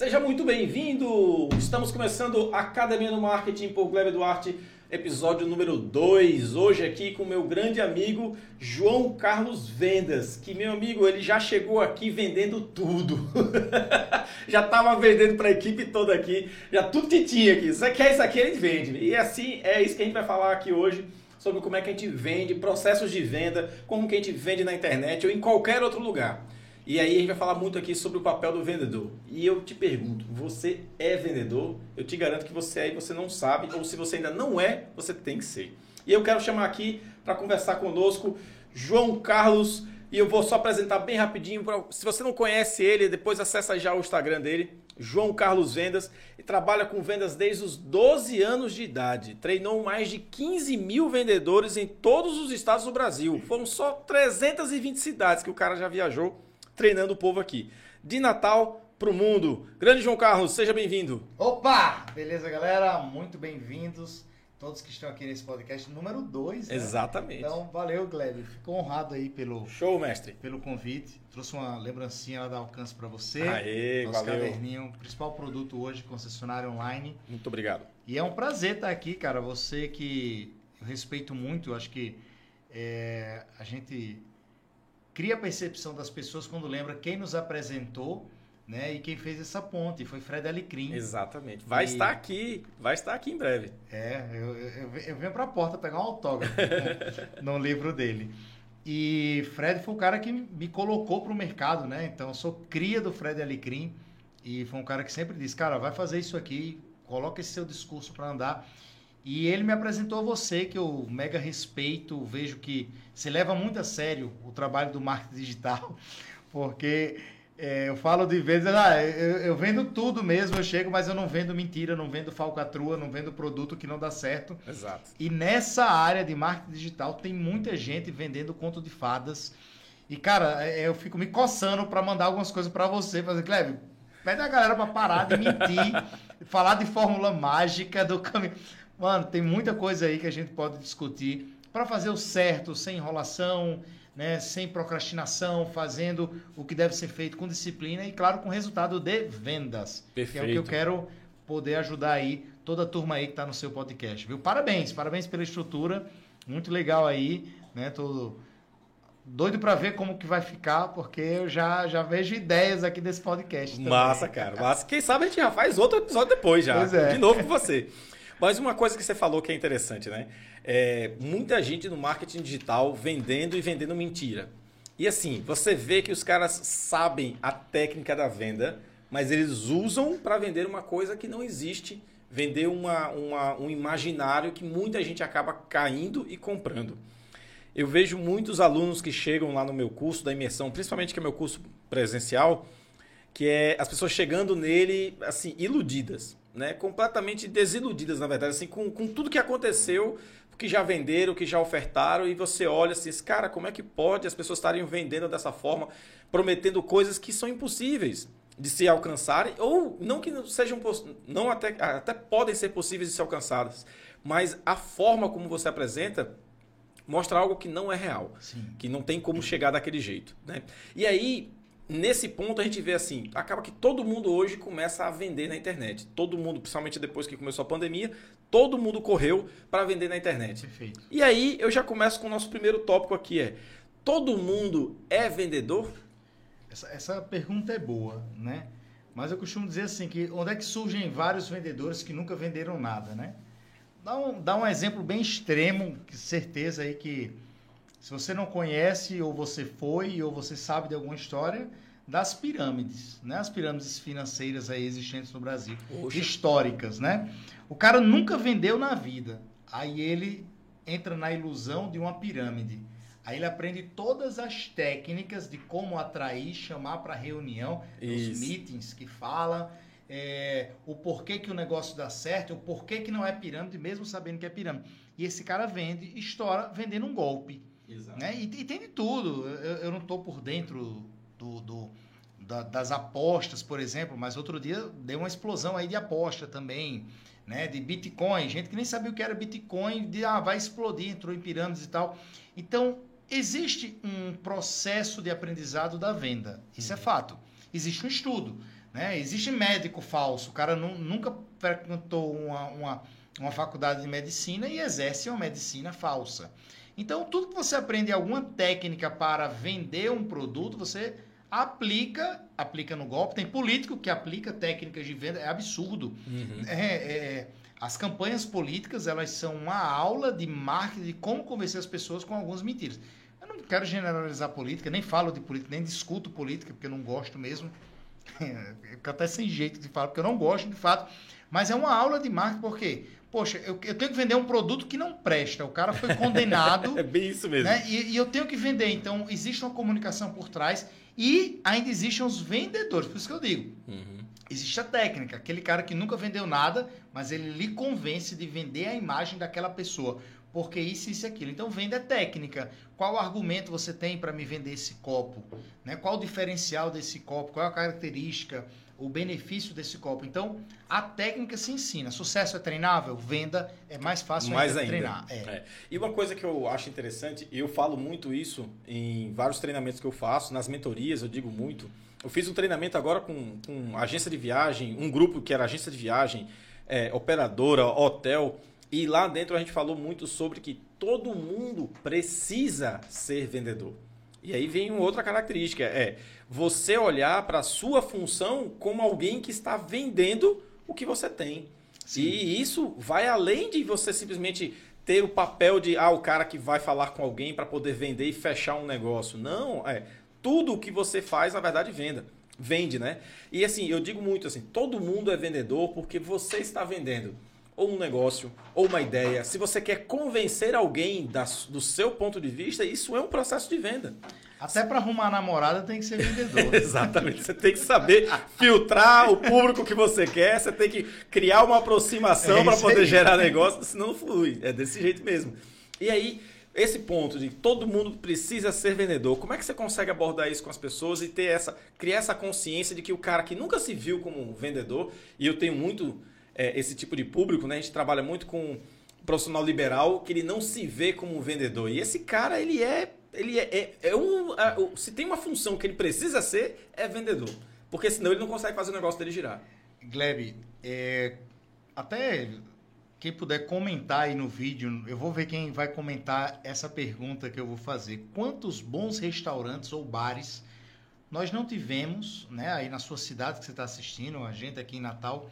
Seja muito bem-vindo! Estamos começando a Academia do Marketing por Gleb Duarte, episódio número 2. Hoje aqui com meu grande amigo João Carlos Vendas, que meu amigo, ele já chegou aqui vendendo tudo. já estava vendendo para a equipe toda aqui, já tudo que tinha aqui. Você quer isso aqui, ele vende. E assim, é isso que a gente vai falar aqui hoje sobre como é que a gente vende, processos de venda, como que a gente vende na internet ou em qualquer outro lugar. E aí a gente vai falar muito aqui sobre o papel do vendedor. E eu te pergunto, você é vendedor? Eu te garanto que você é e você não sabe, ou se você ainda não é, você tem que ser. E eu quero chamar aqui para conversar conosco João Carlos, e eu vou só apresentar bem rapidinho. Pra, se você não conhece ele, depois acessa já o Instagram dele, João Carlos Vendas, e trabalha com vendas desde os 12 anos de idade. Treinou mais de 15 mil vendedores em todos os estados do Brasil. Foram só 320 cidades que o cara já viajou treinando o povo aqui. De Natal para o mundo. Grande João Carlos, seja bem-vindo. Opa! Beleza, galera? Muito bem-vindos. Todos que estão aqui nesse podcast número 2. Né? Exatamente. Então, valeu, Gleb. Fico honrado aí pelo Show, mestre. Pelo convite. Trouxe uma lembrancinha lá da Alcance para você. Aê, Nosso valeu. caderninho, principal produto hoje, concessionário online. Muito obrigado. E é um prazer estar aqui, cara. Você que eu respeito muito, eu acho que é, a gente cria a percepção das pessoas quando lembra quem nos apresentou né? E quem fez essa ponte foi Fred Alecrim. Exatamente. Vai e... estar aqui, vai estar aqui em breve. É, eu, eu, eu venho para a porta pegar um autógrafo no, no, livro dele. E Fred foi o cara que me colocou para o mercado, né? Então, eu sou cria do Fred Alecrim e foi um cara que sempre disse, cara, vai fazer isso aqui, coloca esse seu discurso para andar. E ele me apresentou você, que eu mega respeito, vejo que você leva muito a sério o trabalho do marketing digital, porque é, eu falo de vezes, ah, eu, eu, vendo tudo mesmo, eu chego, mas eu não vendo mentira, não vendo falcatrua, não vendo produto que não dá certo. Exato. E nessa área de marketing digital tem muita gente vendendo conto de fadas. E, cara, é, eu fico me coçando para mandar algumas coisas para você, fazer, Cleve, pede a galera para parar de mentir, falar de fórmula mágica do caminho. Mano, tem muita coisa aí que a gente pode discutir para fazer o certo, sem enrolação, né, sem procrastinação, fazendo o que deve ser feito com disciplina e, claro, com resultado de vendas. Perfeito. Que é o que eu quero poder ajudar aí toda a turma aí que está no seu podcast, viu? Parabéns, parabéns pela estrutura, muito legal aí, né? Tô doido para ver como que vai ficar, porque eu já, já vejo ideias aqui desse podcast. Também. Massa, cara, massa. Quem sabe a gente já faz outro episódio depois já, é. de novo com você. Mas uma coisa que você falou que é interessante, né? É, muita gente no marketing digital vendendo e vendendo mentira. E assim, você vê que os caras sabem a técnica da venda, mas eles usam para vender uma coisa que não existe, vender uma, uma, um imaginário que muita gente acaba caindo e comprando. Eu vejo muitos alunos que chegam lá no meu curso da imersão, principalmente que é meu curso presencial, que é as pessoas chegando nele assim iludidas né, completamente desiludidas, na verdade, assim, com, com tudo que aconteceu, que já venderam, que já ofertaram, e você olha assim, cara, como é que pode as pessoas estarem vendendo dessa forma, prometendo coisas que são impossíveis de se alcançarem, ou não que sejam, não até, até podem ser possíveis de ser alcançadas, mas a forma como você apresenta mostra algo que não é real, Sim. que não tem como chegar daquele jeito. Né? E aí, nesse ponto a gente vê assim, acaba que todo mundo hoje começa a vender na internet. Todo mundo, principalmente depois que começou a pandemia, todo mundo correu para vender na internet. Perfeito. E aí eu já começo com o nosso primeiro tópico aqui é: todo mundo é vendedor? Essa, essa pergunta é boa, né? Mas eu costumo dizer assim que onde é que surgem vários vendedores que nunca venderam nada, né? Dá um, dá um exemplo bem extremo, que certeza aí que se você não conhece, ou você foi, ou você sabe de alguma história, das pirâmides, né? As pirâmides financeiras aí existentes no Brasil, Oxa. históricas, né? O cara nunca vendeu na vida. Aí ele entra na ilusão de uma pirâmide. Aí ele aprende todas as técnicas de como atrair, chamar para reunião, Isso. os meetings que fala, é, o porquê que o negócio dá certo, o porquê que não é pirâmide, mesmo sabendo que é pirâmide. E esse cara vende, estoura vendendo um golpe. Né? E, e, tem de tudo. Eu, eu não estou por dentro do, do da, das apostas, por exemplo, mas outro dia deu uma explosão aí de aposta também, né? De Bitcoin. Gente que nem sabia o que era Bitcoin, de ah, vai explodir, entrou em pirâmides e tal. Então, existe um processo de aprendizado da venda. Isso é uhum. é fato. Existe um estudo. Né? Existe médico falso. O cara nu, nunca frequentou uma, uma, uma faculdade de medicina e exerce uma medicina falsa. Então, tudo que você aprende alguma técnica para vender um produto, você aplica, aplica no golpe. Tem político que aplica técnicas de venda, é absurdo. Uhum. É, é, as campanhas políticas, elas são uma aula de marketing, de como convencer as pessoas com algumas mentiras. Eu não quero generalizar política, nem falo de política, nem discuto política, porque eu não gosto mesmo. Eu fico até sem jeito de falar, porque eu não gosto de fato. Mas é uma aula de marketing, porque, poxa, eu, eu tenho que vender um produto que não presta. O cara foi condenado. é bem isso mesmo. Né? E, e, eu tenho que vender. Então, existe uma comunicação por trás e ainda existem os vendedores. Por isso que eu digo. Uhum. Existe a técnica, aquele cara que nunca vendeu nada, mas ele lhe convence de vender a imagem daquela pessoa. Porque isso, isso e aquilo. Então, venda é técnica. Qual argumento você tem para me vender esse copo? Né? Qual o diferencial desse copo? Qual é a característica? O benefício desse copo. Então, a técnica se ensina. Sucesso é treinável? Venda é mais fácil mais ainda, treinar. É. É. E uma coisa que eu acho interessante, eu falo muito isso em vários treinamentos que eu faço, nas mentorias eu digo muito. Eu fiz um treinamento agora com, com agência de viagem, um grupo que era agência de viagem, é, operadora, hotel, e lá dentro a gente falou muito sobre que todo mundo precisa ser vendedor. E aí vem uma outra característica, é você olhar para a sua função como alguém que está vendendo o que você tem. Sim. E isso vai além de você simplesmente ter o papel de ah, o cara que vai falar com alguém para poder vender e fechar um negócio. Não, é tudo o que você faz, na verdade, venda. Vende, né? E assim, eu digo muito assim, todo mundo é vendedor porque você está vendendo ou um negócio, ou uma ideia, se você quer convencer alguém da, do seu ponto de vista, isso é um processo de venda. Até para arrumar a namorada tem que ser vendedor. Exatamente. Você tem que saber filtrar o público que você quer, você tem que criar uma aproximação é para poder aí. gerar negócio, senão não flui. É desse jeito mesmo. E aí, esse ponto de todo mundo precisa ser vendedor, como é que você consegue abordar isso com as pessoas e ter essa, criar essa consciência de que o cara que nunca se viu como um vendedor, e eu tenho muito é, esse tipo de público, né? A gente trabalha muito com um profissional liberal que ele não se vê como um vendedor. E esse cara, ele é. Ele é, é, é um. Se tem uma função que ele precisa ser, é vendedor. Porque senão ele não consegue fazer o negócio dele girar. Gleb, é, até quem puder comentar aí no vídeo, eu vou ver quem vai comentar essa pergunta que eu vou fazer. Quantos bons restaurantes ou bares nós não tivemos, né, aí na sua cidade que você está assistindo, a gente aqui em Natal,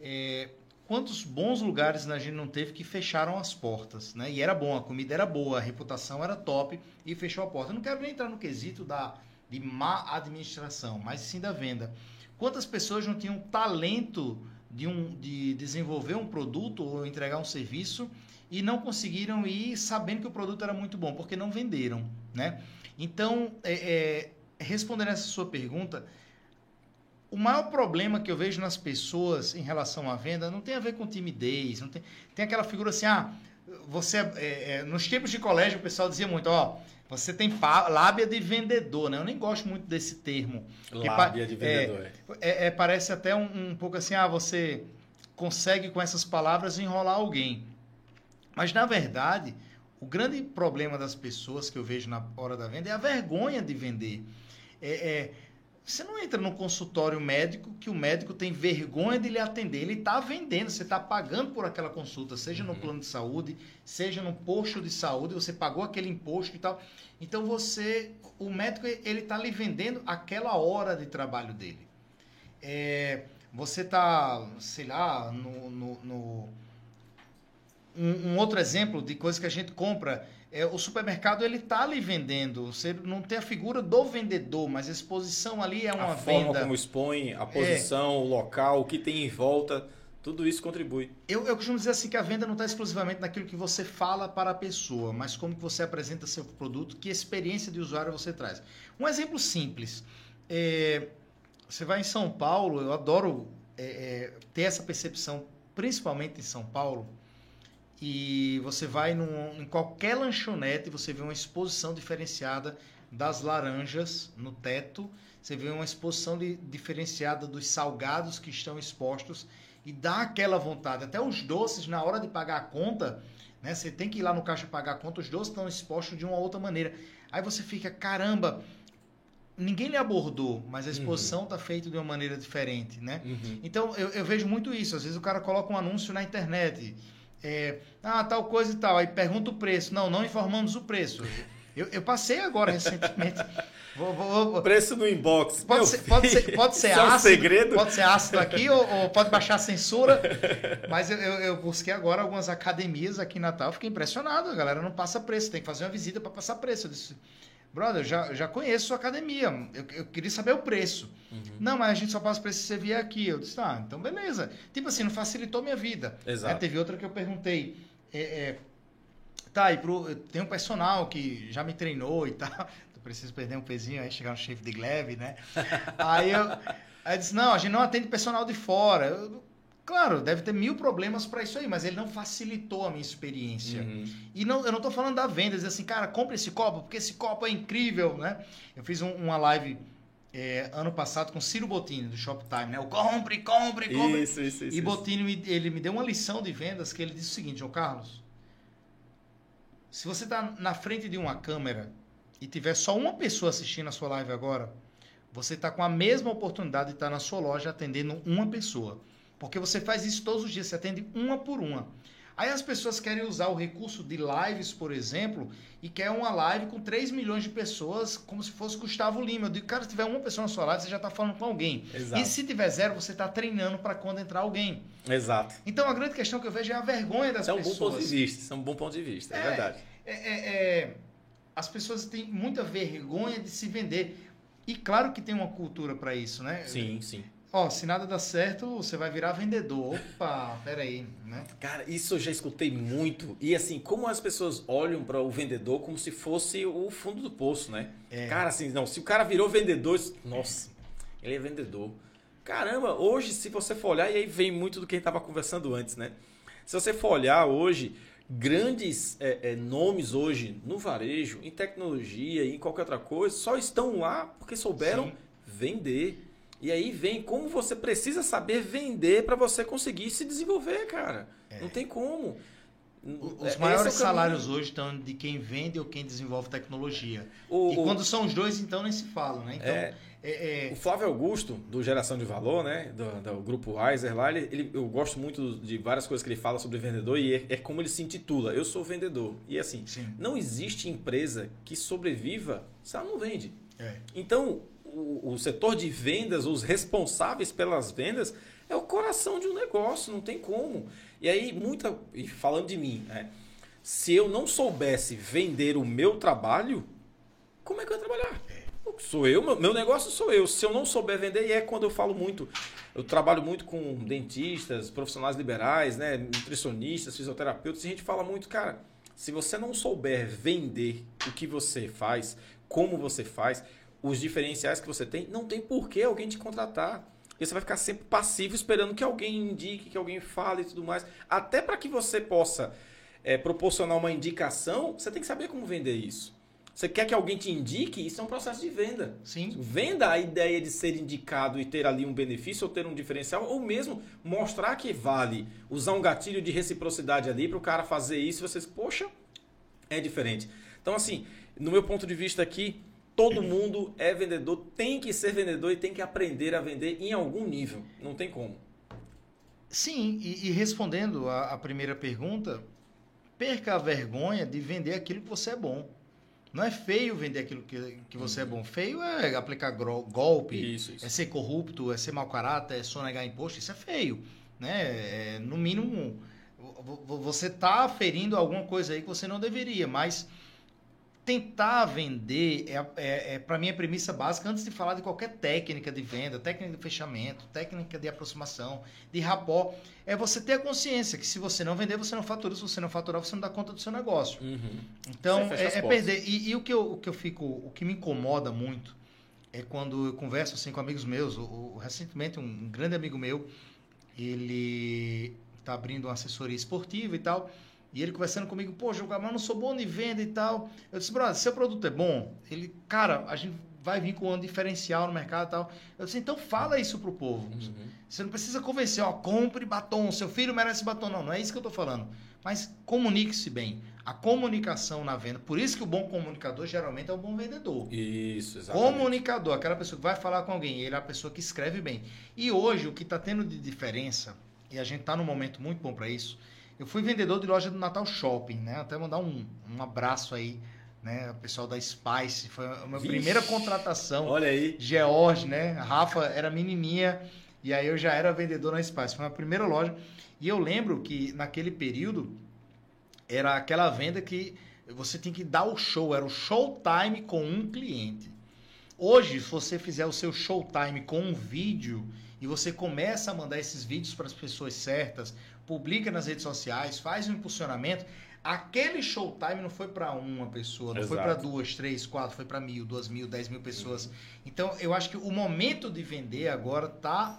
é, quantos bons lugares a gente não teve que fecharam as portas, né? E era bom, a comida era boa, a reputação era top e fechou a porta. Eu não quero nem entrar no quesito da de má administração, mas sim da venda. Quantas pessoas não tinham talento de, um, de desenvolver um produto ou entregar um serviço e não conseguiram ir sabendo que o produto era muito bom, porque não venderam, né? Então, é, é, respondendo essa sua pergunta, o maior problema que eu vejo nas pessoas em relação à venda não tem a ver com timidez, não tem, tem aquela figura assim, ah, você, é, é, nos tempos de colégio o pessoal dizia muito, ó, você tem lábia de vendedor, né? Eu nem gosto muito desse termo. Lábia de vendedor. É, é, é, parece até um, um pouco assim, ah, você consegue com essas palavras enrolar alguém. Mas na verdade, o grande problema das pessoas que eu vejo na hora da venda é a vergonha de vender. É, é, você não entra no consultório médico que o médico tem vergonha de lhe atender. Ele está vendendo, você está pagando por aquela consulta, seja no uhum. plano de saúde, seja no posto de saúde, você pagou aquele imposto e tal. Então você, o médico, ele está lhe vendendo aquela hora de trabalho dele. É, você está, sei lá, no, no, no um, um outro exemplo de coisa que a gente compra é, o supermercado ele está ali vendendo. Você não tem a figura do vendedor, mas a exposição ali é uma a venda. A forma como expõe, a posição, é. o local, o que tem em volta, tudo isso contribui. Eu, eu costumo dizer assim que a venda não está exclusivamente naquilo que você fala para a pessoa, mas como que você apresenta seu produto, que experiência de usuário você traz. Um exemplo simples. É, você vai em São Paulo, eu adoro é, é ter essa percepção, principalmente em São Paulo e você vai num, em qualquer lanchonete, você vê uma exposição diferenciada das laranjas no teto, você vê uma exposição de, diferenciada dos salgados que estão expostos e dá aquela vontade. Até os doces, na hora de pagar a conta, né, você tem que ir lá no caixa pagar a conta, os doces estão expostos de uma outra maneira. Aí você fica, caramba, ninguém lhe abordou, mas a exposição está feita de uma maneira diferente, né? Uhum. Então, eu, eu vejo muito isso. Às vezes o cara coloca um anúncio na internet. É, ah, tal coisa e tal. Aí pergunta o preço. Não, não informamos o preço. Eu, eu passei agora recentemente. Vou, vou, vou. Preço no inbox. Pode ser, pode ser, pode ser Isso é um ácido. segredo? Pode ser ácido aqui ou, ou pode baixar a censura. Mas eu, eu, eu busquei agora algumas academias aqui em Natal. Fiquei impressionado. A galera não passa preço. Tem que fazer uma visita para passar preço. Eu disse, brother, eu já, já conheço sua academia. Eu, eu queria saber o preço. Uhum. Não, mas a gente só passa preço se você vier aqui. Eu disse, tá, então beleza. Tipo assim, não facilitou minha vida. Exato. Aí teve outra que eu perguntei. É, é, tá, e pro, tem um personal que já me treinou e tal. Eu preciso perder um pezinho aí, chegar no shape de gleve, né? aí eu, aí disse, não, a gente não atende personal de fora. Eu, claro, deve ter mil problemas para isso aí, mas ele não facilitou a minha experiência. Uhum. E não, eu não tô falando da venda, dizer assim, cara, compre esse copo, porque esse copo é incrível, né? Eu fiz um- uma live é, ano passado com Ciro Bottini, do Shoptime, né? O compre, compre, compre. Isso, isso, isso. E. Bottini, me- ele me deu uma lição de vendas que ele disse o seguinte, João Carlos, se você está na frente de uma câmera e tiver só uma pessoa assistindo a sua live agora, você está com a mesma oportunidade de estar na sua loja atendendo uma pessoa. Porque você faz isso todos os dias, você atende uma por uma. Aí as pessoas querem usar o recurso de lives, por exemplo, e quer uma live com 3 milhões de pessoas, como se fosse Gustavo Lima. Eu digo, cara, se tiver uma pessoa na sua live, você já está falando com alguém. Exato. E se tiver zero, você está treinando para quando entrar alguém. Exato. Então a grande questão que eu vejo é a vergonha das é um bom pessoas. ponto de vista. Isso é um bom ponto de vista, é, É. verdade. É, é, é, as pessoas têm muita vergonha de se vender. E claro que tem uma cultura para isso, né? Sim, sim. Ó, se nada dá certo, você vai virar vendedor. Opa, peraí, né? Cara, isso eu já escutei muito. E assim, como as pessoas olham para o vendedor como se fosse o fundo do poço, né? É. Cara, assim, não, se o cara virou vendedor, nossa, ele é vendedor. Caramba, hoje, se você for olhar, e aí vem muito do que a gente estava conversando antes, né? Se você for olhar hoje, grandes é, é, nomes hoje no varejo, em tecnologia e em qualquer outra coisa, só estão lá porque souberam Sim. vender. E aí vem como você precisa saber vender para você conseguir se desenvolver, cara. Não tem como. O- É, Os esse maiores é salários hoje estão de quem vende ou quem desenvolve tecnologia. O, e o- quando são os dois, então nem se falam, né? Então, É. é, é, o Flávio Augusto, do Geração de Valor, né? Do, do grupo Weiser lá, ele, ele- eu gosto muito de várias coisas que ele fala sobre vendedor e é, é como ele se intitula. Eu sou vendedor. E assim, sim, não existe empresa que sobreviva se ela não vende. é. Então, o, o setor de vendas, os responsáveis pelas vendas, é o coração de um negócio, não tem como. E aí, muita. E falando de mim, né, se eu não soubesse vender o meu trabalho, como é que eu ia trabalhar? Sou eu, meu, meu negócio sou eu. Se eu não souber vender, e é quando eu falo muito. Eu trabalho muito com dentistas, profissionais liberais, né, nutricionistas, fisioterapeutas, e a gente fala muito, cara, se você não souber vender o que você faz, como você faz, os diferenciais que você tem, não tem por que alguém te contratar. E você vai ficar sempre passivo esperando que alguém indique, que alguém fale e tudo mais. Até para que você possa é, proporcionar uma indicação, você tem que saber como vender isso. Você quer que alguém te indique? Isso é um processo de venda. Sim. Venda a ideia de ser indicado e ter ali um benefício ou ter um diferencial, ou mesmo mostrar que vale, usar um gatilho de reciprocidade ali para o cara fazer isso e vocês, poxa, é diferente. Então, assim, no meu ponto de vista aqui, todo mundo é vendedor, tem que ser vendedor e tem que aprender a vender em algum nível. Não tem como. Sim, e, e respondendo a, a primeira pergunta, perca a vergonha de vender aquilo que você é bom. Não é feio vender aquilo que, que você é bom. Feio é aplicar golpe, Isso, isso. é ser corrupto, é ser mau caráter, é sonegar imposto. Isso é feio. Né? É, no mínimo, vo- vo- você está ferindo alguma coisa aí que você não deveria, mas tentar vender é, é, é para mim a premissa básica antes de falar de qualquer técnica de venda, técnica de fechamento, técnica de aproximação, de rapó, é você ter a consciência que se você não vender, você não fatura, se você não faturar, você não dá conta do seu negócio. Uhum. Então, é, é perder. E, e o, que eu, o que eu fico, o que me incomoda muito é quando eu converso assim com amigos meus. O, o- recentemente, um grande amigo meu, ele está abrindo uma assessoria esportiva e tal. E ele conversando comigo, pô, jogar, mas não sou bom de venda e tal. Eu disse, brother, seu produto é bom. Ele, cara, a gente vai vir com um diferencial no mercado e tal. Eu disse, então fala isso pro povo. Uhum. Você não precisa convencer, ó, compre batom, seu filho merece batom. Não, não é isso que eu tô falando. Mas comunique-se bem. A comunicação na venda. Por isso que o bom comunicador geralmente é o bom vendedor. Isso, exatamente. Comunicador, aquela pessoa que vai falar com alguém, ele é a pessoa que escreve bem. E hoje o que está tendo de diferença, e a gente está num momento muito bom para isso, eu fui vendedor de loja do Natal Shopping, né? Até mandar um, um abraço aí, né? O pessoal da Spice, foi a minha Vixe, primeira contratação. Olha aí. George, né? A Rafa era menininha e aí eu já era vendedor na Spice. Foi a primeira loja. E eu lembro que naquele período era aquela venda que você tinha que dar o show, era o showtime com um cliente. Hoje, se você fizer o seu showtime com um vídeo e você começa a mandar esses vídeos para as pessoas certas, publica nas redes sociais, faz um impulsionamento, aquele showtime não foi para uma pessoa, não Exato. foi para duas, três, quatro, foi para mil, duas mil, dez mil pessoas. Uhum. Então, eu acho que o momento de vender agora tá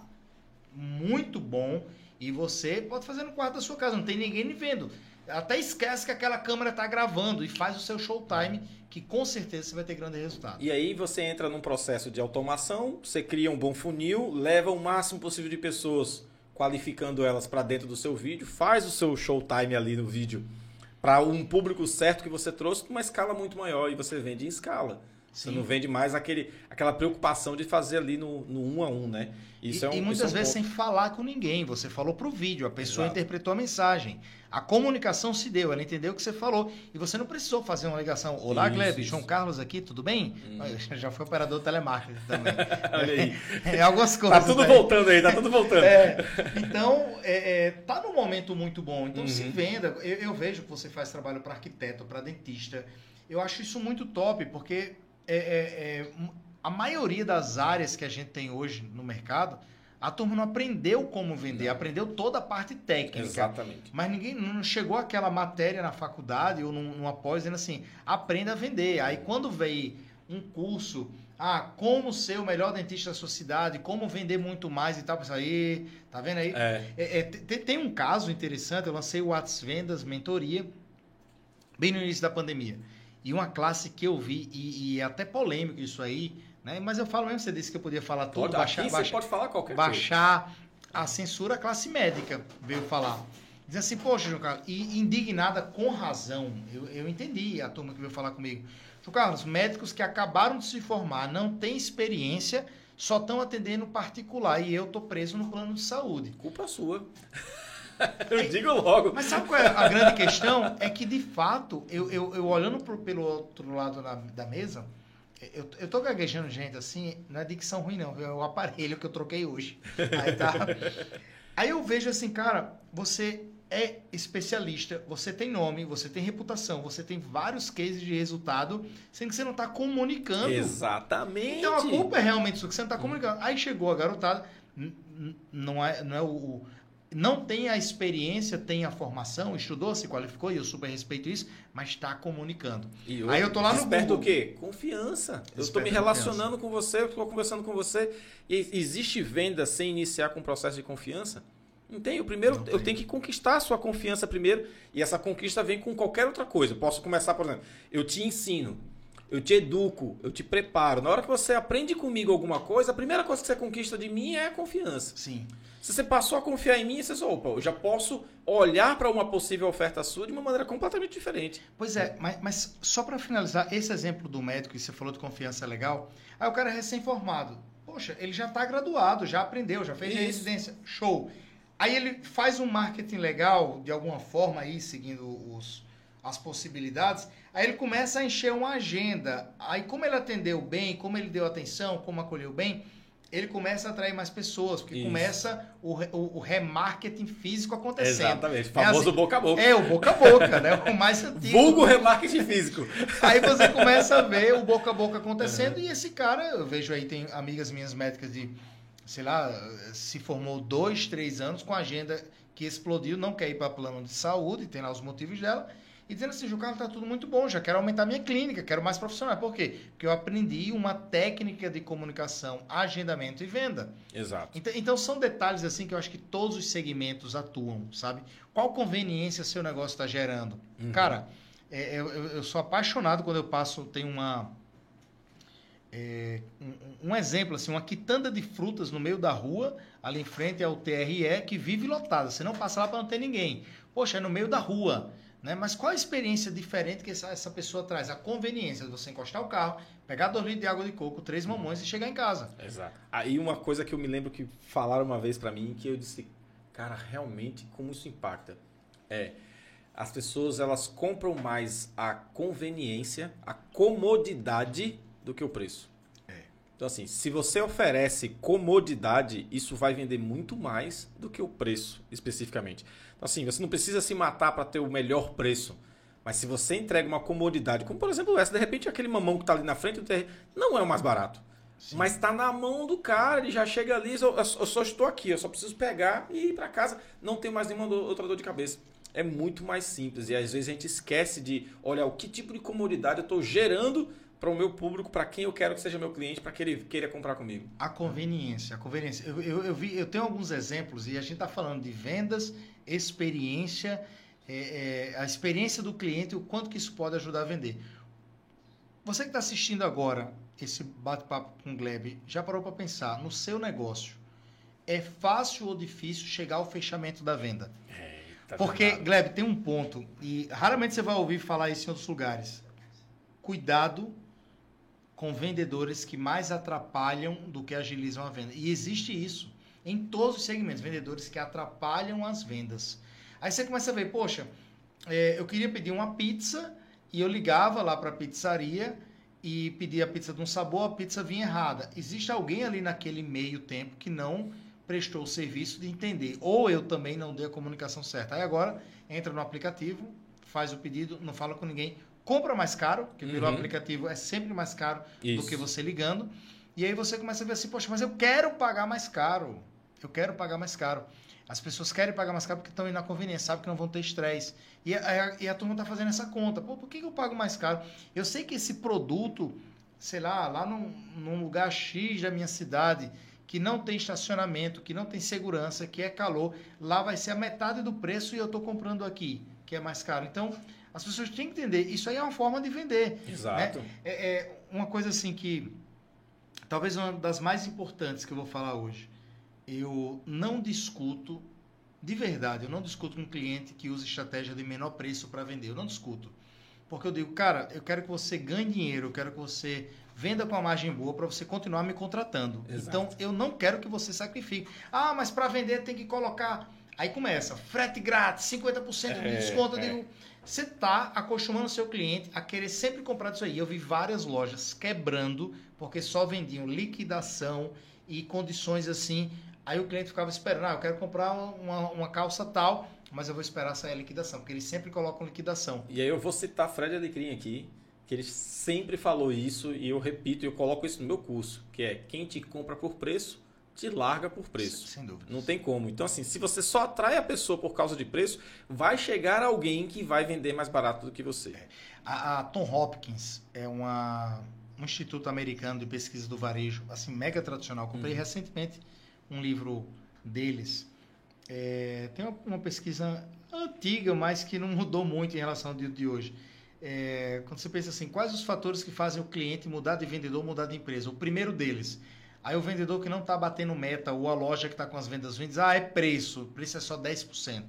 muito bom e você pode fazer no quarto da sua casa, não tem ninguém vendo. Até esquece que aquela câmera está gravando e faz o seu showtime, que com certeza você vai ter grande resultado. E aí você entra num processo de automação, você cria um bom funil, leva o máximo possível de pessoas, qualificando elas para dentro do seu vídeo, faz o seu showtime ali no vídeo para um público certo que você trouxe, uma escala muito maior e você vende em escala. Sim. Você não vende mais aquele, aquela preocupação de fazer ali no, no um a um, né? Isso e, é um, e muitas é um vezes ponto. sem falar com ninguém. Você falou para o vídeo, a pessoa Exato. interpretou a mensagem. A comunicação se deu, ela entendeu o que você falou. E você não precisou fazer uma ligação. Olá, Gleb, João Carlos aqui, tudo bem? Hum. Já foi operador telemarketing também. Olha aí. É, algumas tá coisas. Tá tudo né? voltando aí, tá tudo voltando. É, então, é, é, tá num momento muito bom. Então, uhum. se venda. Eu, eu vejo que você faz trabalho para arquiteto, para dentista. Eu acho isso muito top, porque é, é, é, a maioria das áreas que a gente tem hoje no mercado, a turma não aprendeu como vender, não. aprendeu toda a parte técnica. Exatamente. Mas ninguém não chegou aquela matéria na faculdade ou numa pós dizendo assim, aprenda a vender. Aí quando veio um curso, ah, como ser o melhor dentista da sua cidade, como vender muito mais e tal, pensa aí, tá vendo aí? É. É, é, tem, tem, um caso interessante, eu lancei o Whats Vendas Mentoria bem no início da pandemia. E uma classe que eu vi, e, e é até polêmico isso aí, né? Mas eu falo mesmo, você disse que eu podia falar tudo. Pode, baixar, aqui baixar, pode falar qualquer Baixar coisa. a censura classe médica, veio falar. Diz assim, poxa, João Carlos, e indignada com razão. Eu, eu entendi a turma que veio falar comigo. João Carlos, médicos que acabaram de se formar, não têm experiência, só estão atendendo particular e eu tô preso no plano de saúde. Culpa sua. eu digo logo. Mas sabe qual é a grande questão? É que, de fato, eu, eu, eu olhando pro, pelo outro lado da, da mesa, eu, eu tô gaguejando gente assim, não é dicção ruim, não, é o aparelho que eu troquei hoje. Aí, tá, aí eu vejo assim, cara, você é especialista, você tem nome, você tem reputação, você tem vários cases de resultado, sendo que você não está comunicando. Exatamente. Então a culpa é realmente isso que você não está comunicando. Aí chegou a garotada, não é, não é o, não tem a experiência, tem a formação, estudou, se qualificou, e eu super respeito isso, mas está comunicando. E Aí eu tô lá no Google. o quê? Confiança. Eu estou me relacionando confiança. com você, estou conversando com você. E existe venda sem iniciar com um processo de confiança? Não tem. O primeiro, não eu tenho que conquistar a sua confiança primeiro, e essa conquista vem com qualquer outra coisa. Posso começar, por exemplo, eu te ensino, eu te educo, eu te preparo. Na hora que você aprende comigo alguma coisa, a primeira coisa que você conquista de mim é a confiança. Sim. Se você passou a confiar em mim, você só, opa, eu já posso olhar para uma possível oferta sua de uma maneira completamente diferente. Pois é, mas, mas só para finalizar, esse exemplo do médico, que você falou de confiança é legal, aí o cara é recém-formado. Poxa, ele já está graduado, já aprendeu, já fez residência. Show. Aí ele faz um marketing legal, de alguma forma aí, seguindo os, as possibilidades. Aí ele começa a encher uma agenda. Aí como ele atendeu bem, como ele deu atenção, como acolheu bem, ele começa a atrair mais pessoas, porque Isso. começa o, o, o, remarketing físico acontecendo. Exatamente, o famoso é assim, boca a boca. É, o boca a boca, né? O mais antigo. Vulgo remarketing físico. Aí você começa a ver o boca a boca acontecendo uhum. e esse cara, eu vejo aí, tem amigas minhas médicas de, sei lá, se formou dois, três anos com agenda que explodiu, não quer ir para plano de saúde, tem lá os motivos dela, e dizendo assim, Jucano, está tudo muito bom, já quero aumentar minha clínica, quero mais profissional. Por quê? Porque eu aprendi uma técnica de comunicação, agendamento e venda. Exato. Então, então são detalhes assim que eu acho que todos os segmentos atuam, sabe? Qual conveniência seu negócio está gerando? Uhum. Cara, é, eu, eu, sou apaixonado quando eu passo, tem uma... É, um, um, exemplo, assim, uma quitanda de frutas no meio da rua, ali em frente ao TRE, que vive lotada. Você não passa lá para não ter ninguém. Poxa, é no meio da rua. Né? Mas qual a experiência diferente que essa, essa pessoa traz? A conveniência de você encostar o carro, pegar dois litros de água de coco, três mamões e chegar em casa. Exato. Aí uma coisa que eu me lembro que falaram uma vez para mim, que eu disse, cara, realmente como isso impacta. É, as pessoas elas compram mais a conveniência, a comodidade do que o preço. Então, assim, se você oferece comodidade, isso vai vender muito mais do que o preço, especificamente. Então, assim, você não precisa se matar para ter o melhor preço. Mas se você entrega uma comodidade, como por exemplo essa, de repente aquele mamão que está ali na frente do terreno, não é o mais barato. Sim. Mas está na mão do cara, ele já chega ali, eu, eu, só estou aqui, eu só preciso pegar e ir para casa, não tem mais nenhuma outra dor de cabeça. É muito mais simples e às vezes a gente esquece de olhar o que tipo de comodidade eu estou gerando para o meu público, para quem eu quero que seja meu cliente, para que ele queira comprar comigo. A conveniência, a conveniência. Eu, eu, eu, vi, eu tenho alguns exemplos e a gente está falando de vendas, experiência, é, é, a experiência do cliente, o quanto que isso pode ajudar a vender. Você que está assistindo agora esse bate-papo com o Gleb, já parou para pensar no seu negócio? É fácil ou difícil chegar ao fechamento da venda? É, tá Porque, Gleb, tem um ponto, e raramente você vai ouvir falar isso em outros lugares. Cuidado com vendedores que mais atrapalham do que agilizam a venda. E existe isso em todos os segmentos, vendedores que atrapalham as vendas. Aí você começa a ver, poxa, é, eu queria pedir uma pizza e eu ligava lá para a pizzaria e pedia a pizza de um sabor, a pizza vinha errada. Existe alguém ali naquele meio tempo que não prestou o serviço de entender, ou eu também não dei a comunicação certa. Aí agora entra no aplicativo, faz o pedido, não fala com ninguém, compra mais caro, que pelo uhum. aplicativo é sempre mais caro Isso. do que você ligando. E aí você começa a ver assim, poxa, mas eu quero pagar mais caro. Eu quero pagar mais caro. As pessoas querem pagar mais caro porque estão indo na conveniência, sabem que não vão ter estresse. E a, e a turma está fazendo essa conta. Pô, por que eu pago mais caro? Eu sei que esse produto, sei lá, lá num, num lugar X da minha cidade, que não tem estacionamento, que não tem segurança, que é calor, lá vai ser a metade do preço e eu estou comprando aqui, que é mais caro. Então, as pessoas têm que entender, isso aí é uma forma de vender. Né? Exato. Né? É, é, uma coisa assim que, talvez uma das mais importantes que eu vou falar hoje. Eu não discuto, de verdade, eu não discuto com um cliente que usa estratégia de menor preço para vender. Eu não discuto. Porque eu digo, cara, eu quero que você ganhe dinheiro, eu quero que você venda com uma margem boa para você continuar me contratando. Exato. Então, eu não quero que você sacrifique. Ah, mas para vender tem que colocar. Aí começa, frete grátis, 50% de é, desconto. É, eu digo, você está acostumando seu cliente a querer sempre comprar isso aí. Eu vi várias lojas quebrando porque só vendiam liquidação e condições assim. Aí o cliente ficava esperando, ah, eu quero comprar uma, uma calça tal, mas eu vou esperar sair a liquidação, porque eles sempre colocam liquidação. E aí eu vou citar Fred Alecrim aqui, que ele sempre falou isso e eu repito, eu coloco isso no meu curso, que é quem te compra por preço te larga por preço. Sem dúvida. Não tem como. Então, assim, se você só atrai a pessoa por causa de preço, vai chegar alguém que vai vender mais barato do que você. É. A, a, Tom Hopkins é uma, um instituto americano de pesquisa do varejo, assim, mega tradicional. Comprei uhum. recentemente um livro deles. É, tem uma, uma, pesquisa antiga, mas que não mudou muito em relação ao dia de hoje. É, quando você pensa assim, quais os fatores que fazem o cliente mudar de vendedor, mudar de empresa? O primeiro deles Aí o vendedor que não está batendo meta ou a loja que está com as vendas ruins, ah, é preço, o preço é só 10%.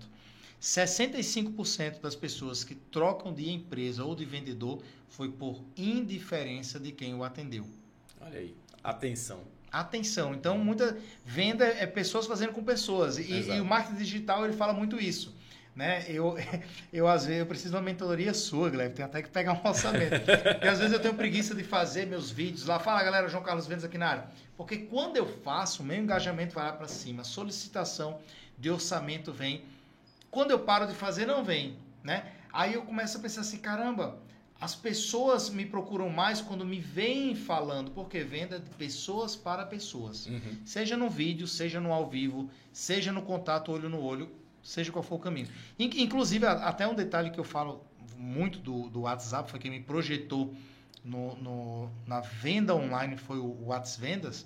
65% das pessoas que trocam de empresa ou de vendedor foi por indiferença de quem o atendeu. Olha aí, atenção. Atenção. Então, muita venda é pessoas fazendo com pessoas. E, e o marketing digital ele fala muito isso né? Eu, eu às vezes eu preciso de uma mentoria sua, Guilherme, tenho até que pegar um orçamento. Porque às vezes eu tenho preguiça de fazer meus vídeos lá, fala galera, João Carlos Vendas aqui na área. Porque quando eu faço, o meu engajamento vai lá para cima, solicitação de orçamento vem. Quando eu paro de fazer, não vem, né? Aí eu começo a pensar assim, caramba, as pessoas me procuram mais quando me vêm falando, porque venda de pessoas para pessoas. Uhum. Seja no vídeo, seja no ao vivo, seja no contato olho no olho seja qual for o caminho. Inclusive, até um detalhe que eu falo muito do, do WhatsApp, foi quem me projetou no, no, na venda online, foi o WhatsApp Vendas,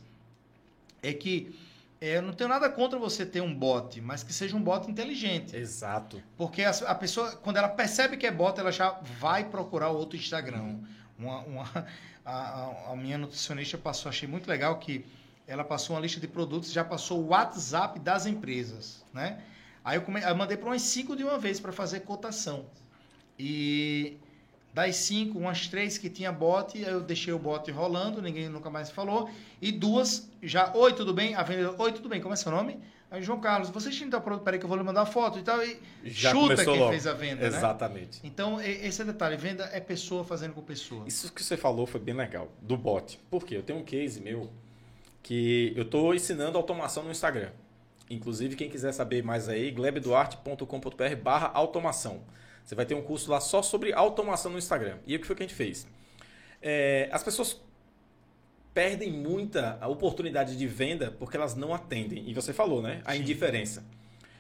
é que é, eu não tenho nada contra você ter um bot, mas que seja um bot inteligente. Exato. Porque a, a pessoa, quando ela percebe que é bot, ela já vai procurar outro Instagram, Uma, uma, a, a, minha nutricionista passou, achei muito legal que ela passou uma lista de produtos, já passou o WhatsApp das empresas, né? Aí eu, come, eu mandei para umas cinco de uma vez para fazer cotação. E das cinco, umas três que tinha bot, eu deixei o bot rolando, ninguém nunca mais falou. E duas já, oi, tudo bem? A vendedora, oi, tudo bem, como é seu nome? Aí, João Carlos, você está pronto? Peraí que eu vou lhe mandar a foto e tal. E Já chuta quem logo. fez a venda, né? Exatamente. Né? Então, esse é detalhe. Venda é pessoa fazendo com pessoa. Isso que você falou foi bem legal, do bot. Por quê? Eu tenho um case meu que eu estou ensinando automação no Instagram. Inclusive, quem quiser saber mais aí, glebduarte.com.br barra automação. Você vai ter um curso lá só sobre automação no Instagram. E o que foi que a gente fez? É, as pessoas perdem muita oportunidade de venda porque elas não atendem. E você falou, né? A Sim. indiferença.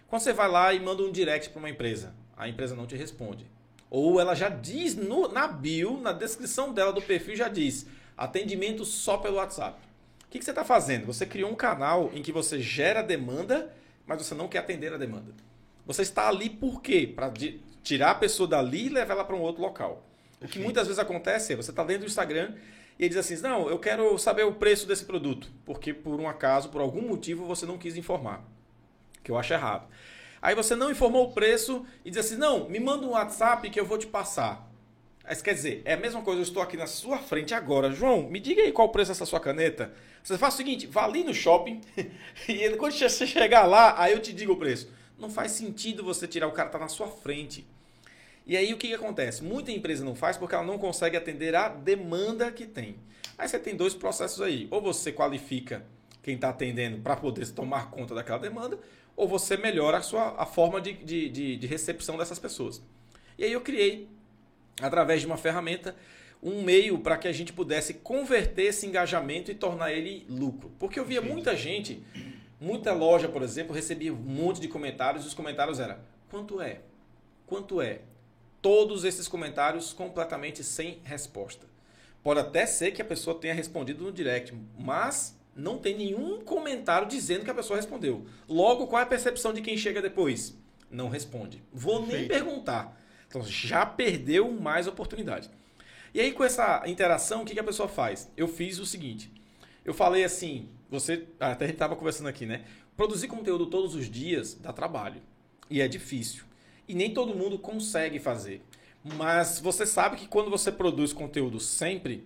Quando você vai lá e manda um direct para uma empresa, a empresa não te responde. Ou ela já diz no, na bio, na descrição dela do perfil, já diz atendimento só pelo WhatsApp. O que, que você está fazendo? Você criou um canal em que você gera demanda, mas você não quer atender a demanda. Você está ali por quê? Para tirar a pessoa dali e levar ela para um outro local. O que muitas vezes acontece é você está dentro do Instagram e ele diz assim: Não, eu quero saber o preço desse produto, porque por um acaso, por algum motivo, você não quis informar. Que eu acho errado. Aí você não informou o preço e diz assim: Não, me manda um WhatsApp que eu vou te passar. Mas quer dizer, é a mesma coisa, eu estou aqui na sua frente agora. João, me diga aí qual o preço dessa sua caneta. Você faz o seguinte: vá ali no shopping e quando você chegar lá, aí eu te digo o preço. Não faz sentido você tirar o cara tá na sua frente. E aí o que, que acontece? Muita empresa não faz porque ela não consegue atender a demanda que tem. Aí você tem dois processos aí. Ou você qualifica quem está atendendo para poder tomar conta daquela demanda, ou você melhora a, sua, a forma de, de, de, de recepção dessas pessoas. E aí eu criei, através de uma ferramenta, um meio para que a gente pudesse converter esse engajamento e tornar ele lucro. Porque eu via muita gente, muita loja, por exemplo, recebia um monte de comentários e os comentários eram: quanto é? Quanto é? todos esses comentários completamente sem resposta. Pode até ser que a pessoa tenha respondido no direct, mas não tem nenhum comentário dizendo que a pessoa respondeu. Logo, qual é a percepção de quem chega depois? Não responde. Vou Perfeito. nem perguntar. Então já perdeu mais oportunidade. E aí, com essa interação, o que, que a pessoa faz? Eu fiz o seguinte. Eu falei assim, você. Até a gente estava conversando aqui, né? Produzir conteúdo todos os dias dá trabalho. E é difícil. E nem todo mundo consegue fazer. Mas você sabe que quando você produz conteúdo sempre,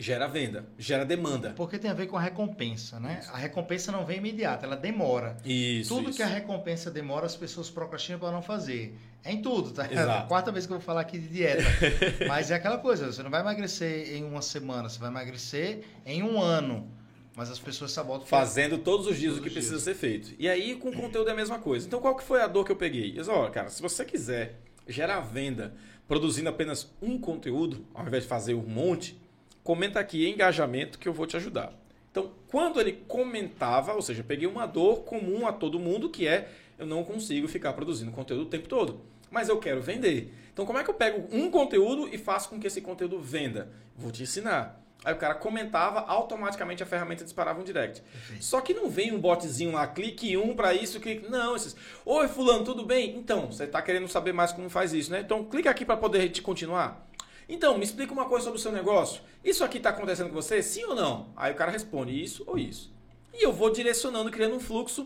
gera venda, gera demanda. Porque tem a ver com a recompensa, né? Isso. A recompensa não vem imediata, ela demora. Isso. Tudo isso. que a recompensa demora, as pessoas procrastinam para não fazer. É em tudo, tá? Exato. É a quarta vez que eu vou falar aqui de dieta. Mas é aquela coisa, você não vai emagrecer em uma semana, você vai emagrecer em um ano. Mas as pessoas sabotam. Fazendo todos os dias todos o que precisa dias. ser feito. E aí, com conteúdo é a mesma coisa. Então, qual que foi a dor que eu peguei? Eu disse, ó, cara, se você quiser gerar venda produzindo apenas um conteúdo, ao invés de fazer um monte, comenta aqui engajamento que eu vou te ajudar. Então, quando ele comentava, ou seja, peguei uma dor comum a todo mundo, que é eu não consigo ficar produzindo conteúdo o tempo todo, mas eu quero vender. Então, como é que eu pego um conteúdo e faço com que esse conteúdo venda? Vou te ensinar. Aí o cara comentava, automaticamente a ferramenta disparava um direct. Perfeito. Só que não vem um botzinho lá, clique um para isso, clique. Não, esses. Oi, fulano, tudo bem? Então, você está querendo saber mais como faz isso, né? Então, clica aqui para poder te continuar. Então, me explica uma coisa sobre o seu negócio. Isso aqui está acontecendo com você? Sim ou não? Aí o cara responde isso ou isso. E eu vou direcionando, criando um fluxo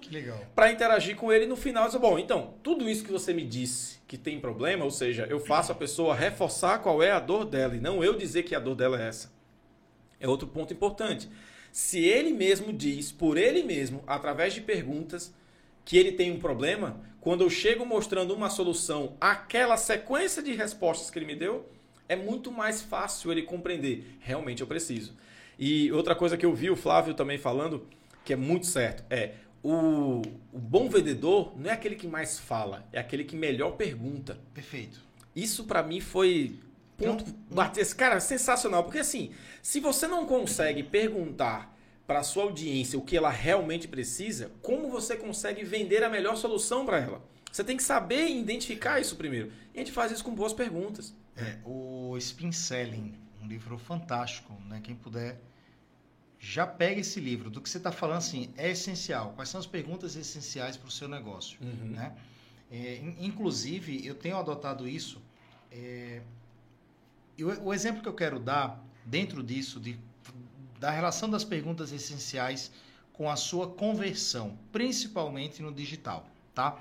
para interagir com ele no final. Dizer, bom, então, tudo isso que você me disse que tem problema, ou seja, eu faço a pessoa reforçar qual é a dor dela e não eu dizer que a dor dela é essa. É outro ponto importante. Se ele mesmo diz, por ele mesmo, através de perguntas, que ele tem um problema, quando eu chego mostrando uma solução, aquela sequência de respostas que ele me deu, é muito mais fácil ele compreender. Realmente eu preciso. E outra coisa que eu vi o Flávio também falando, que é muito certo, é o, o bom vendedor não é aquele que mais fala, é aquele que melhor pergunta. Perfeito. Isso para mim foi ponto bater esse cara sensacional porque assim se você não consegue perguntar para sua audiência o que ela realmente precisa como você consegue vender a melhor solução para ela você tem que saber identificar isso primeiro e a gente faz isso com boas perguntas é, o Spin Selling um livro fantástico né quem puder já pega esse livro do que você está falando assim é essencial quais são as perguntas essenciais para o seu negócio uhum. né é, inclusive eu tenho adotado isso é, E o, o exemplo que eu quero dar dentro disso, de, da relação das perguntas essenciais com a sua conversão, principalmente no digital, tá?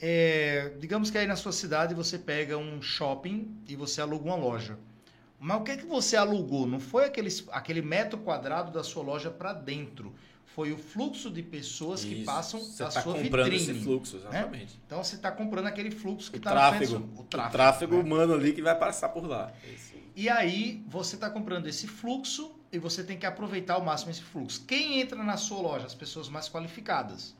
É, digamos que aí na sua cidade você pega um shopping e você aluga uma loja. Mas o que é que você alugou? Não foi aquele, aquele metro quadrado da sua loja para dentro. Foi o fluxo de pessoas Isso. que passam Você da está sua comprando vitrine. esse fluxo, né? exatamente. Então você está comprando aquele fluxo que O está tráfego, o o tráfego. tráfego né? humano ali que vai passar por lá. E aí você está comprando esse fluxo e você tem que aproveitar ao máximo esse fluxo. Quem entra na sua loja? As pessoas mais qualificadas.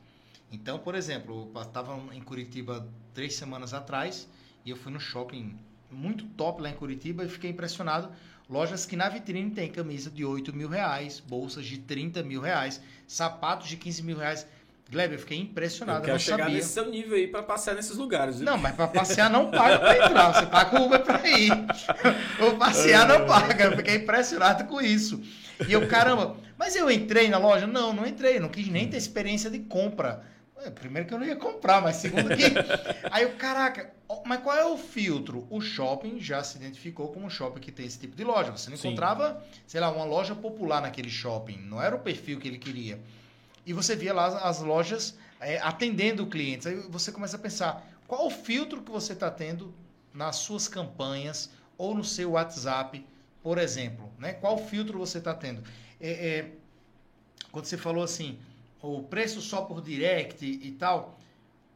Então, por exemplo, eu estava em Curitiba três semanas atrás e eu fui no shopping muito top lá em Curitiba e fiquei impressionado. Lojas que na vitrine tem camisa de 8 mil reais, bolsas de 30 mil reais, sapatos de 15 mil reais. Gleb, eu fiquei impressionado, Eu eu, quero não chegar sabia. nesse seu nível aí para passear nesses lugares. viu? Não, mas para passear não paga para entrar, você paga o Uber para ir. O passear não paga, eu fiquei impressionado com isso. E eu, caramba, mas eu entrei na loja? Não, não entrei, não quis nem ter experiência de compra. Primeiro que eu não ia comprar, mas segundo que. Aí eu, caraca, mas qual é o filtro? O shopping já se identificou como um shopping que tem esse tipo de loja. Você não Sim. encontrava, sei lá, uma loja popular naquele shopping. Não era o perfil que ele queria. E você via lá as, as lojas é, atendendo clientes. Aí você começa a pensar, qual o filtro que você está tendo nas suas campanhas ou no seu WhatsApp, por exemplo? Né? Qual filtro você está tendo? É, é, quando você falou assim, o preço só por direct e tal,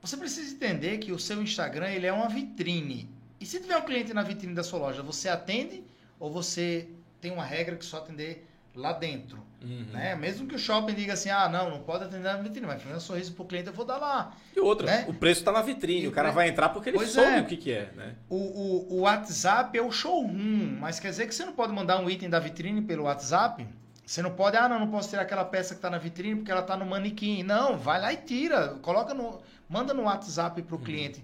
você precisa entender que o seu Instagram ele é uma vitrine. E se tiver um cliente na vitrine da sua loja, você atende ou você tem uma regra que só atender lá dentro? Uhum. Né? Mesmo que o shopping diga assim, ah, não, não pode atender na vitrine, mas um sorriso pro cliente eu vou dar lá. E outra, Né? o preço está na vitrine, E o o cara pre- vai entrar porque ele Pois soube é. o que, que é, né? O, o, o WhatsApp é o showroom, mas quer dizer que você não pode mandar um item da vitrine pelo WhatsApp? Você não pode, ah, não, não posso tirar aquela peça que está na vitrine porque ela está no manequim. Não, vai lá e tira, coloca no, manda no WhatsApp para o cliente.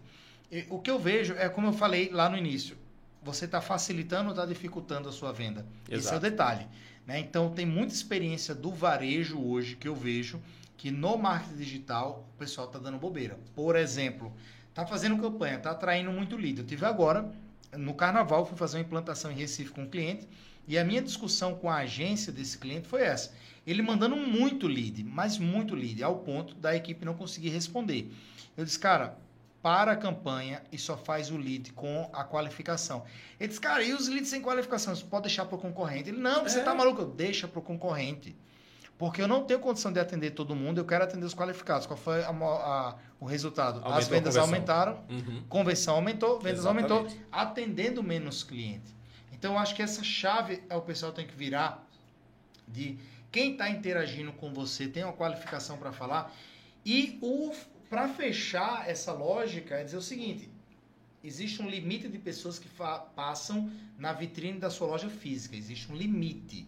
E O que eu vejo é como eu falei lá no início, você está facilitando ou está dificultando a sua venda. Esse é o Exato. detalhe. Né? Então tem muita experiência do varejo hoje que eu vejo que no marketing digital o pessoal está dando bobeira. Por exemplo, tá fazendo campanha, tá atraindo muito lead. Eu tive agora no carnaval fui fazer uma implantação em Recife com um cliente e a minha discussão com a agência desse cliente foi essa. Ele mandando muito lead, mas muito lead, ao ponto da equipe não conseguir responder. Eu disse, cara, para a campanha e só faz o lead com a qualificação. Ele disse, cara, e os leads sem qualificação? Você pode deixar para o concorrente? Ele, não, você É. tá maluco? Eu, Deixa para o concorrente. Porque eu não tenho condição de atender todo mundo, eu quero atender os qualificados. Qual foi a a- o resultado? Aumentou As vendas aumentaram, Uhum. conversão aumentou, vendas Exatamente. aumentou, atendendo menos cliente. Então, eu acho que essa chave é o pessoal tem que virar de quem está interagindo com você tem uma qualificação para falar e o para fechar essa lógica é dizer o seguinte: existe um limite de pessoas que passam na vitrine da sua loja física, existe um limite.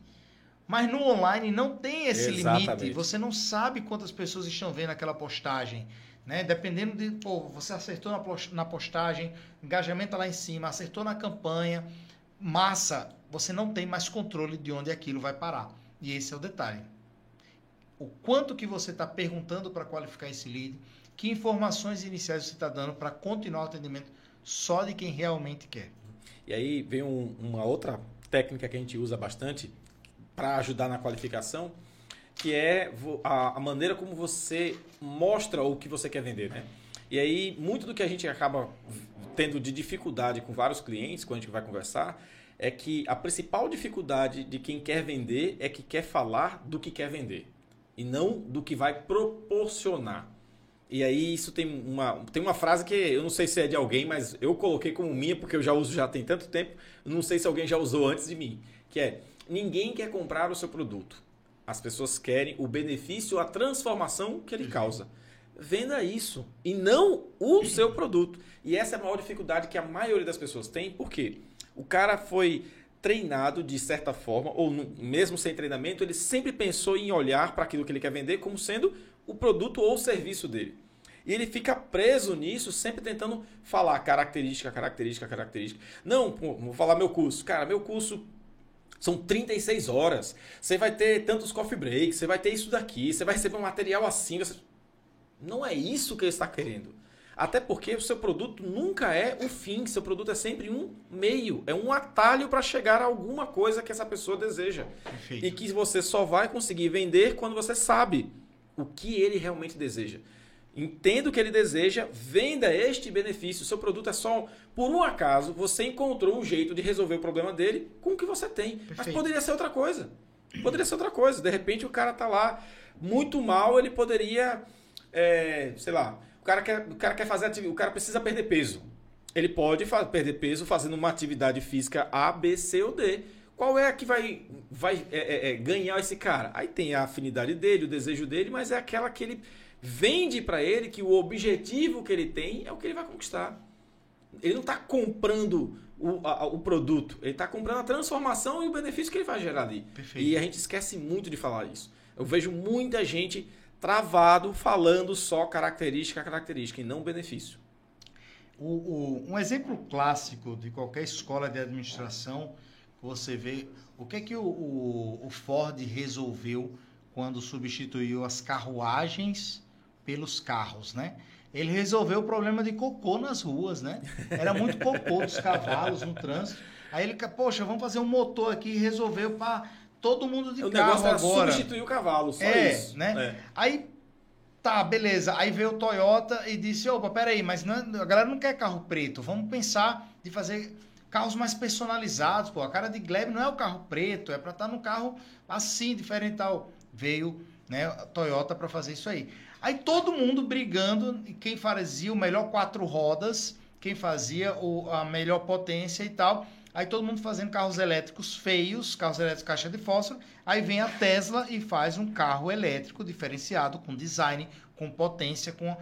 Mas no online não tem esse Exatamente. limite. Você não sabe quantas pessoas estão vendo aquela postagem. Né? Dependendo de, pô, você acertou na postagem, engajamento tá lá em cima, acertou na campanha, massa, você não tem mais controle de onde aquilo vai parar. E esse é o detalhe. O quanto que você está perguntando para qualificar esse lead, que informações iniciais você está dando para continuar o atendimento só de quem realmente quer. E aí vem um- uma outra técnica que a gente usa bastante para ajudar na qualificação, que é a maneira como você mostra o que você quer vender, né? E aí, muito do que a gente acaba tendo de dificuldade com vários clientes, quando a gente vai conversar, é que a principal dificuldade de quem quer vender é que quer falar do que quer vender e não do que vai proporcionar. E aí isso tem uma, tem uma frase que eu não sei se é de alguém, mas eu coloquei como minha porque eu já uso já tem tanto tempo, não sei se alguém já usou antes de mim, que é ninguém quer comprar o seu produto. As pessoas querem o benefício, a transformação que ele causa. Venda isso e não o seu produto. E essa é a maior dificuldade que a maioria das pessoas tem, porque o cara foi treinado de certa forma, ou mesmo sem treinamento, ele sempre pensou em olhar para aquilo que ele quer vender como sendo o produto ou o serviço dele. E ele fica preso nisso, sempre tentando falar característica, característica, característica. Não, vou falar meu curso. Cara, meu curso são 36 horas. Você vai ter tantos coffee breaks, você vai ter isso daqui, você vai receber um material assim. você- Não é isso que ele está querendo. Até porque o seu produto nunca é o fim, seu produto é sempre um meio, é um atalho para chegar a alguma coisa que essa pessoa deseja. Perfeito. E que você só vai conseguir vender quando você sabe o que ele realmente deseja. Entenda o que ele deseja, venda este benefício. Seu produto é só, por um acaso, você encontrou um jeito de resolver o problema dele com o que você tem. Mas Perfeito. poderia ser outra coisa. Poderia ser outra coisa. De repente o cara tá lá muito mal, ele poderia, é, sei lá, o cara quer, o cara quer fazer atividade, o cara precisa perder peso. Ele pode perder peso fazendo uma atividade física A, B, C ou D. Qual é a que vai, vai é, é, é, ganhar esse cara? Aí tem a afinidade dele, o desejo dele, mas é aquela que ele vende para ele que o objetivo que ele tem é o que ele vai conquistar. Ele não está comprando o, a- o produto, ele está comprando a transformação e o benefício que ele vai gerar ali. Perfeito. E a gente esquece muito de falar isso. Eu vejo muita gente travado falando só característica, característica e não benefício. O- o- um exemplo clássico de qualquer escola de administração, você vê o que é que o, o- Ford resolveu quando substituiu as carruagens pelos carros, né? Ele resolveu o problema de cocô nas ruas, né? Era muito cocô dos cavalos no trânsito. Aí ele, poxa, vamos fazer um motor aqui e resolveu para todo mundo de o carro negócio era agora. substituir o cavalo, só É, isso. né? É. Aí, tá, beleza. Aí veio o Toyota e disse, opa, peraí, mas não, a galera não quer carro preto. Vamos pensar de fazer carros mais personalizados, pô. A cara de Gleb não é o carro preto, é pra estar no carro assim, diferental. Veio, né, a Toyota para fazer isso aí. Aí todo mundo brigando, e quem fazia o melhor quatro rodas, quem fazia o, a melhor potência e tal. Aí todo mundo fazendo carros elétricos feios, carros elétricos caixa de fósforo. Aí vem a Tesla e faz um carro elétrico diferenciado, com design, com potência, com,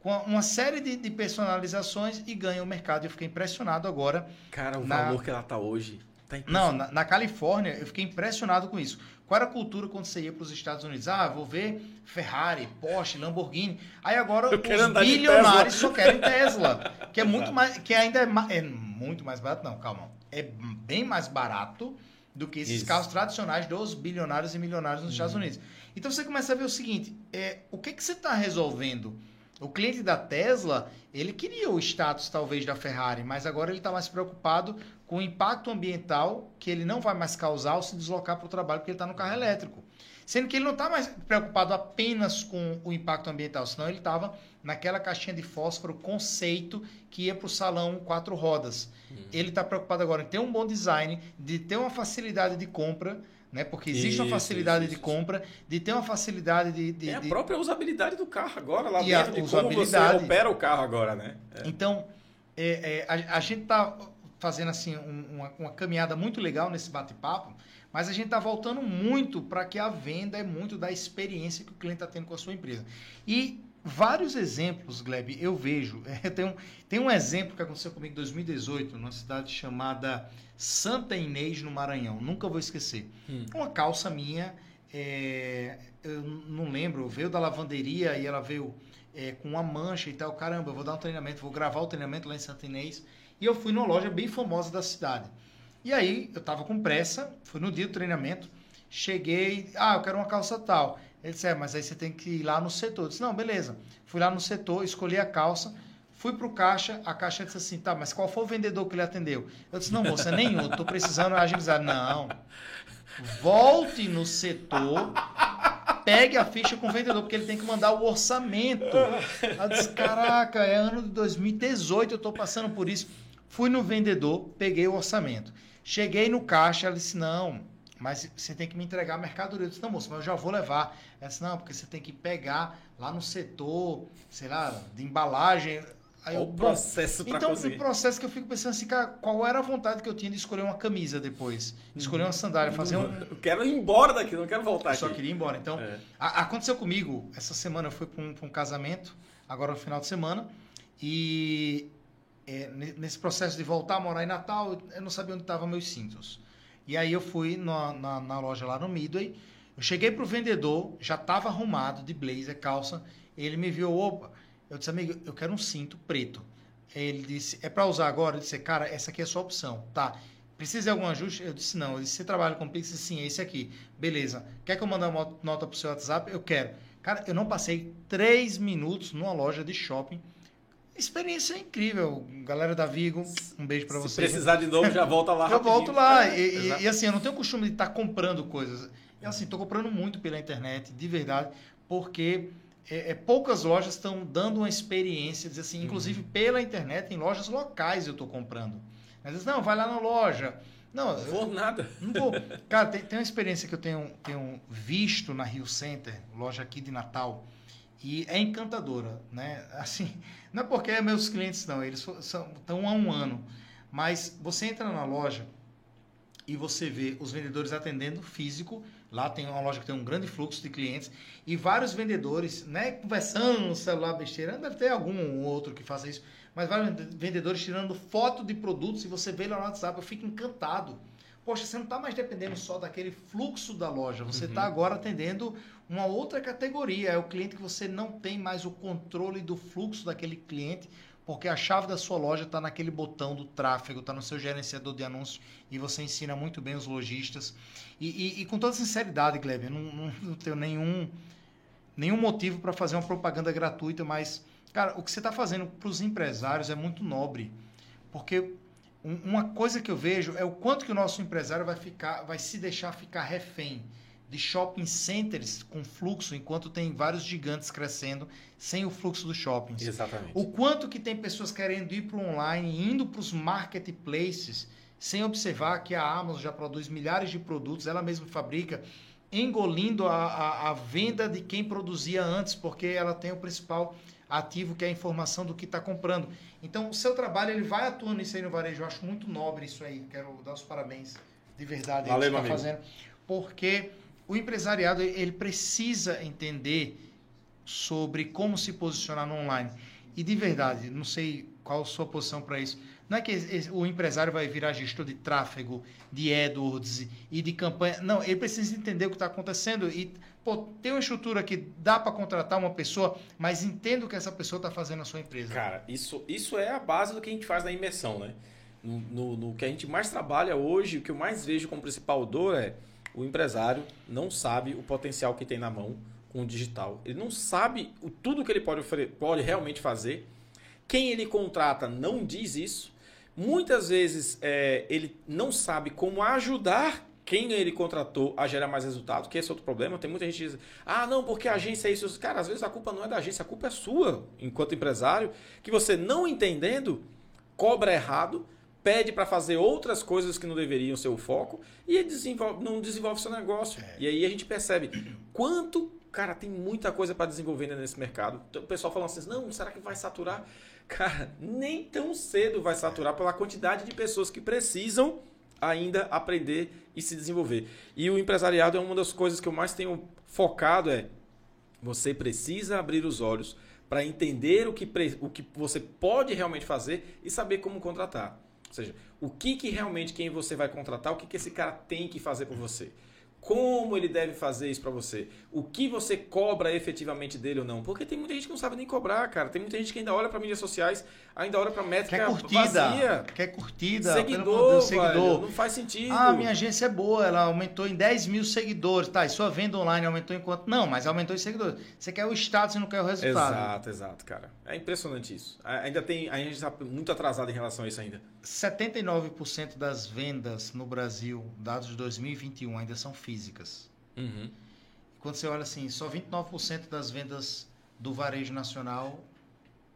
com uma série de, de personalizações e ganha o mercado. Eu fiquei impressionado agora. Cara, o Na- valor que ela tá hoje. Tá Não, na, na Califórnia, eu fiquei impressionado com isso. Qual era a cultura quando você ia para os Estados Unidos? Ah, vou ver Ferrari, Porsche, Lamborghini. Aí agora Eu os bilionários só querem Tesla, que é muito mais, que ainda é, ma- é muito mais barato. Não, calma, é bem mais barato do que esses Isso. carros tradicionais dos bilionários e milionários nos Estados Unidos. Então você começa a ver o seguinte: é, o que que você está resolvendo? O cliente da Tesla, ele queria o status talvez da Ferrari, mas agora ele está mais preocupado com o impacto ambiental que ele não vai mais causar ao se deslocar para o trabalho porque ele está no carro elétrico. Sendo que ele não está mais preocupado apenas com o impacto ambiental, senão ele estava naquela caixinha de fósforo conceito que ia para o salão quatro rodas. Ele está preocupado agora em ter um bom design, de ter uma facilidade de compra, né? porque existe uma Isso, facilidade isso, de isso. compra, de ter uma facilidade de. de- É a de- própria usabilidade do carro agora, lá E a dentro de como você usabilidade. opera o carro agora, né? É. Então, é, é, a, a gente está fazendo assim um- uma, uma caminhada muito legal nesse bate-papo, mas a gente está voltando muito para que a venda é muito da experiência que o cliente está tendo com a sua empresa. E vários exemplos, Gleb, eu vejo. Eu tenho, tem um exemplo que aconteceu comigo em 2018, numa cidade chamada Santa Inês, no Maranhão. Nunca vou esquecer. Hum. Uma calça minha, é, eu não lembro, veio da lavanderia e ela veio é, com uma mancha e tal. Caramba, eu vou dar um treinamento, vou gravar o treinamento lá em Santa Inês. E eu fui numa loja bem famosa da cidade. E aí, eu tava com pressa, fui no dia do treinamento, cheguei, ah, eu quero uma calça tal. Ele disse, é, mas aí você tem que ir lá no setor. Eu disse, não, beleza. Fui lá no setor, escolhi a calça, fui pro caixa, a caixa disse assim, tá, mas qual foi o vendedor que ele atendeu? Eu disse, não, moça, nenhum, tô precisando agilizar. Não, volte no setor, pegue a ficha com o vendedor, porque ele tem que mandar o orçamento. Eu disse, caraca, é ano de 2018, eu tô passando por isso. Fui no vendedor, peguei o orçamento. Cheguei no caixa, ela disse, não, mas você tem que me entregar a mercadoria. Eu disse, não, moço, mas eu já vou levar. Ela disse, não, porque você tem que pegar lá no setor, sei lá, de embalagem. Aí eu, o bom, processo então, conseguir. o processo que eu fico pensando assim, cara, qual era a vontade que eu tinha de escolher uma camisa depois? De escolher uma sandália, fazer um... Eu quero ir embora daqui, não quero voltar Eu só aqui. queria ir embora. Então, É. a- aconteceu comigo, essa semana eu fui para um, um casamento, agora no final de semana, e é, ne- nesse processo de voltar a morar em Natal, eu não sabia onde estavam meus cintos. E aí eu fui na, na, na loja lá no Midway, eu cheguei pro vendedor, já estava arrumado de blazer, calça, ele me viu, opa, eu disse, amigo, eu quero um cinto preto. Ele disse, é para usar agora? Eu disse, cara, essa aqui é a sua opção. Tá, precisa de algum ajuste? Eu disse, não. Ele disse, você trabalha com Pix? Sim, é esse aqui. Beleza. Quer que eu mande uma nota pro seu WhatsApp? Eu quero. Cara, eu não passei três minutos numa loja de shopping Experiência incrível. Galera da Vigo, um beijo para vocês. Se precisar de novo, já volta lá. eu volto lá. É, e, e, assim, eu não tenho costume de estar tá comprando coisas. Eu, assim, estou comprando muito pela internet, de verdade, porque é, é, poucas lojas estão dando uma experiência, assim, inclusive uhum. pela internet, em lojas locais eu estou comprando. Mas não, vai lá na loja. Não, não vou nada. Não vou. Cara, tem, tem uma experiência que eu tenho, tenho visto na Rio Center, loja aqui de Natal, e é encantadora, né? Assim, não é porque é meus clientes não, eles são, estão há um ano, mas você entra na loja e você vê os vendedores atendendo físico, lá tem uma loja que tem um grande fluxo de clientes. E vários vendedores, né, conversando no celular besteira, deve ter algum outro que faça isso, mas vários vendedores tirando foto de produtos e você vê lá no WhatsApp, eu fico encantado. Poxa, você não está mais dependendo só daquele fluxo da loja, você está uhum. agora atendendo uma outra categoria. É o cliente que você não tem mais o controle do fluxo daquele cliente, porque a chave da sua loja está naquele botão do tráfego, está no seu gerenciador de anúncios e você ensina muito bem os lojistas. E, e, e com toda sinceridade, Gleb, eu não, não, não tenho nenhum, nenhum motivo para fazer uma propaganda gratuita, mas Cara, o que você está fazendo para os empresários é muito nobre, porque uma coisa que eu vejo é o quanto que o nosso empresário vai ficar, vai se deixar ficar refém de shopping centers com fluxo, enquanto tem vários gigantes crescendo sem o fluxo dos shoppings. Exatamente. O quanto que tem pessoas querendo ir para o online, indo para os marketplaces, sem observar que a Amazon já produz milhares de produtos, ela mesma fabrica, engolindo a, a, a venda de quem produzia antes, porque ela tem o principal ativo, que é a informação do que está comprando. Então, o seu trabalho ele vai atuando nisso aí no varejo. Eu acho muito nobre isso aí. Quero dar os parabéns de verdade Valeu, que está fazendo. Porque o empresariado ele precisa entender sobre como se posicionar no online. E de verdade, não sei qual a sua posição para isso. Não é que o empresário vai virar gestor de tráfego, de AdWords e de campanha. Não, ele precisa entender o que está acontecendo e pô, tem uma estrutura que dá para contratar uma pessoa, mas entenda o que essa pessoa está fazendo na sua empresa. Cara, isso, isso é a base do que a gente faz na imersão, né? No, no, no que a gente mais trabalha hoje, o que eu mais vejo como principal dor é o empresário não sabe o potencial que tem na mão com o digital. Ele não sabe o, tudo que ele pode, pode realmente fazer. Quem ele contrata não diz isso. Muitas vezes é, ele não sabe como ajudar quem ele contratou a gerar mais resultado, que esse é outro problema. Tem muita gente que diz, ah, não, porque a agência é isso. Cara, às vezes a culpa não é da agência, a culpa é sua, enquanto empresário, que você não entendendo, cobra errado, pede para fazer outras coisas que não deveriam ser o foco e desenvolve, não desenvolve seu negócio. É. E aí a gente percebe quanto, cara, tem muita coisa para desenvolver nesse mercado. Então, o pessoal falando assim, não, será que vai saturar? Cara, nem tão cedo vai saturar pela quantidade de pessoas que precisam ainda aprender e se desenvolver. E o empresariado é uma das coisas que eu mais tenho focado é você precisa abrir os olhos para entender o que, o que você pode realmente fazer e saber como contratar. Ou seja, o que, que realmente quem você vai contratar, o que, que esse cara tem que fazer por você como ele deve fazer isso para você, o que você cobra efetivamente dele ou não, porque tem muita gente que não sabe nem cobrar, cara. Tem muita gente que ainda olha para mídias sociais, ainda olha para métrica quer curtida, vazia. quer curtida, seguidor, Deus, seguidor. não faz sentido. Ah, minha agência é boa, ela aumentou em 10 mil seguidores, tá? E sua venda online aumentou em quanto? Não, mas aumentou em seguidores. Você quer o status e não quer o resultado. Exato, exato, cara. É impressionante isso. Ainda tem, a gente está muito atrasado em relação a isso ainda. 79% das vendas no Brasil, dados de 2021, ainda são físicas. Uhum. Quando você olha assim, só 29% das vendas do varejo nacional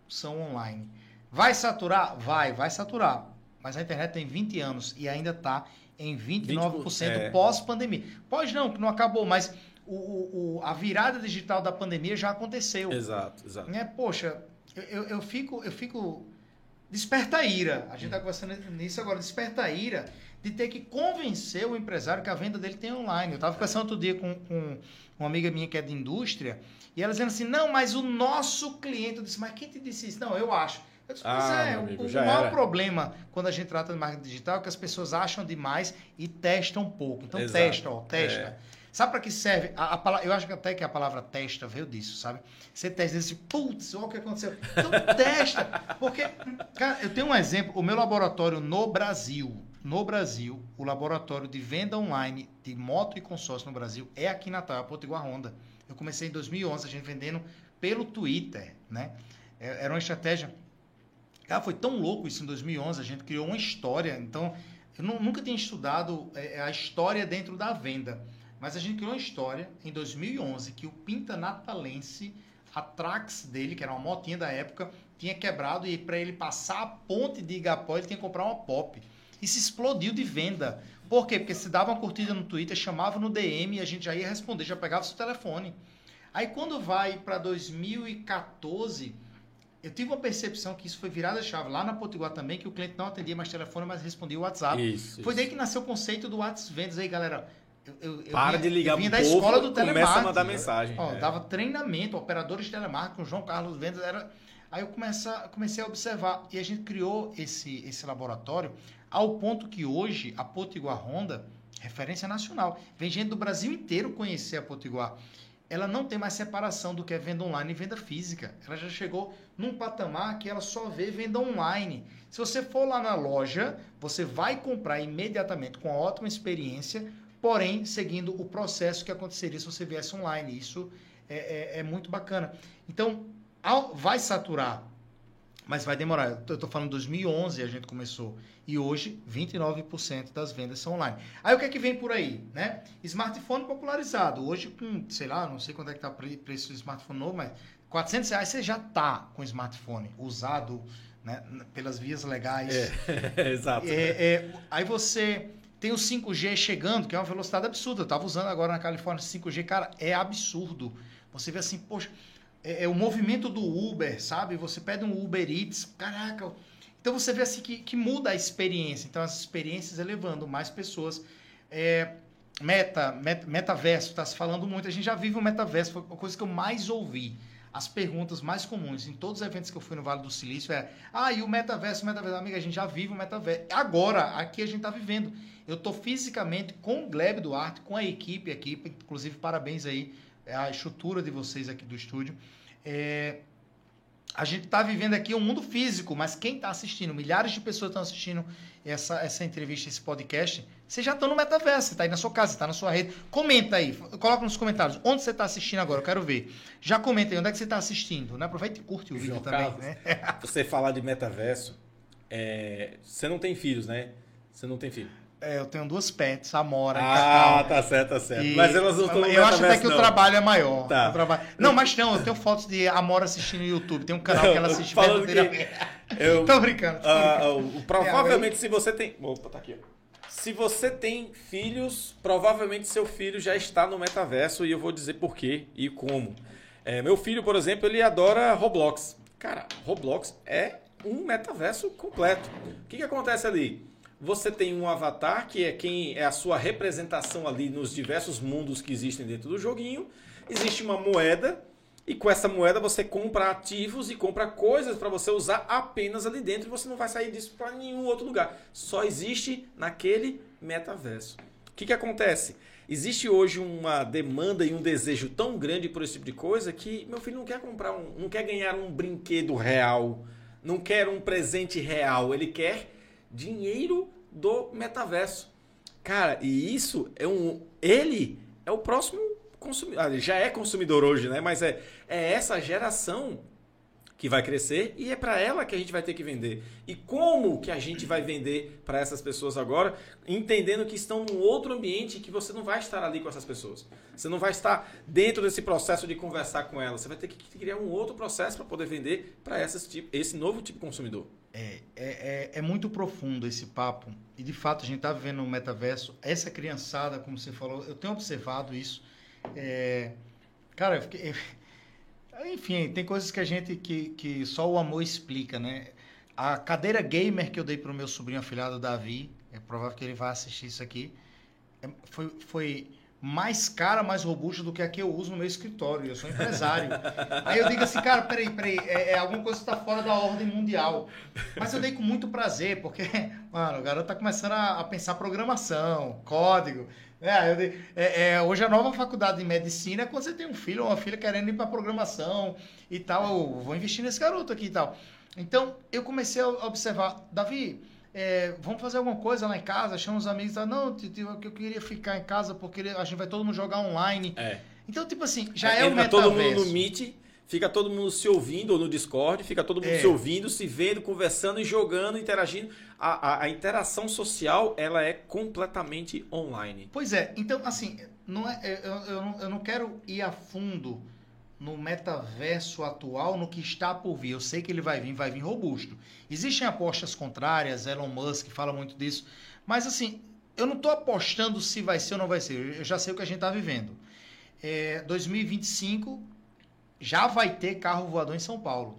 são online. Vai saturar? Vai, vai saturar. Mas a internet tem 20 anos e ainda está em 29% 20%, é. pós-pandemia. Pode não, que não acabou, mas o, o, a virada digital da pandemia já aconteceu. Exato, exato. É, poxa, eu, eu, fico, eu fico desperta a ira. A gente está conversando nisso agora, desperta a ira de ter que convencer o empresário que a venda dele tem online. Eu estava conversando outro dia com, com, uma amiga minha que é de indústria, e ela dizendo assim, não, mas o nosso cliente, eu disse, mas quem te disse isso? Não, eu acho. Eu disse, ah, é, amigo, o, o maior era. problema quando a gente trata de marketing digital é que as pessoas acham demais e testam pouco. Então Exato. testa, ó, testa. É. Sabe para que serve? A, a, eu acho que até que a palavra testa veio disso, sabe? Você testa esse, putz, olha o que aconteceu. Então testa. Porque, cara, eu tenho um exemplo. O meu laboratório no Brasil, no Brasil, o laboratório de venda online de moto e consórcio no Brasil é aqui em Natal, é Potiguar Honda. Eu comecei em 2011, a gente vendendo pelo Twitter, né? É, era uma estratégia Cara, foi tão louco isso em 2011, a gente criou uma história. Então, eu nunca tinha estudado é, a história dentro da venda. Mas a gente criou uma história em 2011 que o Pinta Natalense, a Trax dele, que era uma motinha da época, tinha quebrado e para ele passar a ponte de Igapó, ele tinha que comprar uma pop. Isso explodiu de venda. Por quê? Porque se dava uma curtida no Twitter, chamava no DM e a gente já ia responder, já pegava seu telefone. Aí quando vai para 2014, eu tive uma percepção que isso foi virada chave lá na Potiguar também, que o cliente não atendia mais telefone, mas respondia o WhatsApp. Isso, foi isso. daí que nasceu o conceito do WhatsApp Vendas aí, galera. Eu, eu, eu Para vinha- de ligar eu vinha da povo, escola do começa a telemarketing. mandar mensagem. Ó, É. Dava treinamento, operadores de telemarketing, o João Carlos Vendas era. Aí eu comecei, a- comecei a observar e a gente criou esse, esse laboratório ao ponto que hoje a Potiguar Honda, referência nacional, vem gente do Brasil inteiro conhecer a Potiguar. Ela não tem mais separação do que é venda online e venda física. Ela já chegou num patamar que ela só vê venda online. Se você for lá na loja, você vai comprar imediatamente com ótima experiência, porém seguindo o processo que aconteceria se você viesse online. Isso é, é- é muito bacana. Então, ao- vai saturar, mas vai demorar. Eu estou falando 2011 a gente começou e hoje 29% das vendas são online. Aí o que é que vem por aí, né? Smartphone popularizado. Hoje com, sei lá, não sei quanto é que tá o pre- preço do smartphone novo, mas 400 reais você já tá com smartphone usado, né, pelas vias legais. É, exato. É, é, aí você tem o 5G chegando, que é uma velocidade absurda. Eu tava usando agora na Califórnia 5G, cara, é absurdo. Você vê assim, poxa, é, é o movimento do Uber, sabe? Você pede um Uber Eats, caraca. Então você vê assim que, que muda a experiência. Então as experiências elevando mais pessoas. É, meta, met, metaverso, está se falando muito. A gente já vive o metaverso, foi a coisa que eu mais ouvi. As perguntas mais comuns em todos os eventos que eu fui no Vale do Silício é: ah, e o metaverso, o metaverso? Amiga, a gente já vive o metaverso. Agora, aqui a gente está vivendo. Eu estou fisicamente com o Gleb Duarte, com a equipe aqui, inclusive parabéns aí, a estrutura de vocês aqui do estúdio. É, a gente está vivendo aqui um mundo físico, mas quem está assistindo, milhares de pessoas estão assistindo essa, essa entrevista, esse podcast, vocês já estão no metaverso, você está aí na sua casa, está na sua rede. Comenta aí, coloca nos comentários onde você está assistindo agora, eu quero ver. Já comenta aí onde é que você está assistindo, né? Aproveita e curte o vídeo João também, Carlos. né? Você falar de metaverso, é, você não tem filhos, né? Você não tem filho. É, eu tenho duas pets, a Mora e Ah, Cacau. tá certo, tá certo. E- Mas elas não estão no Eu acho até que o não. trabalho é maior. Tá. O trabalho... Não, mas não, eu tenho fotos de Amora assistindo no YouTube. Tem um canal Não, que ela eu assiste falando que verdadeiramente. Eu, Tô brincando. tô Ah, brincando. o- o- provavelmente, se você tem. Opa, tá aqui, ó. Se você tem filhos, provavelmente seu filho já está no metaverso e eu vou dizer por quê e como. É, meu filho, por exemplo, ele adora Roblox. Cara, Roblox é um metaverso completo. O que, que acontece ali? Você tem um avatar que é quem é a sua representação ali nos diversos mundos que existem dentro do joguinho. Existe uma moeda e com essa moeda você compra ativos e compra coisas para você usar apenas ali dentro e você não vai sair disso para nenhum outro lugar. Só existe naquele metaverso. O que, que acontece? Existe hoje uma demanda e um desejo tão grande por esse tipo de coisa que meu filho não quer comprar um, não quer ganhar um brinquedo real, não quer um presente real, ele quer dinheiro do metaverso. Cara, e isso é um. Ele é o próximo consumidor. Ele já é consumidor hoje, né? Mas é, é essa geração que vai crescer e é para ela que a gente vai ter que vender. E como que a gente vai vender para essas pessoas agora, entendendo que estão num outro ambiente que você não vai estar ali com essas pessoas. Você não vai estar dentro desse processo de conversar com elas. Você vai ter que criar um outro processo para poder vender para esse novo tipo de consumidor. É, é, é, é muito profundo esse papo. E de fato a gente está vivendo um metaverso. Essa criançada, como você falou, eu tenho observado isso. É, cara, eu fiquei, enfim, tem coisas que a gente que, que só o amor explica, né? A cadeira gamer que eu dei para o meu sobrinho afilhado Davi, é provável que ele vá assistir isso aqui, é, foi, foi mais cara, mais robusta do que a que eu uso no meu escritório. Eu sou empresário. Aí eu digo assim, cara, peraí, peraí, é, é alguma coisa que está fora da ordem mundial. Mas eu dei com muito prazer, porque, mano, o garoto tá começando a, a pensar programação, código. É, dei, é, é, hoje a nova faculdade de medicina é quando você tem um filho ou uma filha querendo ir para programação e tal. Eu vou investir nesse garoto aqui e tal. Então, eu comecei a observar, Davi, é, vamos fazer alguma coisa lá em casa, chama os amigos, tá? não, tio, eu queria ficar em casa porque a gente vai todo mundo jogar online. É. Então, tipo assim, já é, Entra o metaverso. todo mundo no Meet, fica todo mundo se ouvindo ou no Discord, fica todo mundo É. se ouvindo, se vendo, conversando e jogando, interagindo. A, a- a interação social, ela é completamente online. Pois é, então assim, não é, eu, eu, eu não quero ir a fundo no metaverso atual, no que está por vir. Eu sei que ele vai vir, vai vir robusto. Existem apostas contrárias, Elon Musk fala muito disso, mas assim, eu não estou apostando se vai ser ou não vai ser. Eu já sei o que a gente está vivendo. É, 2025 já vai ter carro voador em São Paulo.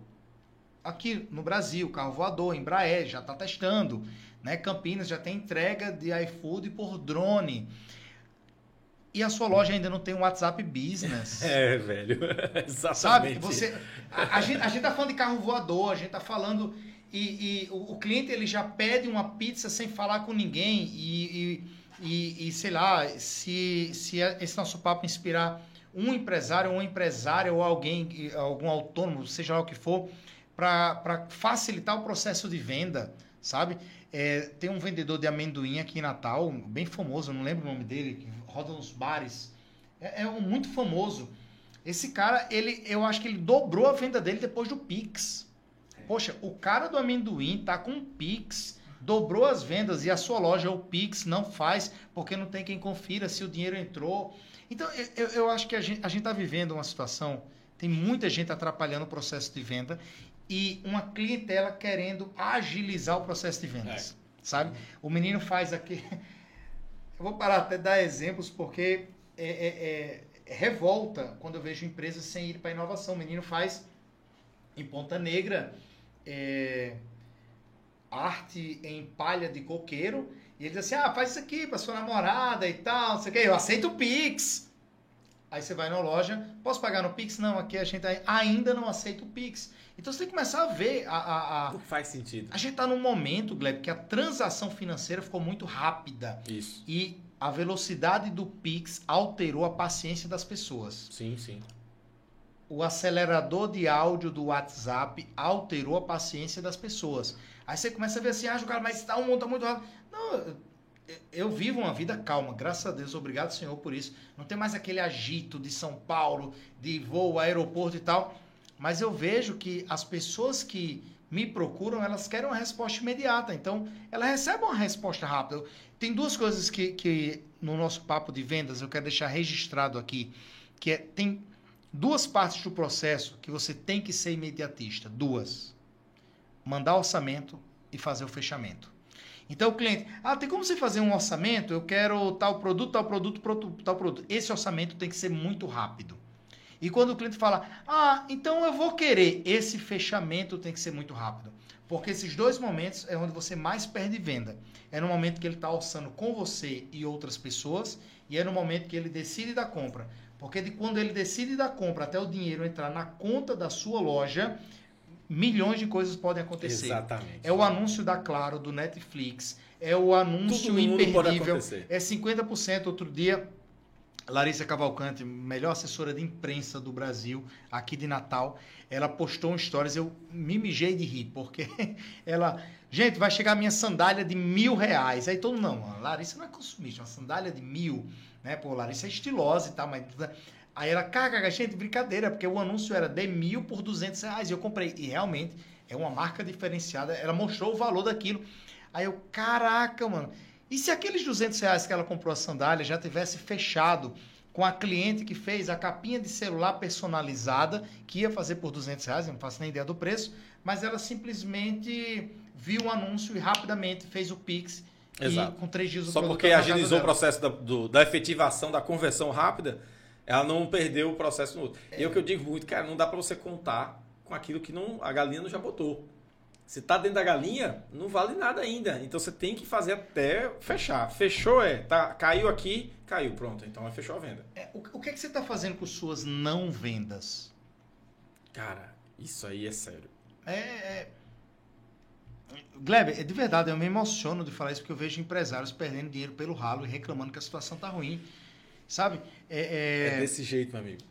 Aqui no Brasil, carro voador, Embraer já está testando. Né? Campinas já tem entrega de iFood por drone. E a sua loja ainda não tem um WhatsApp Business. É, velho. Exatamente. Sabe? Você, a, a gente, a gente tá falando de carro voador, a gente tá falando. E, e o, o cliente ele já pede uma pizza sem falar com ninguém. E, e, e, sei lá, se, se esse nosso papo inspirar um empresário, uma empresária ou alguém, algum autônomo, seja lá o que for, para facilitar o processo de venda, sabe? É, tem um vendedor de amendoim aqui em Natal, bem famoso, não lembro o nome dele, roda nos bares. É, é um muito famoso. Esse cara, ele, eu acho que ele dobrou a venda dele depois do Pix. Poxa, o cara do amendoim tá com Pix, dobrou as vendas e a sua loja, o Pix, não faz, porque não tem quem confira se o dinheiro entrou. Então, eu, eu acho que a gente, a gente tá vivendo uma situação, tem muita gente atrapalhando o processo de venda e uma clientela querendo agilizar o processo de vendas, sabe? O menino faz aqui... Eu vou parar até dar exemplos, porque é, é, é revolta quando eu vejo empresas sem ir para inovação. O menino faz em Ponta Negra é, arte em palha de coqueiro e ele diz assim: ah, faz isso aqui para sua namorada e tal, não sei o que. Eu aceito o Pix. Aí você vai na loja, posso pagar no Pix? Não, aqui a gente ainda não aceita o Pix. Então você tem que começar a ver a. a, a... Faz sentido. A gente está num momento, Gleb, que a transação financeira ficou muito rápida. Isso. E a velocidade do Pix alterou a paciência das pessoas. Sim, sim. O acelerador de áudio do WhatsApp alterou a paciência das pessoas. Aí você começa a ver assim, ah, cara, mas tá um mundo tá muito rápido. Não, eu vivo uma vida calma, graças a Deus, obrigado Senhor por isso. Não tem mais aquele agito de São Paulo, de voo, aeroporto e tal. Mas eu vejo que as pessoas que me procuram, elas querem uma resposta imediata. Então, ela recebe uma resposta rápida. Tem duas coisas que, que no nosso papo de vendas eu quero deixar registrado aqui, que é, tem duas partes do processo que você tem que ser imediatista. Duas. Mandar orçamento e fazer o fechamento. Então o cliente, ah, tem como você fazer um orçamento? Eu quero tal produto, tal produto, tal produto. Esse orçamento tem que ser muito rápido. E quando o cliente fala, ah, então eu vou querer, esse fechamento tem que ser muito rápido. Porque esses dois momentos é onde você mais perde venda. É no momento que ele está orçando com você e outras pessoas, e é no momento que ele decide da compra. Porque de quando ele decide da compra até o dinheiro entrar na conta da sua loja, milhões de coisas podem acontecer. Exatamente. É o anúncio da Claro, do Netflix, é o anúncio Tudo mundo pode imperdível, acontecer. é 50% outro dia. Larissa Cavalcante, melhor assessora de imprensa do Brasil, aqui de Natal, ela postou um stories, eu me mijei de rir, porque ela, gente, vai chegar minha sandália de mil reais. Aí todo mundo, não, Larissa não é consumista, uma sandália de mil, né? Pô, Larissa é estilosa e tal, mas... Aí ela, caga, gente, brincadeira, porque o anúncio era de mil por duzentos reais, e eu comprei. E realmente, é uma marca diferenciada, ela mostrou o valor daquilo. Aí eu, caraca, mano... E se aqueles 200 reais que ela comprou a sandália já tivesse fechado com a cliente que fez a capinha de celular personalizada, que ia fazer por 200 reais, eu não faço nem ideia do preço, mas ela simplesmente viu o anúncio e rapidamente fez o Pix. Exato. E com três dias o Só porque agilizou o processo da, do- da efetivação, da conversão rápida, ela não perdeu o processo no outro. É. E é o que eu digo muito, cara, não dá pra você contar com aquilo que não, a galinha não já botou. Se tá dentro da galinha, não vale nada ainda. Então você tem que fazer até fechar. Fechou é, tá, caiu aqui, caiu, pronto. Então fechou a venda. É, o, o que, é que você está fazendo com suas não vendas? Cara, isso aí é sério. É, é... Gleb, é de verdade, eu me emociono de falar isso porque eu vejo empresários perdendo dinheiro pelo ralo e reclamando que a situação tá ruim. Sabe? É, É, é, desse jeito, meu amigo.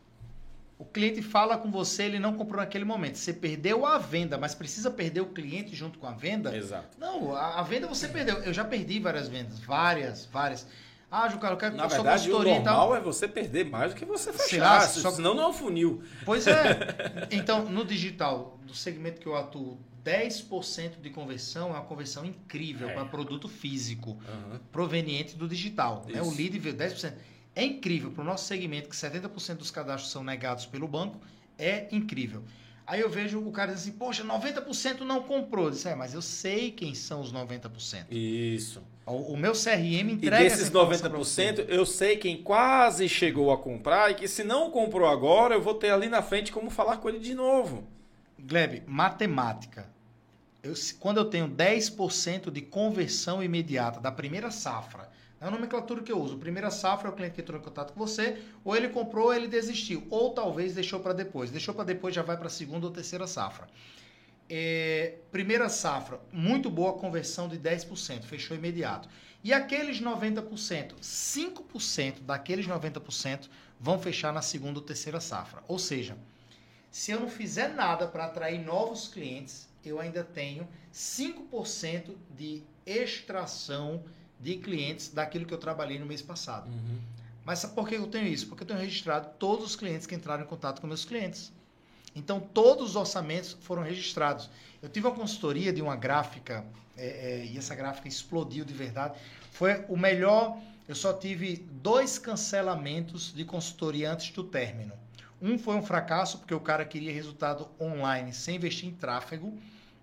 O cliente fala com você, ele não comprou naquele momento. Você perdeu a venda, mas precisa perder o cliente junto com a venda? Exato. Não, a, a venda você perdeu. Eu já perdi várias vendas, várias, várias. Ah, Jucara, eu quero Na verdade, o normal é você perder mais do que você fechar. se- só- Senão não é um funil. Pois é. Então, no digital, do segmento que eu atuo, 10% de conversão é uma conversão incrível É. para produto físico, Aham. proveniente do digital. Né? O lead veio 10%. É incrível para o nosso segmento, que 70% dos cadastros são negados pelo banco, é incrível. Aí eu vejo o cara assim, poxa, 90% não comprou. Eu disse, é, mas eu sei quem são os 90%. Isso. O, o meu CRM E entrega essa desses informação pra você. 90%, eu sei quem quase chegou a comprar e que se não comprou agora, eu vou ter ali na frente como falar com ele de novo. Gleb, matemática. Eu- quando eu tenho 10% de conversão imediata da primeira safra, a nomenclatura que eu uso. Primeira safra é o cliente que entrou em contato com você, ou ele comprou ou ele desistiu, ou talvez deixou para depois. Deixou para depois já vai para a segunda ou terceira safra. É, primeira safra, muito boa conversão de 10%, fechou imediato. E aqueles 90%, 5% daqueles 90% vão fechar na segunda ou terceira safra. Ou seja, se eu não fizer nada para atrair novos clientes, eu ainda tenho 5% de extração de clientes daquilo que eu trabalhei no mês passado. Mas sabe por que eu tenho isso? Porque eu tenho registrado todos os clientes que entraram em contato com meus clientes. Então, todos os orçamentos foram registrados. Eu tive uma consultoria de uma gráfica, é, é, e essa gráfica explodiu de verdade. Foi o melhor. Eu só tive dois cancelamentos de consultoria antes do término. Um foi um fracasso, porque o cara queria resultado online sem investir em tráfego.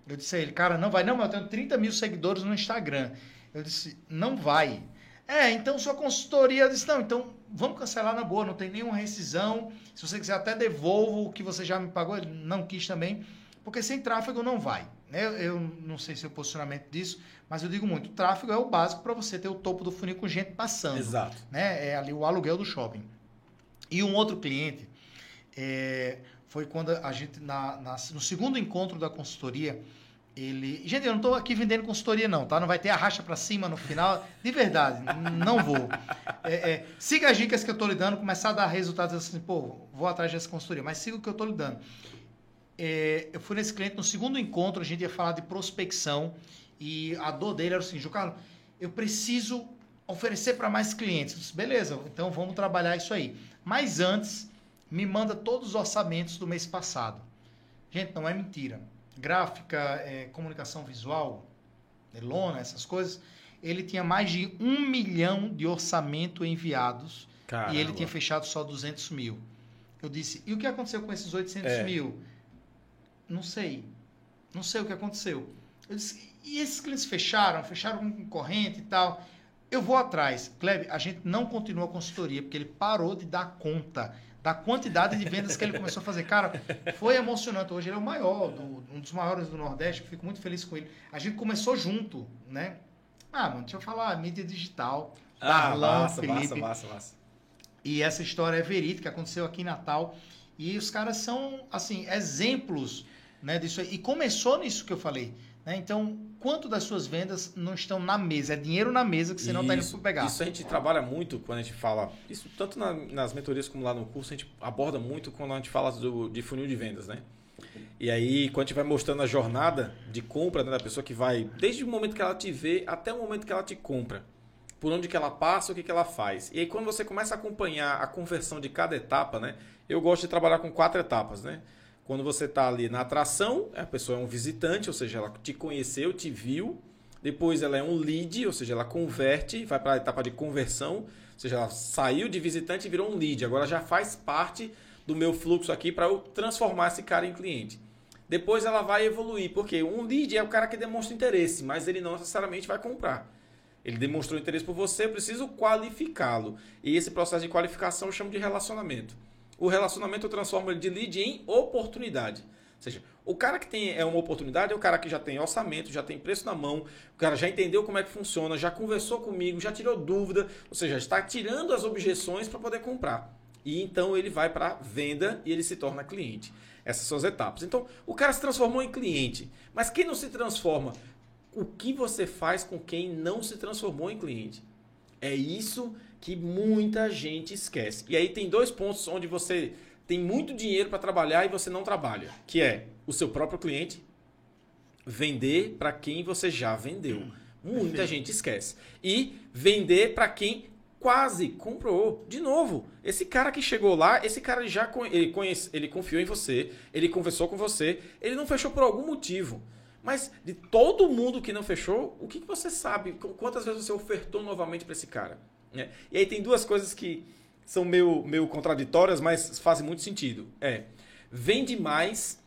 Eu disse a ele, cara, não vai, não, mas eu tenho 30 mil seguidores no Instagram. Eu disse, não vai. É, então sua consultoria disse, não, então vamos cancelar na boa, não tem nenhuma rescisão. Se você quiser, até devolvo o que você já me pagou. Ele não quis também, porque sem tráfego não vai. né? Eu, eu não sei se é o posicionamento disso, mas eu digo muito: o tráfego é o básico para você ter o topo do funil com gente passando Exato. né? É ali o aluguel do shopping. E um outro cliente é, foi quando a gente, na, na- no segundo encontro da consultoria, ele. Gente, eu não estou aqui vendendo consultoria, não, tá? Não vai ter a racha para cima no final. De verdade, não vou. É, é, siga as dicas que eu estou lhe dando, começar a dar resultados assim, pô, vou atrás dessa consultoria, mas siga o que eu estou lhe dando. É, eu fui nesse cliente no segundo encontro, a gente ia falar de prospecção e a dor dele era o seguinte, Carlos, eu preciso oferecer para mais clientes. Disse, Beleza, então vamos trabalhar isso aí. Mas antes, me manda todos os orçamentos do mês passado. Gente, não é mentira. Gráfica, é, comunicação visual, lona, essas coisas. Ele tinha mais de um milhão de orçamento enviados e ele tinha fechado só 200 mil. Eu disse, e o que aconteceu com esses 800 É. mil? Não sei. Não sei o que aconteceu. Eu disse, e esses clientes fecharam? Fecharam com concorrente e tal? Eu vou atrás. Kleber, a gente não continua a consultoria, porque ele parou de dar conta da quantidade de vendas que ele começou a fazer. Cara, foi emocionante. Hoje ele é o maior, do- um dos maiores do Nordeste. Eu fico muito feliz com ele. A gente começou junto, né? Ah, mano, deixa eu falar, mídia digital. Ah, Darlan, massa, Felipe. massa, massa, massa. E essa história é verídica, aconteceu aqui em Natal. E os caras são, assim, exemplos né, disso aí. E começou nisso que eu falei. Né? Então, quanto das suas vendas não estão na mesa? É dinheiro na mesa que você não está indo Isso, para pegar. Isso a gente trabalha muito quando a gente fala, isso tanto na- nas mentorias como lá no curso, a gente aborda muito quando a gente fala do, de funil de vendas, né? E aí, quando a gente vai mostrando a jornada de compra né, da pessoa que vai, desde o momento que ela te vê até o momento que ela te compra, por onde que ela passa, o que, que ela faz. E aí, quando você começa a acompanhar a conversão de cada etapa, né? Eu gosto de trabalhar com quatro etapas, né? Quando você está ali na atração, a pessoa é um visitante, ou seja, ela te conheceu, te viu. Depois ela é um lead, ou seja, ela converte, vai para a etapa de conversão, ou seja, ela saiu de visitante e virou um lead. Agora já faz parte do meu fluxo aqui para eu transformar esse cara em cliente. Depois ela vai evoluir, porque um lead é o cara que demonstra interesse, mas ele não necessariamente vai comprar. Ele demonstrou interesse por você, eu preciso qualificá-lo. E esse processo de qualificação eu chamo de relacionamento. O relacionamento eu transformo de lead em oportunidade. Ou seja, o cara que tem é uma oportunidade é o cara que já tem orçamento, já tem preço na mão, o cara já entendeu como é que funciona, já conversou comigo, já tirou dúvida, ou seja, está tirando as objeções para poder comprar. E então ele vai para venda e ele se torna cliente. Essas são as etapas. Então, o cara se transformou em cliente. Mas quem não se transforma? O que você faz com quem não se transformou em cliente? É isso que muita gente esquece. E aí tem dois pontos onde você tem muito dinheiro para trabalhar e você não trabalha, que é o seu próprio cliente vender para quem você já vendeu. Muita Perfeito. gente esquece. E vender para quem quase comprou. De novo, esse cara que chegou lá, esse cara já ele, conhece, ele confiou em você, ele conversou com você, ele não fechou por algum motivo. Mas de todo mundo que não fechou, o que, que você sabe? Quantas vezes você ofertou novamente para esse cara? Né? E aí tem duas coisas que são meio, meio contraditórias, mas fazem muito sentido. É, vende mais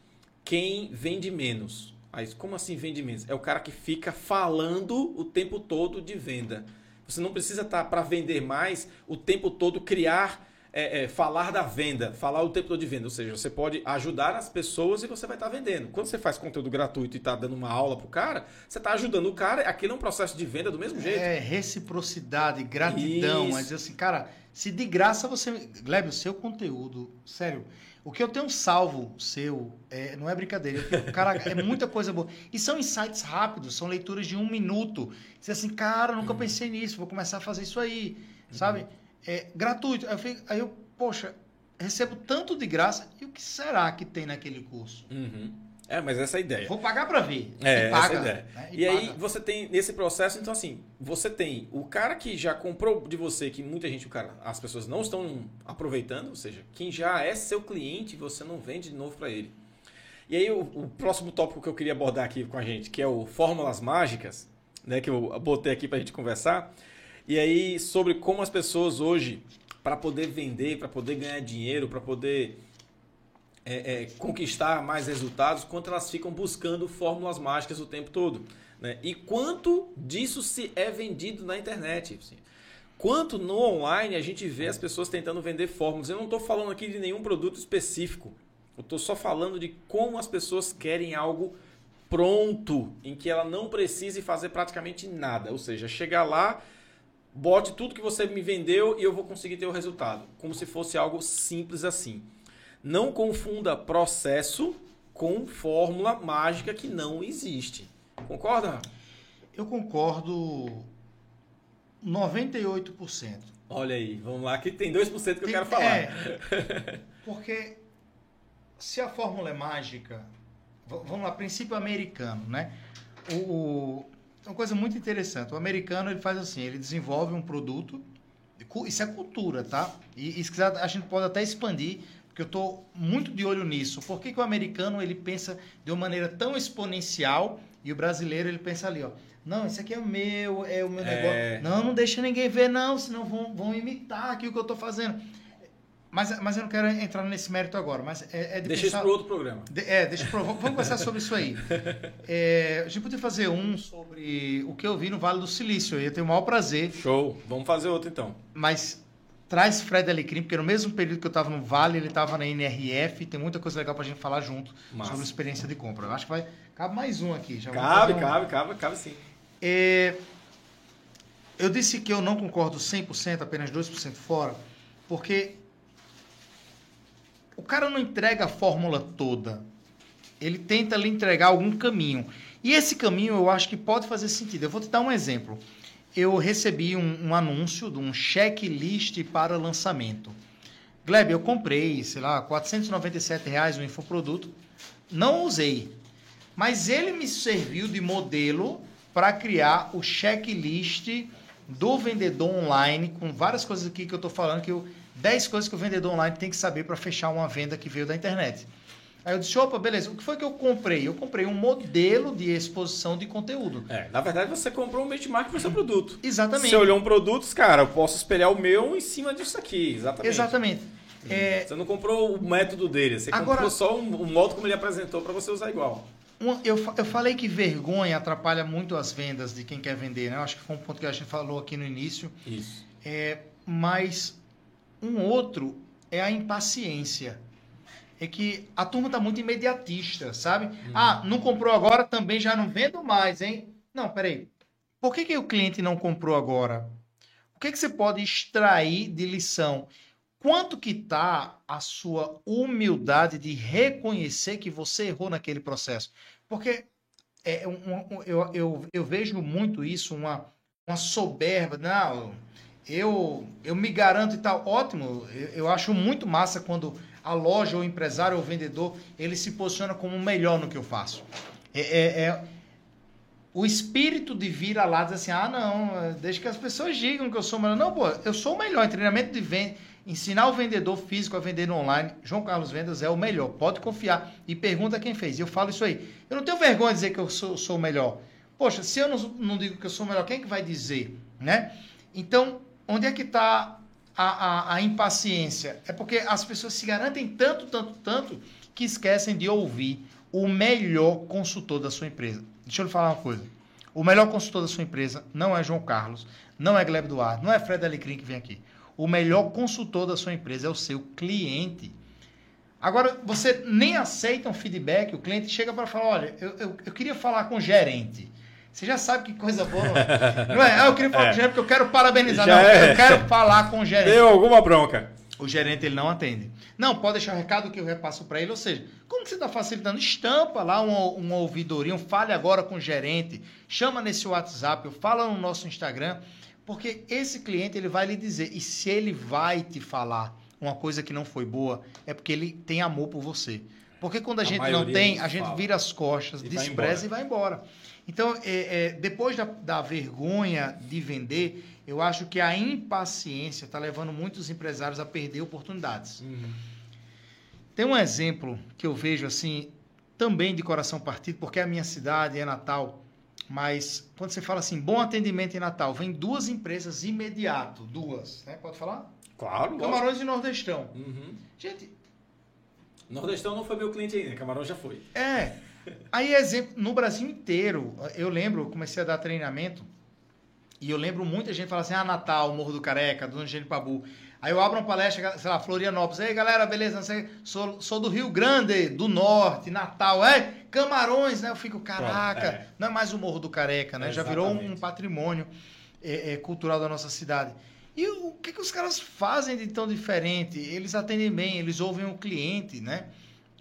quem vende menos. Aí, como assim vende menos? É o cara que fica falando o tempo todo de venda. Você não precisa estar para vender mais o tempo todo criar é, é, falar da venda, falar o tempo todo de venda. Ou seja, você pode ajudar as pessoas e você vai estar tá vendendo. Quando você faz conteúdo gratuito e está dando uma aula para o cara, você está ajudando o cara. Aquilo é um processo de venda do mesmo jeito. É, reciprocidade, gratidão. Isso. Mas assim, cara, se de graça você. Gleb, o seu conteúdo, sério. O que eu tenho salvo seu, é, não é brincadeira. Tenho, cara, é muita coisa boa. E são insights rápidos, são leituras de um minuto. Você assim, cara, nunca uhum. pensei nisso, vou começar a fazer isso aí, sabe? É, gratuito. Aí eu, fico, aí eu, poxa, recebo tanto de graça, e o que será que tem naquele curso? Uhum. É, mas essa é a ideia. Vou pagar para ver. É, paga, essa é a ideia. Né? E, e aí você tem nesse processo, então assim, você tem o cara que já comprou de você, que muita gente, o cara, as pessoas não estão aproveitando, ou seja, quem já é seu cliente, você não vende de novo para ele. E aí o, o, próximo tópico que eu queria abordar aqui com a gente, que é o fórmulas mágicas, né, que eu botei aqui para a gente conversar, e aí, sobre como as pessoas hoje, para poder vender, para poder ganhar dinheiro, para poder é, é, conquistar mais resultados, quanto elas ficam buscando fórmulas mágicas o tempo todo. Né? E quanto disso se é vendido na internet. Assim. Quanto no online a gente vê as pessoas tentando vender fórmulas. Eu não estou falando aqui de nenhum produto específico. Eu estou só falando de como as pessoas querem algo pronto, em que ela não precise fazer praticamente nada. Ou seja, chegar lá bote tudo que você me vendeu e eu vou conseguir ter o resultado. Como se fosse algo simples assim. Não confunda processo com fórmula mágica que não existe. Concorda? Eu concordo 98%. Olha aí, vamos lá que tem 2% que tem, eu quero falar. É, porque se a fórmula é mágica, vamos lá, princípio americano, né? O, é uma coisa muito interessante. O americano ele faz assim, ele desenvolve um produto, isso é cultura, tá? E, e se quiser, a gente pode até expandir, porque eu estou muito de olho nisso. Por que, que o americano ele pensa de uma maneira tão exponencial e o brasileiro ele pensa ali, ó, não, isso aqui é o meu, é o meu é... negócio. Não, não deixa ninguém ver, não, senão vão, vão imitar aqui o que eu estou fazendo. Mas, mas eu não quero entrar nesse mérito agora. Mas é, é de deixa pensar... isso para outro programa. De, é, deixa pro... Vamos conversar sobre isso aí. É, a gente podia fazer um sobre o que eu vi no Vale do Silício. Eu ia ter o maior prazer. Show. Vamos fazer outro então. Mas traz Fred Alecrim, porque no mesmo período que eu estava no Vale, ele estava na NRF. Tem muita coisa legal para a gente falar junto Massa. sobre experiência de compra. Eu acho que vai. Cabe mais um aqui. Já cabe, um... cabe, cabe, cabe sim. É... Eu disse que eu não concordo 100%, apenas 2% fora, porque o cara não entrega a fórmula toda. Ele tenta lhe entregar algum caminho. E esse caminho eu acho que pode fazer sentido. Eu vou te dar um exemplo. Eu recebi um, um anúncio de um checklist para lançamento. Gleb, eu comprei, sei lá, 497 reais no infoproduto. Não usei. Mas ele me serviu de modelo para criar o checklist do vendedor online, com várias coisas aqui que eu estou falando que eu 10 coisas que o vendedor online tem que saber para fechar uma venda que veio da internet. Aí eu disse, opa, beleza, o que foi que eu comprei? Eu comprei um modelo de exposição de conteúdo. É, na verdade você comprou um benchmark para o seu produto. Exatamente. Você olhou um produto, cara, eu posso espelhar o meu em cima disso aqui, exatamente. Exatamente. É... Você não comprou o método dele, você Agora, comprou só um, um modo como ele apresentou para você usar igual. Eu, eu falei que vergonha atrapalha muito as vendas de quem quer vender, né? Eu acho que foi um ponto que a gente falou aqui no início. Isso. É, mas um outro é a impaciência. É que a turma está muito imediatista, sabe? Uhum. Ah, não comprou agora, também já não vendo mais, hein? Não, peraí. Por que, que o cliente não comprou agora? O que, que você pode extrair de lição? Quanto que está a sua humildade de reconhecer que você errou naquele processo? Porque é um, um, eu, eu, eu vejo muito isso, uma, uma soberba. Não, eu, eu me garanto e tal. Ótimo, eu, eu acho muito massa quando a loja, ou o empresário, ou o vendedor, ele se posiciona como o melhor no que eu faço. É, é, é o espírito de vir lá diz assim: ah, não, deixa que as pessoas digam que eu sou o melhor. Não, pô, eu sou o melhor em treinamento de venda. Ensinar o vendedor físico a vender online, João Carlos Vendas é o melhor. Pode confiar. E pergunta quem fez. Eu falo isso aí. Eu não tenho vergonha de dizer que eu sou, sou o melhor. Poxa, se eu não, não digo que eu sou o melhor, quem é que vai dizer? Né? Então, onde é que está a, a, a impaciência? É porque as pessoas se garantem tanto, tanto, tanto, que esquecem de ouvir o melhor consultor da sua empresa. Deixa eu lhe falar uma coisa. O melhor consultor da sua empresa não é João Carlos, não é Gleb Duarte, não é Fred Alecrim que vem aqui. O melhor consultor da sua empresa é o seu cliente. Agora, você nem aceita um feedback, o cliente chega para falar, olha, eu, eu, eu, queria falar com o gerente. Você já sabe que coisa boa. Não é? Ah, eu queria falar é. com o gerente porque eu quero parabenizar. Já não, é. eu quero falar com o gerente. Deu alguma bronca. O gerente ele não atende. Não, pode deixar o recado que eu repasso para ele. Ou seja, como que você está facilitando? Estampa lá uma, uma ouvidoria, um fale agora com o gerente, chama nesse WhatsApp, fala no nosso Instagram. Porque esse cliente ele vai lhe dizer, e se ele vai te falar uma coisa que não foi boa, é porque ele tem amor por você. Porque quando a, a gente não tem, a gente fala. vira as costas, e despreza e vai embora. Então, é, é, depois da, da vergonha de vender, eu acho que a impaciência está levando muitos empresários a perder oportunidades. Uhum. Tem um exemplo que eu vejo assim, também de coração partido, porque é a minha cidade, é Natal. Mas quando você fala assim, bom atendimento em Natal, vem duas empresas imediato, duas, né? Pode falar? Claro. Camarões lógico. e Nordestão. Uhum. Gente. Nordestão não foi meu cliente ainda, Camarões já foi. É. Aí, exemplo, no Brasil inteiro, eu lembro, eu comecei a dar treinamento, e eu lembro muita gente falar assim: ah, Natal, Morro do Careca, Dona Gênio Pabu. Aí eu abro uma palestra, sei lá, Florianópolis. Aí, galera, beleza? Sou, sou do Rio Grande, do Norte, Natal. É, Camarões, né? Eu fico, caraca, é. não é mais o Morro do Careca, né? É, Já virou um patrimônio é, é, cultural da nossa cidade. E o que, que os caras fazem de tão diferente? Eles atendem bem, eles ouvem o cliente, né?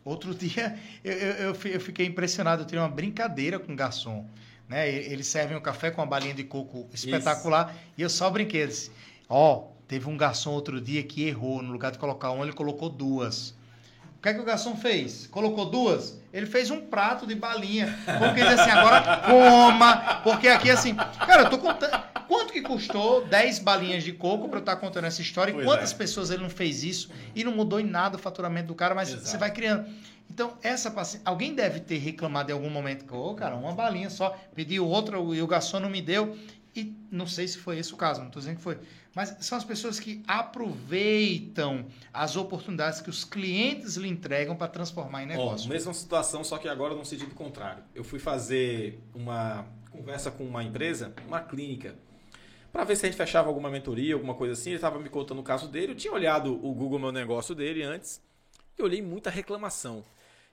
Outro dia eu, eu, eu fiquei impressionado, eu tive uma brincadeira com o garçom. Né? Eles servem o um café com uma balinha de coco espetacular. Isso. E eu só brinquei. Disse, ó, oh, teve um garçom outro dia que errou. No lugar de colocar uma, ele colocou duas. O que é que o garçom fez? Colocou duas? Ele fez um prato de balinha. Porque ele assim, agora coma. Porque aqui assim, cara, eu tô contando. Quanto que custou 10 balinhas de coco para eu estar tá contando essa história? E quantas é. pessoas ele não fez isso e não mudou em nada o faturamento do cara, mas Exato. você vai criando. Então, essa paciência. Alguém deve ter reclamado em algum momento que, ô, oh, cara, uma balinha só, pediu outra e o garçom não me deu. E não sei se foi esse o caso, não estou dizendo que foi. Mas são as pessoas que aproveitam as oportunidades que os clientes lhe entregam para transformar em negócio. Oh, mesma situação, só que agora no sentido contrário. Eu fui fazer uma conversa com uma empresa, uma clínica, para ver se a gente fechava alguma mentoria, alguma coisa assim. Ele estava me contando o caso dele. Eu tinha olhado o Google Meu Negócio dele antes e olhei muita reclamação.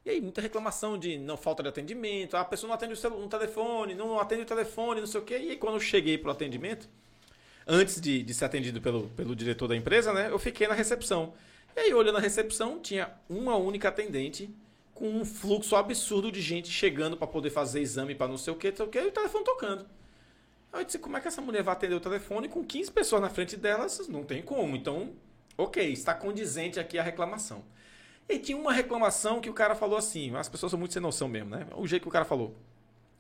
E aí, muita reclamação de não falta de atendimento, a pessoa não atende o no telefone, não atende o telefone, não sei o quê. E aí, quando eu cheguei para o atendimento, antes de, de ser atendido pelo, pelo diretor da empresa, né, eu fiquei na recepção. E aí, olhando a recepção, tinha uma única atendente com um fluxo absurdo de gente chegando para poder fazer exame para não sei o quê, não sei o quê, e o telefone tocando. Aí eu disse, como é que essa mulher vai atender o telefone com 15 pessoas na frente delas? Não tem como. Então, ok, está condizente aqui a reclamação. E tinha uma reclamação que o cara falou assim, as pessoas são muito sem noção mesmo, né? O jeito que o cara falou.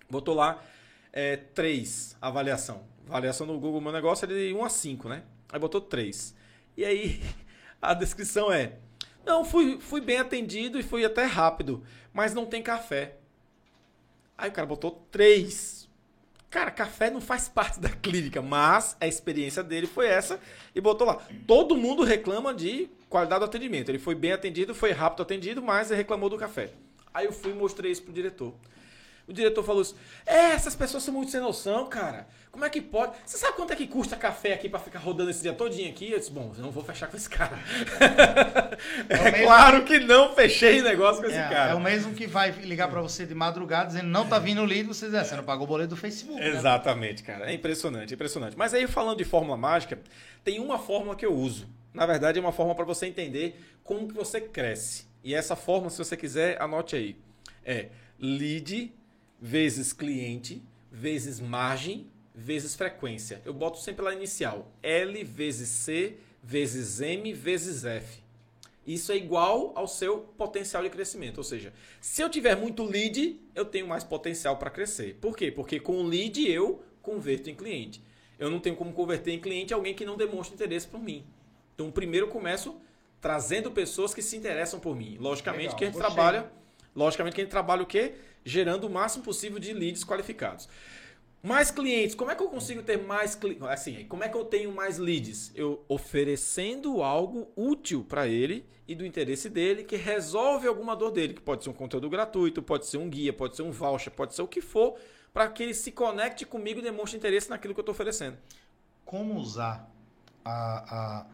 Botou lá é, 3 avaliação. Avaliação no Google Meu Negócio é de 1 a 5, né? Aí botou 3. E aí a descrição é: Não, fui, fui bem atendido e fui até rápido, mas não tem café. Aí o cara botou 3. Cara, café não faz parte da clínica, mas a experiência dele foi essa e botou lá. Todo mundo reclama de qualidade do atendimento. Ele foi bem atendido, foi rápido atendido, mas reclamou do café. Aí eu fui e mostrei isso pro diretor. O diretor falou assim: É, essas pessoas são muito sem noção, cara. Como é que pode? Você sabe quanto é que custa café aqui para ficar rodando esse dia todinho aqui? Eu disse: Bom, eu não vou fechar com esse cara. É, é mesmo... claro que não fechei negócio com esse é, cara. É o mesmo que vai ligar para você de madrugada dizendo: Não tá vindo o lead, você diz: é, Você não pagou o boleto do Facebook. Exatamente, né? cara. É impressionante, impressionante. Mas aí, falando de fórmula mágica, tem uma fórmula que eu uso. Na verdade, é uma forma para você entender como que você cresce. E essa forma, se você quiser, anote aí. É lead vezes cliente vezes margem vezes frequência. Eu boto sempre lá inicial. L vezes C vezes M vezes F. isso é igual ao seu potencial de crescimento. Ou seja, se eu tiver muito lead, eu tenho mais potencial para crescer. Por quê? Porque com o lead eu converto em cliente. Eu não tenho como converter em cliente alguém que não demonstra interesse por mim. Então, primeiro eu começo trazendo pessoas que se interessam por mim. Logicamente Legal, que a gente trabalha, logicamente que a gente trabalha o quê? Gerando o máximo possível de leads qualificados. Mais clientes, como é que eu consigo ter mais clientes? Assim, como é que eu tenho mais leads? Eu oferecendo algo útil para ele e do interesse dele que resolve alguma dor dele, que pode ser um conteúdo gratuito, pode ser um guia, pode ser um voucher, pode ser o que for, para que ele se conecte comigo e demonstre interesse naquilo que eu estou oferecendo. Como usar a, a.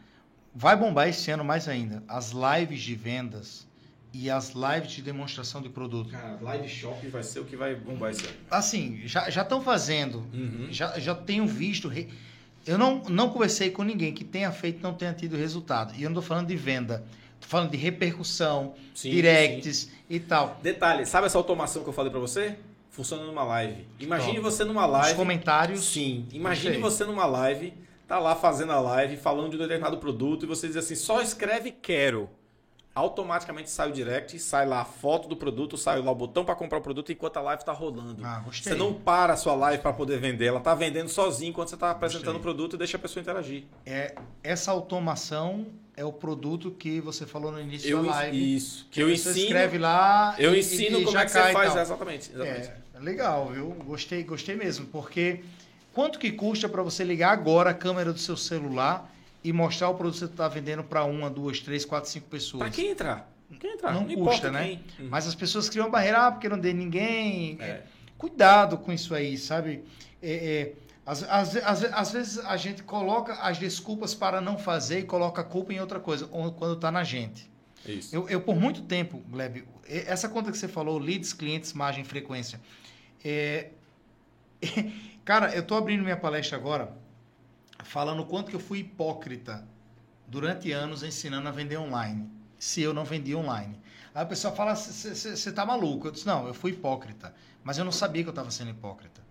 Vai bombar esse ano mais ainda. As lives de vendas e as lives de demonstração de produto. Cara, live shop vai ser o que vai bombar ano. Assim, já estão fazendo. Uhum. Já, já tenho visto. Eu não, não conversei com ninguém que tenha feito e não tenha tido resultado. E eu não estou falando de venda. Estou falando de repercussão, sim, directs sim. e tal. Detalhe, sabe essa automação que eu falei para você? Funciona numa live. Imagine você numa live. Os comentários. Sim. Imagine você numa live, tá lá fazendo a live, falando de um determinado produto e você diz assim: só escreve quero automaticamente sai o direct, sai lá a foto do produto, sai lá o botão para comprar o produto enquanto a live está rolando. Ah, gostei. Você não para a sua live para poder vender, ela está vendendo sozinho enquanto você está apresentando o produto e deixa a pessoa interagir. É, essa automação é o produto que você falou no início eu, da live. Isso, que, que eu ensino. escreve lá Eu e, ensino e, como é que você faz, exatamente. exatamente. É, legal, viu? Gostei, gostei mesmo, porque quanto que custa para você ligar agora a câmera do seu celular e mostrar o produto que você está vendendo para uma, duas, três, quatro, cinco pessoas. Para quem entrar? Quem entrar? Não, não custa, né? Quem. Mas as pessoas criam barreira, ah, porque não dei ninguém. É. Cuidado com isso aí, sabe? É, é, às, às, às, às, vezes a gente coloca as desculpas para não fazer e coloca a culpa em outra coisa, quando está na gente. Isso. Eu, eu, por muito tempo, Gleb, essa conta que você falou, leads, clientes, margem, frequência. É, cara, eu estou abrindo minha palestra agora falando o quanto que eu fui hipócrita durante anos ensinando a vender online, se eu não vendia online. Aí a pessoa fala, você tá maluco? Eu disse, não, eu fui hipócrita, mas eu não sabia que eu estava sendo hipócrita.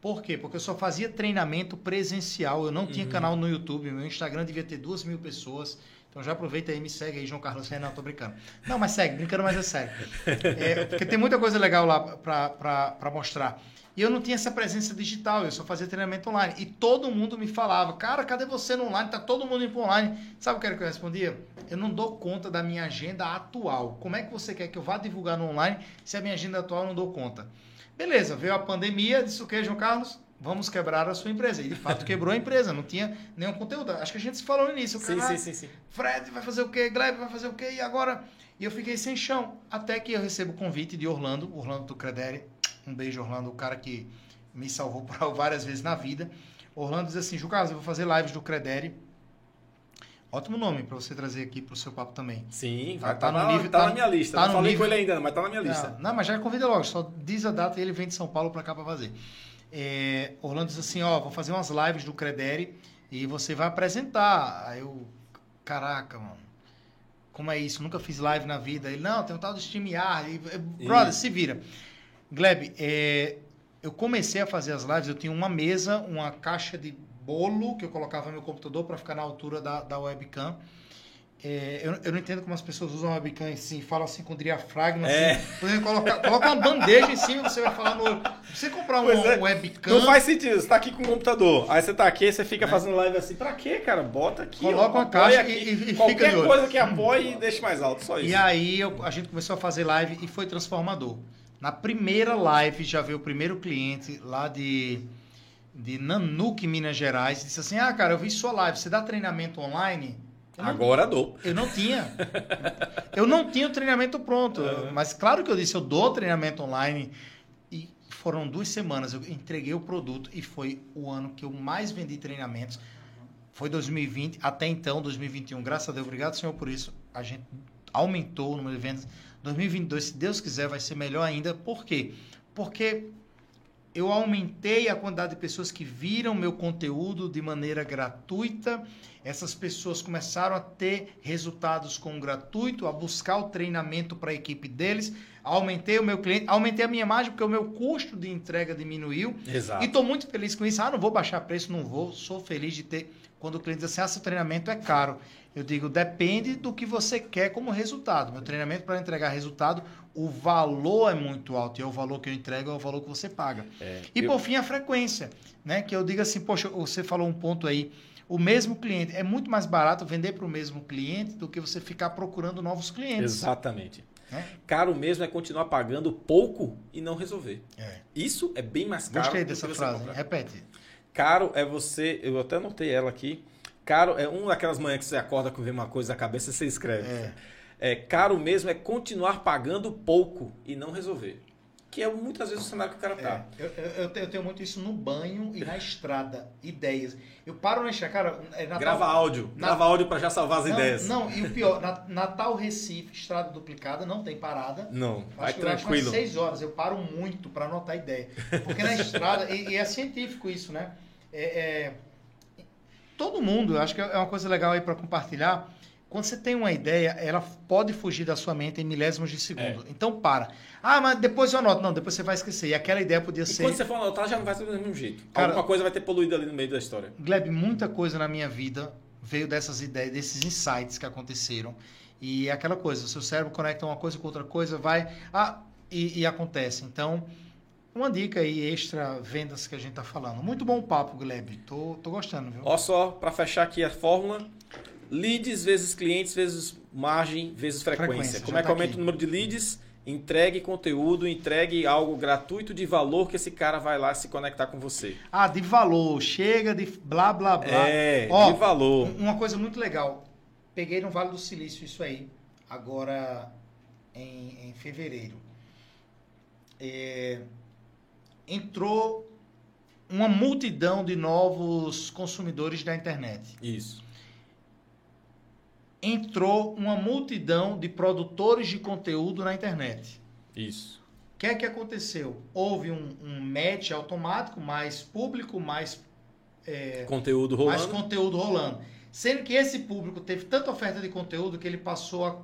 Por quê? Porque eu só fazia treinamento presencial, eu não tinha uhum. canal no YouTube, meu Instagram devia ter duas mil pessoas, então já aproveita aí, me segue aí, João Carlos Renan, tô brincando. Não, mas segue, brincando, mas é sério. É, porque tem muita coisa legal lá para mostrar. E eu não tinha essa presença digital, eu só fazia treinamento online. E todo mundo me falava, cara, cadê você no online? Tá todo mundo indo pro online. Sabe o que era que eu respondia? Eu não dou conta da minha agenda atual. Como é que você quer que eu vá divulgar no online se a minha agenda atual não dou conta? Beleza, veio a pandemia, disse o que, João Carlos? Vamos quebrar a sua empresa. E de fato quebrou a empresa, não tinha nenhum conteúdo. Acho que a gente se falou no início. Sim, sim, sim, sim. Fred vai fazer o quê? Gleb vai fazer o quê? E agora? E eu fiquei sem chão. Até que eu recebo o convite de Orlando, Orlando do Credere um beijo, Orlando, o cara que me salvou várias vezes na vida. Orlando diz assim: Jucas, eu vou fazer lives do Credere. Ótimo nome para você trazer aqui para o seu papo também. Sim, tá, vai, tá, tá, no nível, tá, tá, na minha lista. Tá não falei nível... com ele ainda, mas tá na minha lista. Não, não, mas já convida logo, só diz a data e ele vem de São Paulo para cá para fazer. É, Orlando diz assim: Ó, vou fazer umas lives do Credere e você vai apresentar. Aí eu, caraca, mano como é isso? Nunca fiz live na vida. Ele, não, tem um tal do StreamYard. Brother, se vira. Gleb, é, eu comecei a fazer as lives, eu tinha uma mesa, uma caixa de bolo que eu colocava no meu computador para ficar na altura da, da webcam. É, eu, eu, não entendo como as pessoas usam webcam assim, falam assim com diafragma. É. Assim, coloca, coloca uma bandeja em cima você vai falar no. Você comprar um, é. webcam. Não faz sentido, você tá aqui com o computador. Aí você tá aqui, você fica é. fazendo live assim. Pra quê, cara? Bota aqui. Coloca ó, uma caixa aqui, e, e Qualquer coisa que apoie e deixe mais alto, só isso. E aí eu, a gente começou a fazer live e foi transformador. Na primeira live já veio o primeiro cliente lá de, de Nanuque, Minas Gerais, disse assim: Ah, cara, eu vi sua live, você dá treinamento online? Eu Agora não, dou. Eu não tinha. eu não tinha o treinamento pronto. Uhum. Mas claro que eu disse, eu dou treinamento online. E foram duas semanas, eu entreguei o produto e foi o ano que eu mais vendi treinamentos. Foi 2020, até então, 2021. Graças a Deus, obrigado, Senhor, por isso. A gente aumentou o número de vendas 2022, se Deus quiser, vai ser melhor ainda. Por quê? Porque eu aumentei a quantidade de pessoas que viram meu conteúdo de maneira gratuita. Essas pessoas começaram a ter resultados com gratuito, a buscar o treinamento para a equipe deles. aumentei o meu cliente, aumentei a minha margem porque o meu custo de entrega diminuiu. Exato. E estou muito feliz com isso. Ah, não vou baixar preço, não vou. Sou feliz de ter. Quando o cliente diz assim, ah, seu treinamento é caro. Eu digo, depende do que você quer como resultado. Meu treinamento para entregar resultado, o valor é muito alto. E é o valor que eu entrego, é o valor que você paga. É, E eu- por fim, a frequência. Né? Que eu digo assim, poxa, você falou um ponto aí. O mesmo cliente. É muito mais barato vender para o mesmo cliente do que você ficar procurando novos clientes. Exatamente. Né? Caro mesmo é continuar pagando pouco e não resolver. É. Isso é bem mais caro. Gostei dessa frase. comprar. Repete. Caro é você, eu até anotei ela aqui. Caro é uma daquelas manhãs que você acorda com uma coisa na cabeça e você escreve. É. É, caro mesmo é continuar pagando pouco e não resolver. Que é muitas vezes o cenário que o cara tá. É, eu, eu- eu tenho- muito isso no banho e na estrada. Ideias. Eu paro na estrada, cara. É Natal, Grava áudio. Na- Grava áudio pra já salvar as não, ideias. Não, e o pior, na- Natal Recife, estrada duplicada, não tem parada. Não, vai Acho que eu acho tranquilo. seis horas. Eu paro muito para anotar ideia. Porque na estrada, e, e é científico isso, né? É, é- todo mundo, eu acho que é uma coisa legal aí para compartilhar. Quando você tem uma ideia, ela pode fugir da sua mente em milésimos de segundo. É. Então para. Ah, mas depois eu anoto. Não, depois você vai esquecer. E aquela ideia podia E ser. quando você for anotar, já não vai ser do mesmo jeito. Cara- Alguma coisa vai ter poluído ali no meio da história. Gleb, muita coisa na minha vida veio dessas ideias, desses insights que aconteceram. E é aquela coisa, o seu cérebro conecta uma coisa com outra coisa, vai. Ah, e, e acontece. Então, uma dica aí extra vendas que a gente tá falando. Muito bom papo, Gleb. Tô, tô gostando, viu? Ó só, para fechar aqui a fórmula, leads vezes clientes vezes margem vezes frequência. Frequência, Como é que tá aumenta aqui. o número de leads? Entregue conteúdo, entregue algo gratuito de valor que esse cara vai lá se conectar com você. Ah, de valor, chega de blá blá blá. É, Ó, de valor. Um- Uma coisa muito legal. Peguei no Vale do Silício isso aí, agora em, em fevereiro. É, entrou uma multidão de novos consumidores da internet. Isso. Entrou uma multidão de produtores de conteúdo na internet. Isso. O que é que aconteceu? Houve um, um match automático, mais público, mais Conteúdo mais rolando. conteúdo rolando. Sendo que esse público teve tanta oferta de conteúdo que ele passou a,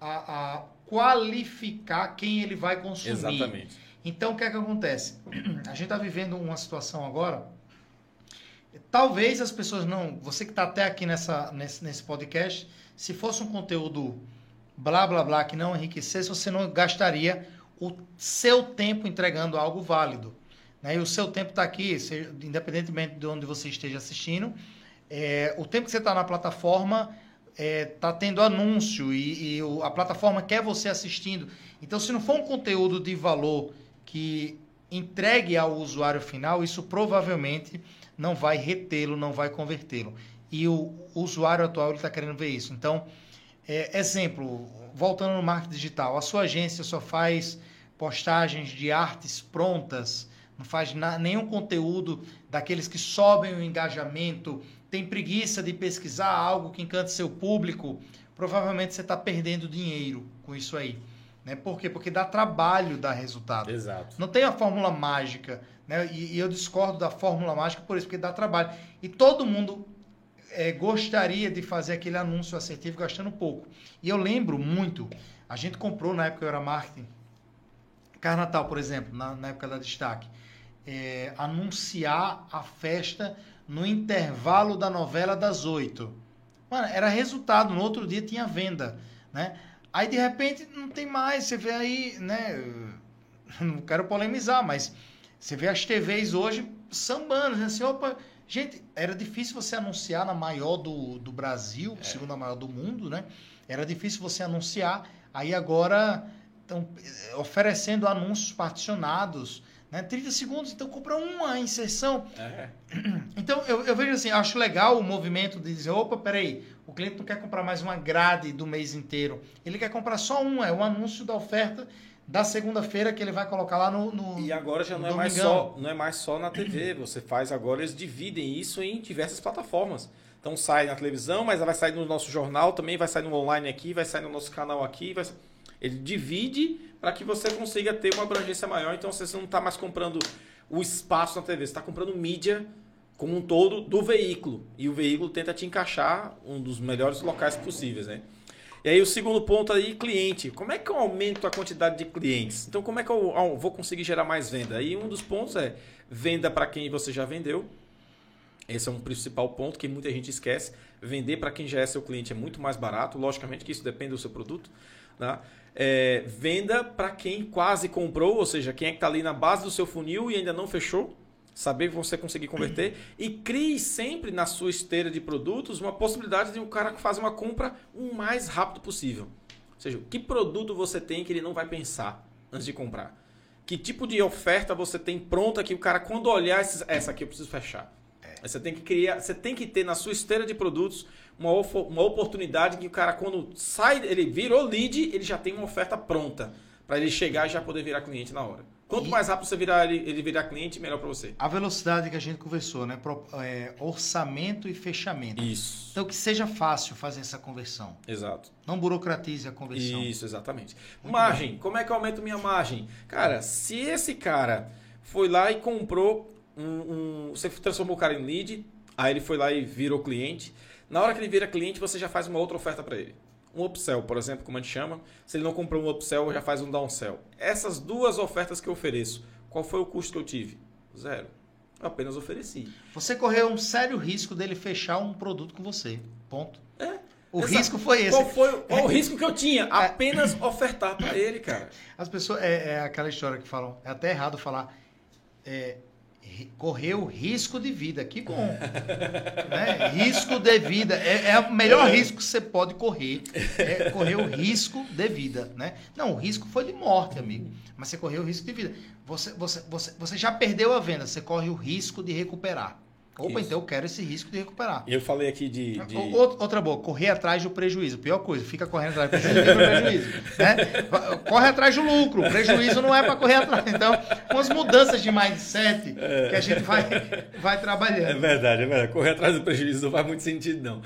a- a qualificar quem ele vai consumir. Exatamente. Então, o que é que acontece? A gente está vivendo uma situação agora. Talvez as pessoas não. Você que está até aqui nessa, nesse, nesse podcast, se fosse um conteúdo blá blá blá que não enriquecesse, você não gastaria o seu tempo entregando algo válido. Né? E o seu tempo está aqui, independentemente de onde você esteja assistindo. é, o tempo que você está na plataforma está tendo anúncio e, e a plataforma quer você assistindo. Então, se não for um conteúdo de valor que entregue ao usuário final, isso provavelmente não vai retê-lo, não vai convertê-lo. E o usuário atual está querendo ver isso. Então, é, exemplo, voltando no marketing digital, a sua agência só faz postagens de artes prontas, não faz na- nenhum conteúdo daqueles que sobem o engajamento, tem preguiça de pesquisar algo que encante seu público, provavelmente você está perdendo dinheiro com isso aí. Né? Por quê? Porque dá trabalho dar resultado. Exato. Não tem a fórmula mágica, né? E, e eu discordo da fórmula mágica por isso, porque dá trabalho. E todo mundo eh, gostaria de fazer aquele anúncio assertivo gastando pouco. E eu lembro muito, a gente comprou na época que eu era marketing, Carnatal, por exemplo, na, na época da destaque, eh, anunciar a festa no intervalo da novela das oito. Mano, era resultado, no outro dia tinha venda, né? Aí de repente não tem mais, você vê aí, né? Não quero polemizar, mas você vê as TVs hoje sambando, dizendo assim, opa, gente, era difícil você anunciar na maior do, do Brasil, segunda maior do mundo, né? Era difícil você anunciar, aí agora estão oferecendo anúncios particionados, né? 30 segundos, então compra uma inserção, É. então, eu, eu vejo assim, acho legal o movimento de dizer, opa, peraí, o cliente não quer comprar mais uma grade do mês inteiro. Ele quer comprar só uma, é um anúncio da oferta da segunda-feira que ele vai colocar lá no... no- E agora já não é, mais só, não é mais só na TV. Você faz agora, eles dividem isso em diversas plataformas. Então sai na televisão, mas vai sair no nosso jornal também, vai sair no online aqui, vai sair no nosso canal aqui. Vai... Ele divide para que você consiga ter uma abrangência maior. Então você não está mais comprando o espaço na TV, você está comprando mídia como um todo do veículo. E o veículo tenta te encaixar um dos melhores locais possíveis, né? E aí o segundo ponto aí, cliente. Como é que eu aumento a quantidade de clientes? Então, como é que eu vou conseguir gerar mais venda? Aí um dos pontos é venda para quem você já vendeu. Esse é um principal ponto que muita gente esquece. Vender para quem já é seu cliente é muito mais barato. Logicamente que isso depende do seu produto. Né? É, venda para quem quase comprou, ou seja, quem é que está ali na base do seu funil e ainda não fechou saber que você conseguir converter e crie sempre na sua esteira de produtos uma possibilidade de um cara fazer uma compra o mais rápido possível. Ou seja, que produto você tem que ele não vai pensar antes de comprar? Que tipo de oferta você tem pronta que o cara quando olhar essa aqui eu preciso fechar. É. Você tem que criar, você tem que ter na sua esteira de produtos uma, uma oportunidade que o cara quando sai, ele virou lead, ele já tem uma oferta pronta para ele chegar e já poder virar cliente na hora. Quanto e... mais rápido você virar ele, ele virar cliente, melhor para você. A velocidade que a gente conversou, né? Pro, é, orçamento e fechamento. Isso. Então que seja fácil fazer essa conversão. Exato. Não burocratize a conversão. Isso, exatamente. Muito margem. Bem. Como é que eu aumento minha margem? Cara, se esse cara foi lá e comprou um, um, você transformou o cara em lead, aí ele foi lá e virou cliente. Na hora que ele vira cliente, você já faz uma outra oferta para ele um upsell, por exemplo, como a gente chama. Se ele não comprou um upsell, já faz um downsell. Essas duas ofertas que eu ofereço, qual foi o custo que eu tive? Zero. Eu apenas ofereci. Você correu um sério risco dele fechar um produto com você. Ponto. É. O Exato. risco foi esse. Qual foi qual é. o risco que eu tinha? É. Apenas ofertar para ele, cara. As pessoas. É, é, aquela história que falam. É até errado falar. É, correu risco de vida. Que bom. né? Risco de vida. É, é o melhor é. risco que você pode correr. É correr o risco de vida. Né? Não, o risco foi de morte, amigo. Mas você correu o risco de vida. Você, você, você, você já perdeu a venda, você corre o risco de recuperar. Opa, Isso. então eu quero esse risco de recuperar. E eu falei aqui de, de, Outra boa, correr atrás do prejuízo. Pior coisa, fica correndo atrás do prejuízo. prejuízo né? Corre atrás do lucro. O prejuízo não é para correr atrás. Então, umas mudanças de mindset é. que a gente vai, vai trabalhando. É verdade, é verdade. Correr atrás do prejuízo não faz muito sentido, não.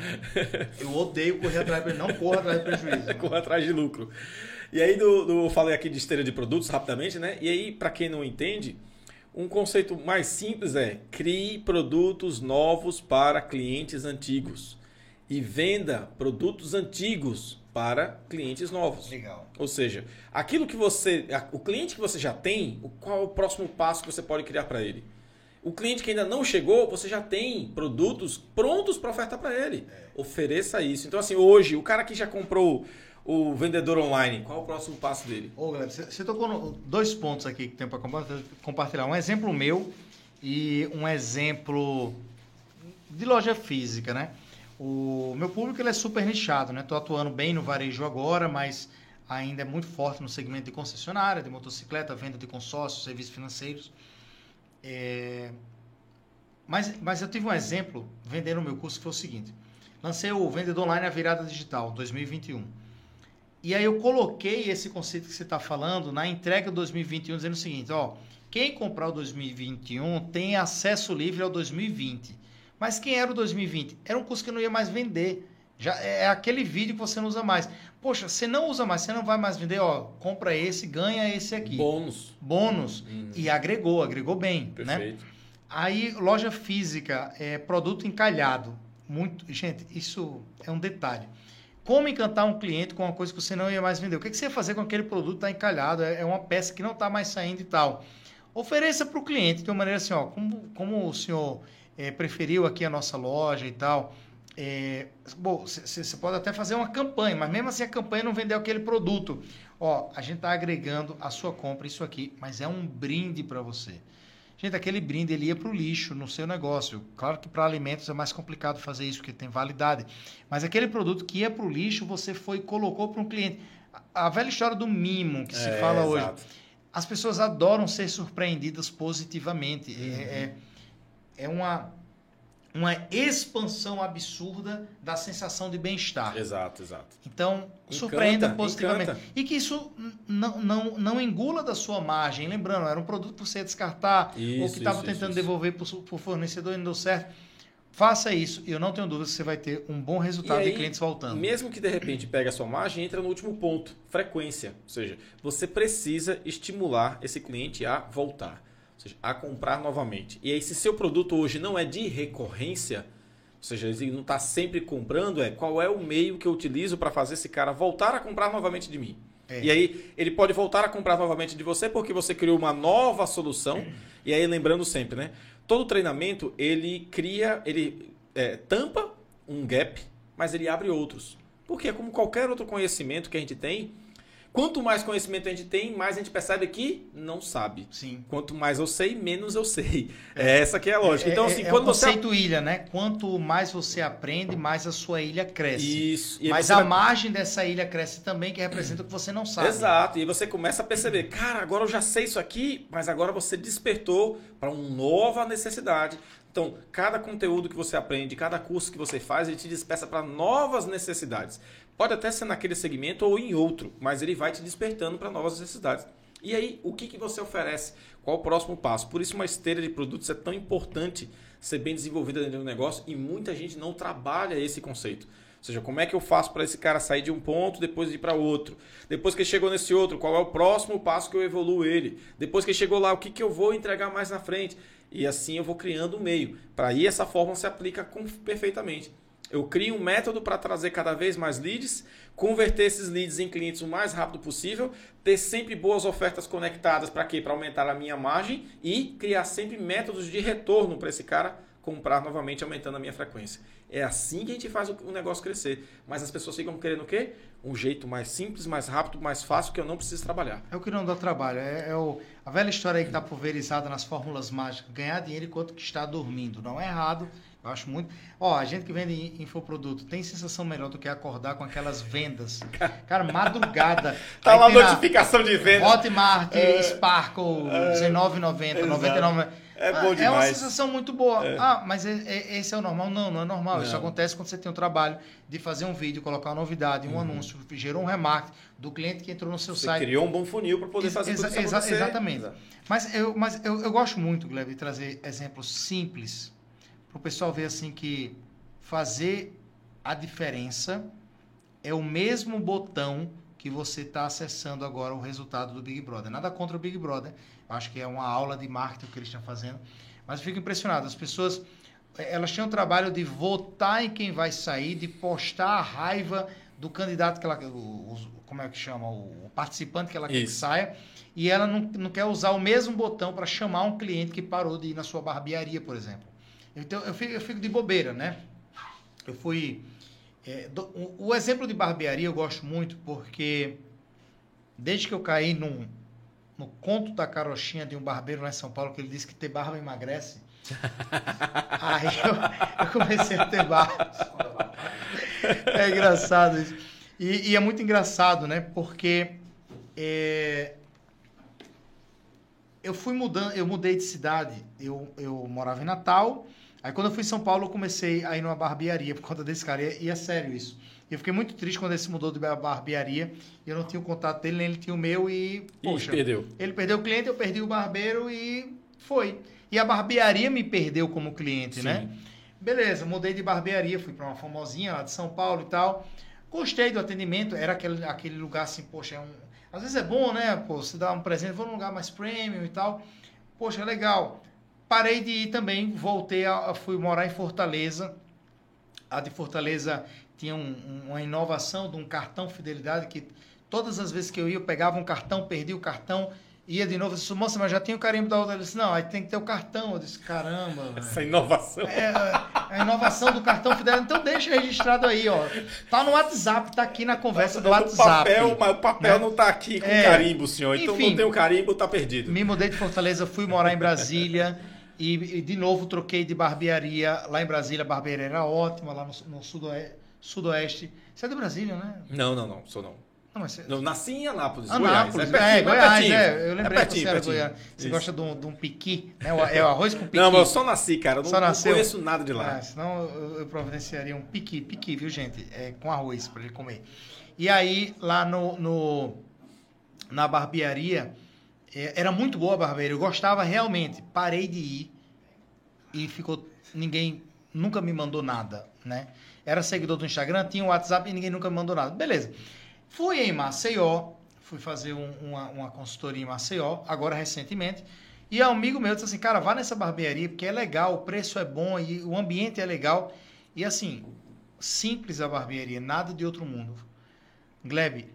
Eu odeio correr atrás do prejuízo. Não corra atrás do prejuízo. Corra atrás de lucro. E aí, do, do, falei aqui de esteira de produtos rapidamente, né? E aí, para quem não entende um conceito mais simples é: crie produtos novos para clientes antigos e venda produtos antigos para clientes novos. Legal. Ou seja, aquilo que você, o cliente que você já tem, qual é o próximo passo que você pode criar para ele? O cliente que ainda não chegou, você já tem produtos prontos para ofertar para ele. É. Ofereça isso. Então assim, hoje o cara que já comprou o vendedor online? Qual é o próximo passo dele? Ô, você tocou dois pontos aqui que tem para compartilhar. Um exemplo meu e um exemplo de loja física, né? O meu público ele é super nichado, né? Estou atuando bem no varejo agora, mas ainda é muito forte no segmento de concessionária, de motocicleta, venda de consórcios, serviços financeiros. É... Mas, mas eu tive um exemplo vendendo o meu curso que foi o seguinte: lancei o Vendedor Online a Virada Digital 2021. E aí eu coloquei esse conceito que você está falando na entrega 2021, dizendo o seguinte, ó, quem comprar o 2021 tem acesso livre ao 2020. Mas quem era o 2020? Era um curso que não ia mais vender. Já é, é aquele vídeo que você não usa mais. Poxa, você não usa mais, você não vai mais vender, ó, compra esse, ganha esse aqui. Bônus. Bônus. Hum. E agregou, agregou bem, né? Perfeito. né? Aí, loja física, é produto encalhado. Muito, gente, isso é um detalhe. Como encantar um cliente com uma coisa que você não ia mais vender? O que, você ia fazer com aquele produto que está encalhado? É, é uma peça que não está mais saindo e tal. Ofereça para o cliente de uma maneira assim, ó, como, como o senhor é, preferiu aqui a nossa loja e tal. É, bom, você pode até fazer uma campanha, mas mesmo assim a campanha não vendeu aquele produto. Ó, a gente está agregando a sua compra isso aqui, mas é um brinde para você. Gente, aquele brinde ele ia para o lixo no seu negócio. Claro que para alimentos é mais complicado fazer isso, porque tem validade. Mas aquele produto que ia para o lixo, você foi e colocou para um cliente. A velha história do mimo que se é, fala exato. hoje. As pessoas adoram ser surpreendidas positivamente. É, uhum. É, é, é uma uma expansão absurda da sensação de bem-estar. Exato, exato. Então, encanta, surpreenda positivamente. Encanta. E que isso não, não, não engula da sua margem. Lembrando, era um produto que você descartar isso, ou que estava tentando isso. devolver para o fornecedor e não deu certo. Faça isso e eu não tenho dúvida que você vai ter um bom resultado aí, de clientes voltando. Mesmo que de repente pegue a sua margem, entra no último ponto, frequência. Ou seja, você precisa estimular esse cliente a voltar seja, a comprar novamente. E aí, se seu produto hoje não é de recorrência, Ou seja, ele não está sempre comprando, é qual é o meio que eu utilizo para fazer esse cara voltar a comprar novamente de mim. É. E aí ele pode voltar a comprar novamente de você porque você criou uma nova solução. E aí lembrando sempre, né? Todo treinamento ele cria, ele é, tampa um gap, mas ele abre outros. Porque é como qualquer outro conhecimento que a gente tem, Quanto mais conhecimento a gente tem, mais a gente percebe que não sabe. Sim. Quanto mais eu sei, menos eu sei. É, essa que é a lógica. É, então, assim, é, quando é o conceito você... ilha, né? Quanto mais você aprende, mais a sua ilha cresce. Isso. Mas a vai... margem dessa ilha cresce também, que representa o que você não sabe. Exato. E você começa a perceber, cara, agora eu já sei isso aqui, mas agora você despertou para uma nova necessidade. Então, cada conteúdo que você aprende, cada curso que você faz, ele te despeça para novas necessidades. Pode até ser naquele segmento ou em outro, mas ele vai te despertando para novas necessidades. E aí, o que, que você oferece? Qual o próximo passo? Por isso, uma esteira de produtos é tão importante ser bem desenvolvida dentro do negócio e muita gente não trabalha esse conceito. Ou seja, como é que eu faço para esse cara sair de um ponto, depois ir para outro? Depois que chegou nesse outro, qual é o próximo passo que eu evoluo ele? Depois que chegou lá, o que, que eu vou entregar mais na frente? E assim eu vou criando um meio. Para aí essa forma se aplica com, perfeitamente. Eu crio um método para trazer cada vez mais leads, converter esses leads em clientes o mais rápido possível, ter sempre boas ofertas conectadas para quê? Para aumentar a minha margem e criar sempre métodos de retorno para esse cara comprar novamente, aumentando a minha frequência. É assim que a gente faz o negócio crescer. Mas as pessoas ficam querendo o quê? Um jeito mais simples, mais rápido, mais fácil, que eu não preciso trabalhar. É o que não dá trabalho. É, é o, a velha história aí que está pulverizada nas fórmulas mágicas. Ganhar dinheiro enquanto que está dormindo. Não é errado eu acho muito. Ó, a gente que vende infoproduto tem sensação melhor do que acordar com aquelas vendas. Cara, madrugada. tá lá notificação de venda. Hotmart, é, Sparkle, é, R$19,90, R$99,90. É bom demais. É uma sensação muito boa. É. Ah, mas é, é, esse é o normal? Não, não é normal. Não. Isso acontece quando você tem o trabalho de fazer um vídeo, colocar uma novidade, um uhum. anúncio, gerou um remarketing do cliente que entrou no seu você site. Criou um bom funil para poder fazer exa tudo isso exa Exatamente. Exato. Mas, eu, mas eu, eu gosto muito, Gleb, de trazer exemplos simples o pessoal ver assim que fazer a diferença é o mesmo botão que você está acessando agora o resultado do Big Brother. Nada contra o Big Brother. Eu acho que é uma aula de marketing que eles estão fazendo. Mas eu fico impressionado. As pessoas, eh, elas tinham o trabalho de votar em quem vai sair, de postar a raiva do candidato que ela, o, como é que chama, o participante que ela quer que saia. E ela não, não quer usar o mesmo botão para chamar um cliente que parou de ir na sua barbearia, por exemplo. Então eu fico, eu fico de bobeira, né? Eu fui. É, do, o, o, exemplo de barbearia eu gosto muito porque desde que eu caí num, no conto da carochinha de um barbeiro lá em São Paulo que ele disse que ter barba emagrece. aí eu, eu, comecei a ter barba. É engraçado isso. E, e, é muito engraçado, né? Porque é, eu fui mudando, eu mudei de cidade. Eu, eu morava em Natal Aí quando eu fui em São Paulo, eu comecei a ir numa barbearia por conta desse cara. E é sério isso. E eu fiquei muito triste quando ele se mudou de barbearia. E eu não tinha o contato dele, nem ele tinha o meu. E, poxa, perdeu. ele perdeu o cliente, eu perdi o barbeiro e foi. E a barbearia me perdeu como cliente, né? Sim. né? Beleza, mudei de barbearia, fui para uma famosinha lá de São Paulo e tal. Gostei do atendimento, era aquele, aquele lugar assim, poxa, é um, às vezes é bom, né? Pô, você dá um presente, vou num lugar mais premium e tal. Poxa, legal. Parei de ir também, voltei a, fui morar em Fortaleza. A de Fortaleza tinha um, uma inovação de um cartão fidelidade que todas as vezes que eu ia, eu pegava um cartão, perdia o cartão, ia de novo, eu disse, moça, mas já tinha o carimbo da outra. Ele disse, não, aí tem que ter o cartão. Eu disse, caramba. Essa inovação. É, é, a inovação do cartão fidelidade. Então deixa registrado aí, ó. Tá no WhatsApp, tá aqui na conversa do WhatsApp. Papel, mas o papel né? não tá aqui com é, carimbo, senhor. Então enfim, não tem o carimbo, tá perdido. Me mudei de Fortaleza, fui morar em Brasília. E, e, de novo troquei de barbearia lá em Brasília. A barbearia era ótima, lá no, no sudoeste, sudoeste. Você é de Brasília, né? Não, não, não, sou não. Não, mas você... não nasci em Anápolis, Anápolis, Goiás. É, pertinho, é Goiás, é. Eu lembrei é pertinho, que você era. Você gosta de um, de um piqui, né? É o arroz com piqui. Não, mas eu só nasci, cara. Eu não, não conheço nada de lá. Ah, senão eu, providenciaria um piqui, piqui, viu, gente? É, com arroz para ele comer. E aí, lá no, no na barbearia é, era muito boa a barbearia, eu gostava realmente. Parei de ir e ficou. Ninguém nunca me mandou nada, né? Era seguidor do Instagram, tinha um WhatsApp e ninguém nunca me mandou nada. Beleza. Fui em Maceió, fui fazer um, uma, uma consultoria em Maceió, agora recentemente. E um amigo meu disse assim: cara, vá nessa barbearia porque é legal, o preço é bom e o ambiente é legal. E assim, simples a barbearia, nada de outro mundo. Gleb,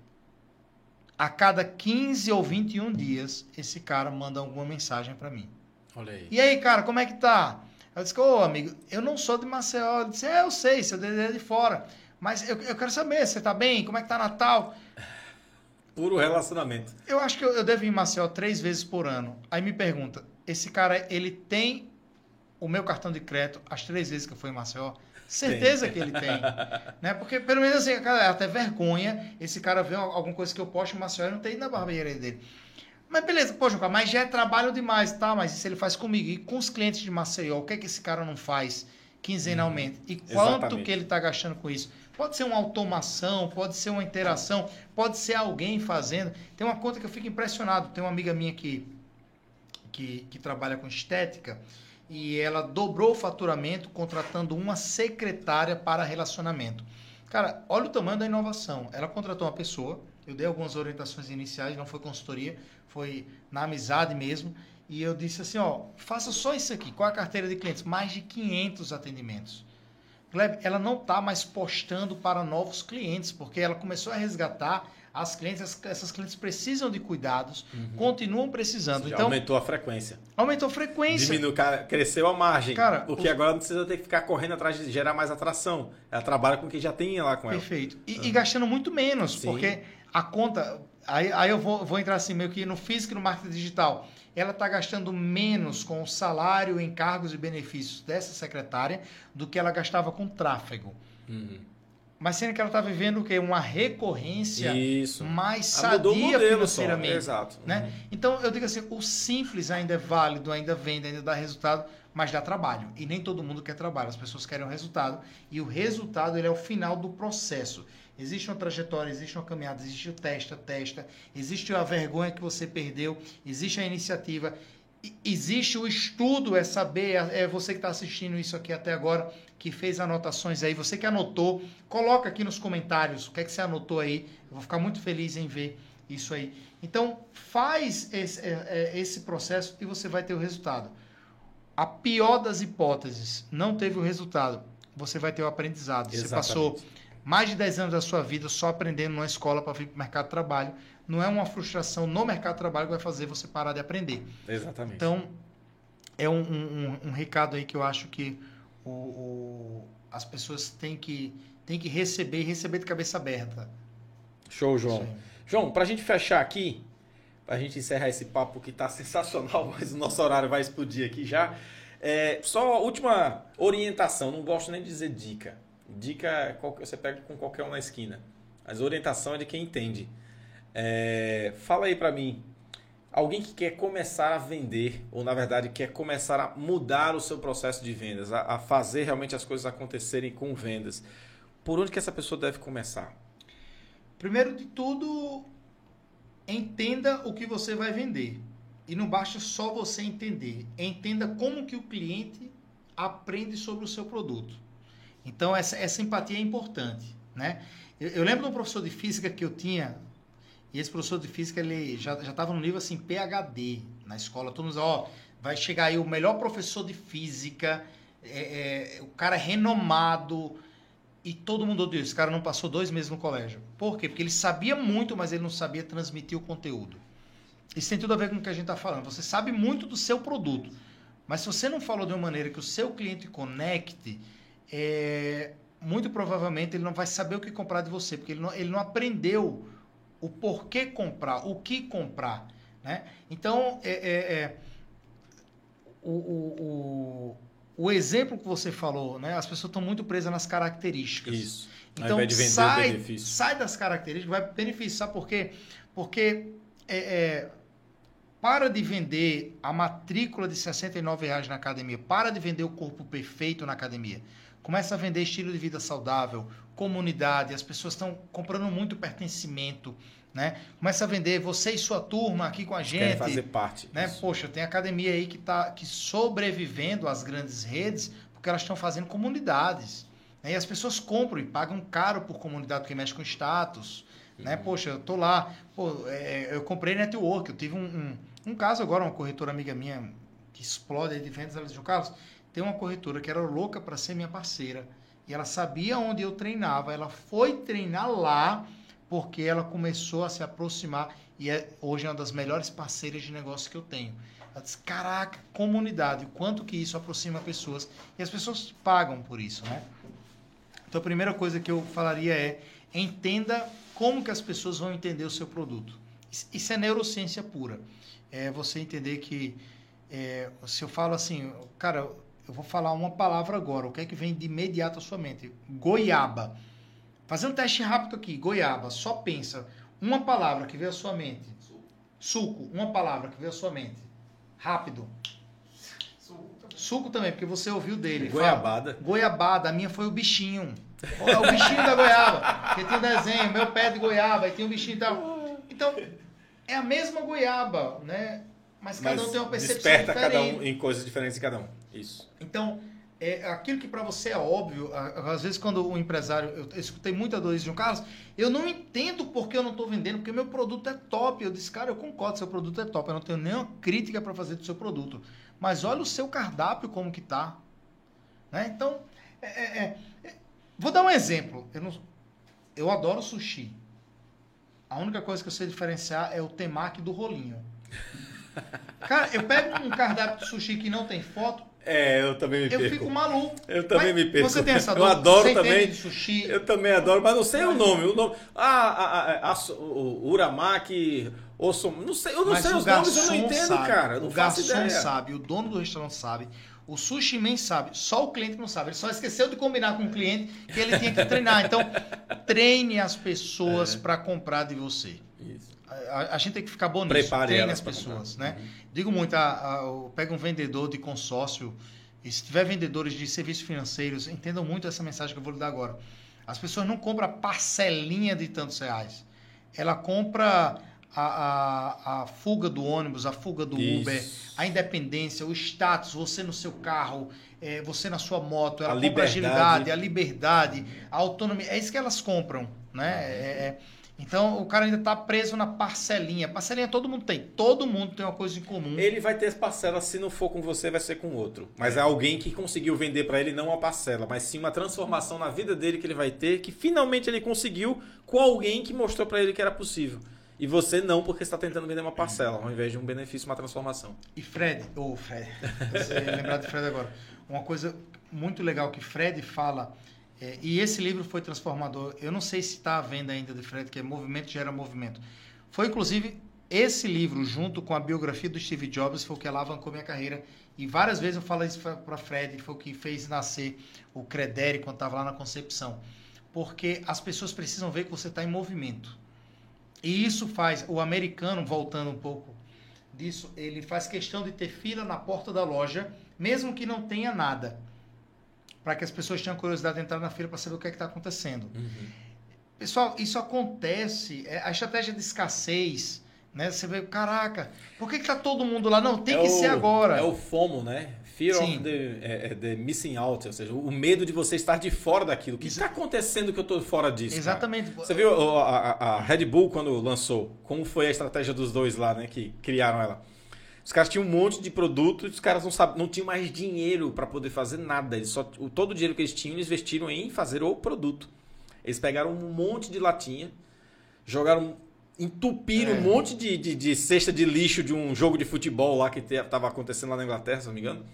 a cada 15 ou 21 dias, esse cara manda alguma mensagem para mim. Olha aí. E aí, cara, como é que tá? Eu disse, ô amigo, eu não sou de Maceió. Ele disse, é, eu sei, seu DD é de fora. Mas eu, eu quero saber, você tá bem? Como é que tá Natal? Puro relacionamento. Eu acho que eu, eu devo ir em Maceió três vezes por ano. Aí me pergunta, esse cara, ele tem o meu cartão de crédito as três vezes que eu fui em Maceió? Certeza tem. que ele tem. né? Porque, pelo menos assim, cara, é até vergonha esse cara ver alguma coisa que eu posto em Maceió e não tem na barbearia dele. Mas beleza, poxa, mas já é trabalho demais, tá? Mas isso ele faz comigo. E com os clientes de Maceió, o que é que esse cara não faz quinzenalmente? E quanto Exatamente. que ele está gastando com isso? Pode ser uma automação, pode ser uma interação, pode ser alguém fazendo. Tem uma conta que eu fico impressionado. Tem uma amiga minha que, que, que trabalha com estética e ela dobrou o faturamento contratando uma secretária para relacionamento. Cara, olha o tamanho da inovação. Ela contratou uma pessoa, eu dei algumas orientações iniciais, não foi consultoria, foi na amizade mesmo. E eu disse assim, ó, faça só isso aqui. Qual a carteira de clientes? Mais de 500 atendimentos. Gleb, ela não está mais postando para novos clientes, porque ela começou a resgatar as clientes, essas clientes precisam de cuidados, uhum. continuam precisando. então aumentou a frequência. Aumentou a frequência. Diminuiu, cresceu a margem. Cara, porque agora não precisa ter que ficar correndo atrás de gerar mais atração. Ela trabalha com quem já tem lá com ela. Perfeito. E, uhum. e gastando muito menos, Sim. porque a conta. Aí, aí eu vou, vou entrar assim meio que no físico e no marketing digital ela está gastando menos com o salário, encargos e benefícios dessa secretária do que ela gastava com tráfego. Uhum. Mas sendo que ela está vivendo o quê? Uma recorrência Isso. mais sadia financeiramente. Exato. Né? Uhum. Então, eu digo assim, o simples ainda é válido, ainda vende, ainda dá resultado, mas dá trabalho. E nem todo mundo quer trabalho. As pessoas querem o resultado. E o resultado ele é o final do processo. Existe uma trajetória, existe uma caminhada, existe o testa, testa, existe a vergonha que você perdeu, existe a iniciativa, existe o estudo, é saber, é você que está assistindo isso aqui até agora, que fez anotações aí, você que anotou, coloca aqui nos comentários o que é que você anotou aí, eu vou ficar muito feliz em ver isso aí. Então, faz esse, é, é, esse processo e você vai ter o resultado. A pior das hipóteses, não teve o resultado, você vai ter o aprendizado. Exatamente. Você passou mais de 10 anos da sua vida só aprendendo numa escola para vir para o mercado de trabalho. Não é uma frustração no mercado de trabalho que vai fazer você parar de aprender. Exatamente. Então, é um, um, um recado aí que eu acho que o, o, as pessoas têm que, têm que receber e receber de cabeça aberta. Show, João. João, para a gente fechar aqui, para a gente encerrar esse papo que está sensacional, mas o nosso horário vai explodir aqui já. É, só a última orientação, não gosto nem de dizer dica. Dica você pega com qualquer um na esquina. Mas orientação é de quem entende. É, fala aí para mim, alguém que quer começar a vender, ou na verdade quer começar a mudar o seu processo de vendas, a, a fazer realmente as coisas acontecerem com vendas, por onde que essa pessoa deve começar? Primeiro de tudo, entenda o que você vai vender. E não basta só você entender. Entenda como que o cliente aprende sobre o seu produto. Então, essa, essa empatia é importante, né? Eu, eu, lembro de um professor de física que eu tinha, e esse professor de física, ele já estava no nível, assim, PHD na escola. Todo mundo ó, vai chegar aí o melhor professor de física, é, é, o cara renomado, e todo mundo odiou. Esse cara não passou dois meses no colégio. Por quê? Porque ele sabia muito, mas ele não sabia transmitir o conteúdo. Isso tem tudo a ver com o que a gente está falando. Você sabe muito do seu produto, mas se você não falou de uma maneira que o seu cliente conecte, é, muito provavelmente ele não vai saber o que comprar de você, porque ele não, ele não aprendeu o porquê comprar, o que comprar. Né? Então, é, é, é o, o, o, o, exemplo que você falou, né? as pessoas estão muito presas nas características. Isso. Então, sai, sai das características, vai beneficiar, por quê? Porque é, é, para de vender a matrícula de R$ reais na academia, para de vender o corpo perfeito na academia. Começa a vender estilo de vida saudável, comunidade, as pessoas estão comprando muito pertencimento, né? Começa a vender você e sua turma aqui com a gente. Querem fazer parte. Né? Poxa, tem academia aí que está que sobrevivendo às grandes redes porque elas estão fazendo comunidades. Né? E as pessoas compram e pagam caro por comunidade porque mexe com status. Né? Uhum. Né? Poxa, eu tô lá, pô, é, eu comprei network, eu tive um, um, um, caso agora, uma corretora amiga minha que explode de vendas, ela disse, Carlos, tem uma corretora que era louca para ser minha parceira. e ela sabia onde eu treinava. Ela foi treinar lá porque ela começou a se aproximar e é hoje é uma das melhores parceiras de negócio que eu tenho. Ela disse, caraca, comunidade, o quanto que isso aproxima pessoas. E as pessoas pagam por isso, né? Então a primeira coisa que eu falaria é, entenda como que as pessoas vão entender o seu produto. Isso é neurociência pura. É você entender que, é, se eu falo assim, cara, eu vou falar uma palavra agora, o que é que vem de imediato à sua mente? Goiaba. Fazer um teste rápido aqui, goiaba. Só pensa, uma palavra que veio à sua mente. Suco, uma palavra que veio à sua mente. Rápido. Suco também, porque você ouviu dele. Goiabada. Fala, goiabada, a minha foi o bichinho. O bichinho da goiaba. Porque tem um desenho, meu pé de goiaba, e tem um bichinho e tal. Então, é a mesma goiaba, né? Mas cada Mas um tem uma percepção desperta diferente. cada um em coisas diferentes de cada um. Isso. Então, é, aquilo que para você é óbvio, às vezes quando o empresário, eu, eu escutei muita dor de um Carlos, eu não entendo porque eu não estou vendendo, porque meu produto é top. Eu disse, cara, eu concordo, seu produto é top, eu não tenho nenhuma crítica para fazer do seu produto. Mas olha o seu cardápio como que tá. Né? Então, é, é, é, vou dar um exemplo. Eu, não, eu adoro sushi. A única coisa que eu sei diferenciar é o temaki do rolinho. Cara, eu pego um cardápio de sushi que não tem foto, é, eu também me perco. Eu fico maluco. Eu também mas me perco. Você tem essa dor? Eu adoro você também. De sushi? Eu também adoro, mas não sei o nome. O nome. Ah, a, a, a, o Uramaki, Osso, não sei, eu não mas sei os nomes, eu não entendo, sabe, cara. Não o garçom sabe, o dono do restaurante sabe. O sushi man sabe, só o cliente não sabe. Ele só esqueceu de combinar com o cliente que ele tinha que treinar. Então, treine as pessoas é. para comprar de você. Isso. A, a, gente tem que ficar bom nisso. Prepare treine as pessoas, né? Uhum. Digo muito, a, a, pega um vendedor de consórcio e se tiver vendedores de serviços financeiros, entendam muito essa mensagem que eu vou lhe dar agora. As pessoas não compram parcelinha de tantos reais. Ela compra a, a, a fuga do ônibus, a fuga do Isso. Uber, a independência, o status, você no seu carro, é, você na sua moto, ela a compra liberdade. a agilidade, a liberdade, a autonomia. É isso que elas compram, né? É, é, então o cara ainda está preso na parcelinha. Parcelinha todo mundo tem. Todo mundo tem uma coisa em comum. Ele vai ter as parcelas, se não for com você, vai ser com outro. Mas é, alguém que conseguiu vender para ele não uma parcela, mas sim uma transformação na vida dele que ele vai ter, que finalmente ele conseguiu com alguém que mostrou para ele que era possível. E você não, porque está tentando vender uma parcela, ao invés de um benefício, uma transformação. E Fred, ou oh, Fred, você lembrar de Fred agora. Uma coisa muito legal que Fred fala é, e esse livro foi transformador. Eu não sei se está à venda ainda de Fred, que é Movimento Gera Movimento. Foi, inclusive, esse livro, junto com a biografia do Steve Jobs, foi o que alavancou minha carreira. E várias vezes eu falo isso para Fred, foi o que fez nascer o Credere quando estava lá na concepção. Porque as pessoas precisam ver que você está em movimento. E isso faz, o americano, voltando um pouco disso, ele faz questão de ter fila na porta da loja, mesmo que não tenha nada para que as pessoas tenham curiosidade de entrar na fila para saber o que é está acontecendo. Uhum. Pessoal, isso acontece, é, a estratégia de escassez, né? Você vê, caraca, por que está todo mundo lá? Não, tem é que o, ser agora. É o FOMO, né? Fear Sim. of the, é, é, the, missing out, ou seja, o medo de você estar de fora daquilo. O que está acontecendo que eu estou fora disso? Exatamente. Cara? Você viu a, a, a Red Bull quando lançou? Como foi a estratégia dos dois lá, né? Que criaram ela? Os caras tinham um monte de produto e os caras não, sabe, não tinham mais dinheiro para poder fazer nada. Eles só, todo o dinheiro que eles tinham, eles investiram em fazer o produto. Eles pegaram um monte de latinha, jogaram, entupiram é. um monte de, de, de, cesta de lixo de um jogo de futebol lá que estava acontecendo lá na Inglaterra, se não me engano.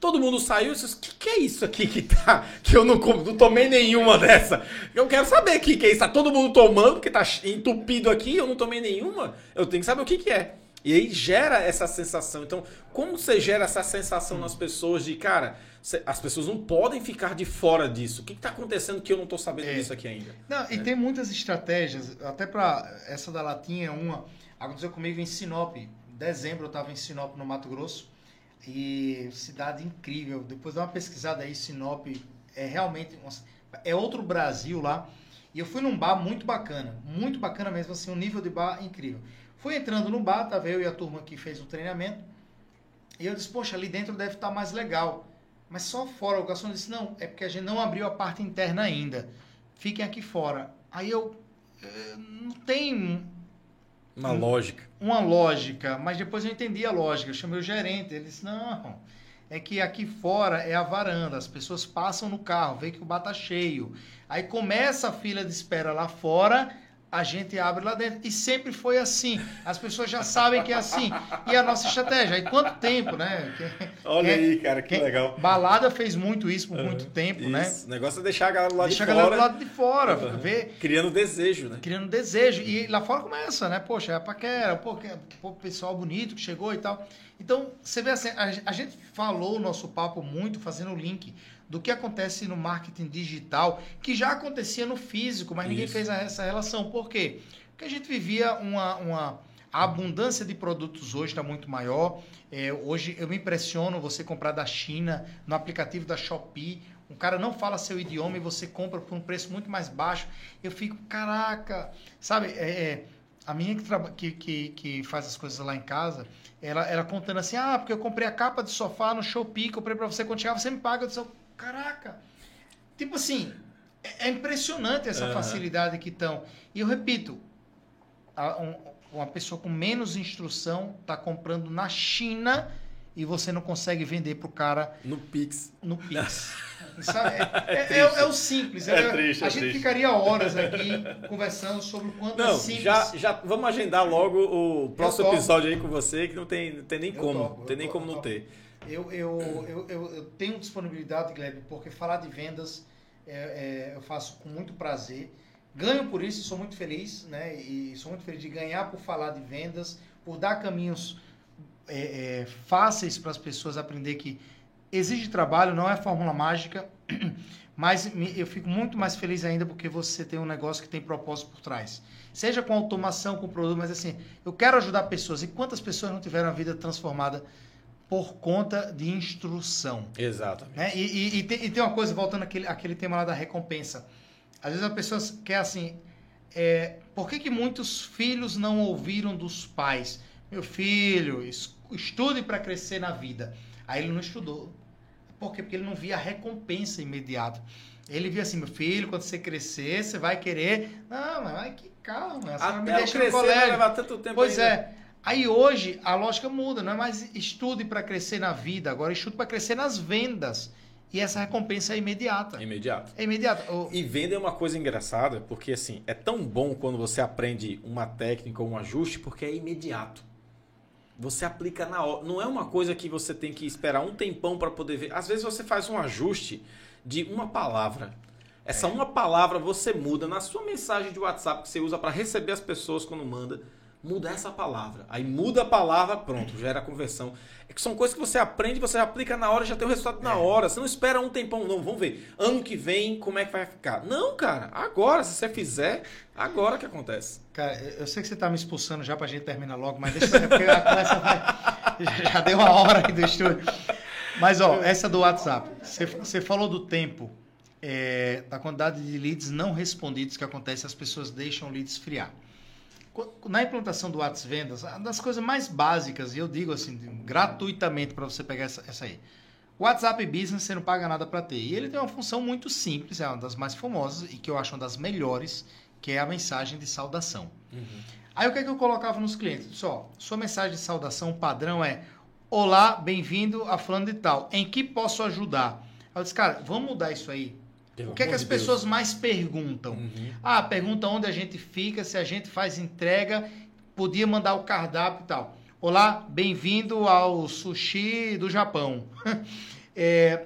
Todo mundo saiu e disse: O que, que é isso aqui que tá. Que eu não, não tomei nenhuma dessa. Eu quero saber o que, que é isso. Tá todo mundo tomando, que tá entupido aqui, eu não tomei nenhuma. Eu tenho que saber o que, que é. E aí gera essa sensação. Então, como você gera essa sensação nas pessoas de, cara, as pessoas não podem ficar de fora disso. O que está acontecendo que eu não estou sabendo é. disso aqui ainda? Não, e né? tem muitas estratégias, até para essa da latinha, uma. Aconteceu comigo em Sinop. Em dezembro eu estava em Sinop, no Mato Grosso. E cidade incrível. Depois dá uma pesquisada aí, Sinop é realmente. É outro Brasil lá. E eu fui num bar muito bacana. Muito bacana mesmo, assim, um nível de bar incrível. Fui entrando no bar, tava eu e a turma que fez o treinamento. E eu disse, poxa, ali dentro deve estar tá mais legal. Mas só fora. O garçom disse, não, é porque a gente não abriu a parte interna ainda. Fiquem aqui fora. Aí eu. Eh, não tem. Uma um, lógica. Uma lógica. Mas depois eu entendi a lógica. Eu chamei o gerente. Ele disse, não. é que aqui fora é a varanda, as pessoas passam no carro, vê que o bar tá cheio. Aí começa a fila de espera lá fora, a gente abre lá dentro. E sempre foi assim. As pessoas já sabem que é assim. E a nossa estratégia. E quanto tempo, né? Olha aí, cara, que legal. Balada fez muito isso por uhum, muito tempo, isso. né? O negócio é deixar a galera do lado Deixa de fora. Deixa a galera do lado de fora. Uhum. Ver. Criando desejo, né? Criando desejo. E lá fora começa, né? Poxa, é a paquera, pô, pô, pessoal bonito que chegou e tal. Então, você vê assim, a, a gente falou o nosso papo muito fazendo o link do que acontece no marketing digital, que já acontecia no físico, mas Isso. ninguém fez essa relação. Por quê? Porque a gente vivia uma, uma a abundância de produtos hoje está muito maior. É, hoje eu me impressiono você comprar da China, no aplicativo da Shopee. Um cara não fala seu idioma e você compra por um preço muito mais baixo. Eu fico, caraca, sabe? É, é a minha que, que, que, que, faz as coisas lá em casa, ela, ela contando assim: ah, porque eu comprei a capa de sofá no Shopee, comprei para você quando chegar, você me paga. Eu disse, Caraca! Tipo assim, é, é impressionante essa uhum. facilidade que estão. E eu repito, a, um, uma pessoa com menos instrução está comprando na China e você não consegue vender para o cara no Pix. No Pix. É, é, é, é, o simples. É, triste, a gente triste. ficaria horas aqui conversando sobre o quanto não, é simples. Já, já vamos agendar logo o próximo episódio aí com você, que não tem, não tem nem eu como. Topo, tem nem topo, como não ter. Eu, eu, eu, eu, eu tenho disponibilidade, Gleb, porque falar de vendas é, é, eu faço com muito prazer. Ganho por isso, sou muito feliz, né? E sou muito feliz de ganhar por falar de vendas, por dar caminhos é, é fáceis para as pessoas aprender que exige trabalho, não é fórmula mágica, mas eu fico muito mais feliz ainda porque você tem um negócio que tem propósito por trás. Seja com automação, com produto, mas assim, eu quero ajudar pessoas. E quantas pessoas não tiveram a vida transformada por conta de instrução. Exatamente. Né? E, e, e, tem, e, tem, uma coisa, voltando àquele, àquele tema lá da recompensa. Às vezes a pessoa quer assim, é, por que, que muitos filhos não ouviram dos pais? Meu filho, estude para crescer na vida. Aí ele não estudou. Por quê? Porque ele não via a recompensa imediata. Ele via assim, meu filho, quando você crescer, você vai querer... Não, mas que calma, você Até me deixa crescer, no colégio. Vai levar tanto tempo Pois ainda. é. Aí hoje a lógica muda, não é mais estude para crescer na vida, agora estude para crescer nas vendas. E essa recompensa é imediata. É imediata. É imediata. E venda é uma coisa engraçada, porque assim, é tão bom quando você aprende uma técnica ou um ajuste, porque é imediato. Você aplica na hora. Não é uma coisa que você tem que esperar um tempão para poder ver. Às vezes você faz um ajuste de uma palavra. Essa é. uma palavra você muda na sua mensagem de WhatsApp que você usa para receber as pessoas quando manda muda essa palavra. Aí muda a palavra, pronto, gera conversão. É que são coisas que você aprende, você aplica na hora, já tem o resultado na é. hora. Você não espera um tempão, não. Vamos ver. Ano que vem, como é que vai ficar? Não, cara. Agora, se você fizer, agora que acontece. Cara, eu sei que você está me expulsando já pra gente terminar logo, mas deixa eu porque a conversa vai. Já deu uma hora aí do estúdio. Mas, ó, essa do WhatsApp. Você, você falou do tempo. É, da quantidade de leads não respondidos que acontece, as pessoas deixam o lead esfriar na implantação do WhatsApp Vendas, uma das coisas mais básicas, e eu digo assim, gratuitamente para você pegar essa, essa aí. WhatsApp Business você não paga nada para ter. E ele tem uma função muito simples, é uma das mais famosas e que eu acho uma das melhores, que é a mensagem de saudação. Uhum. Aí o que, é que eu colocava nos clientes? Só, sua mensagem de saudação padrão é Olá, bem-vindo a falando de tal. Em que posso ajudar? Eu disse, cara, vamos mudar isso aí pelo o que é que as de pessoas Deus. mais perguntam? Uhum. Ah, pergunta onde a gente fica, se a gente faz entrega, podia mandar o cardápio e tal. Olá, bem-vindo ao sushi do Japão. é,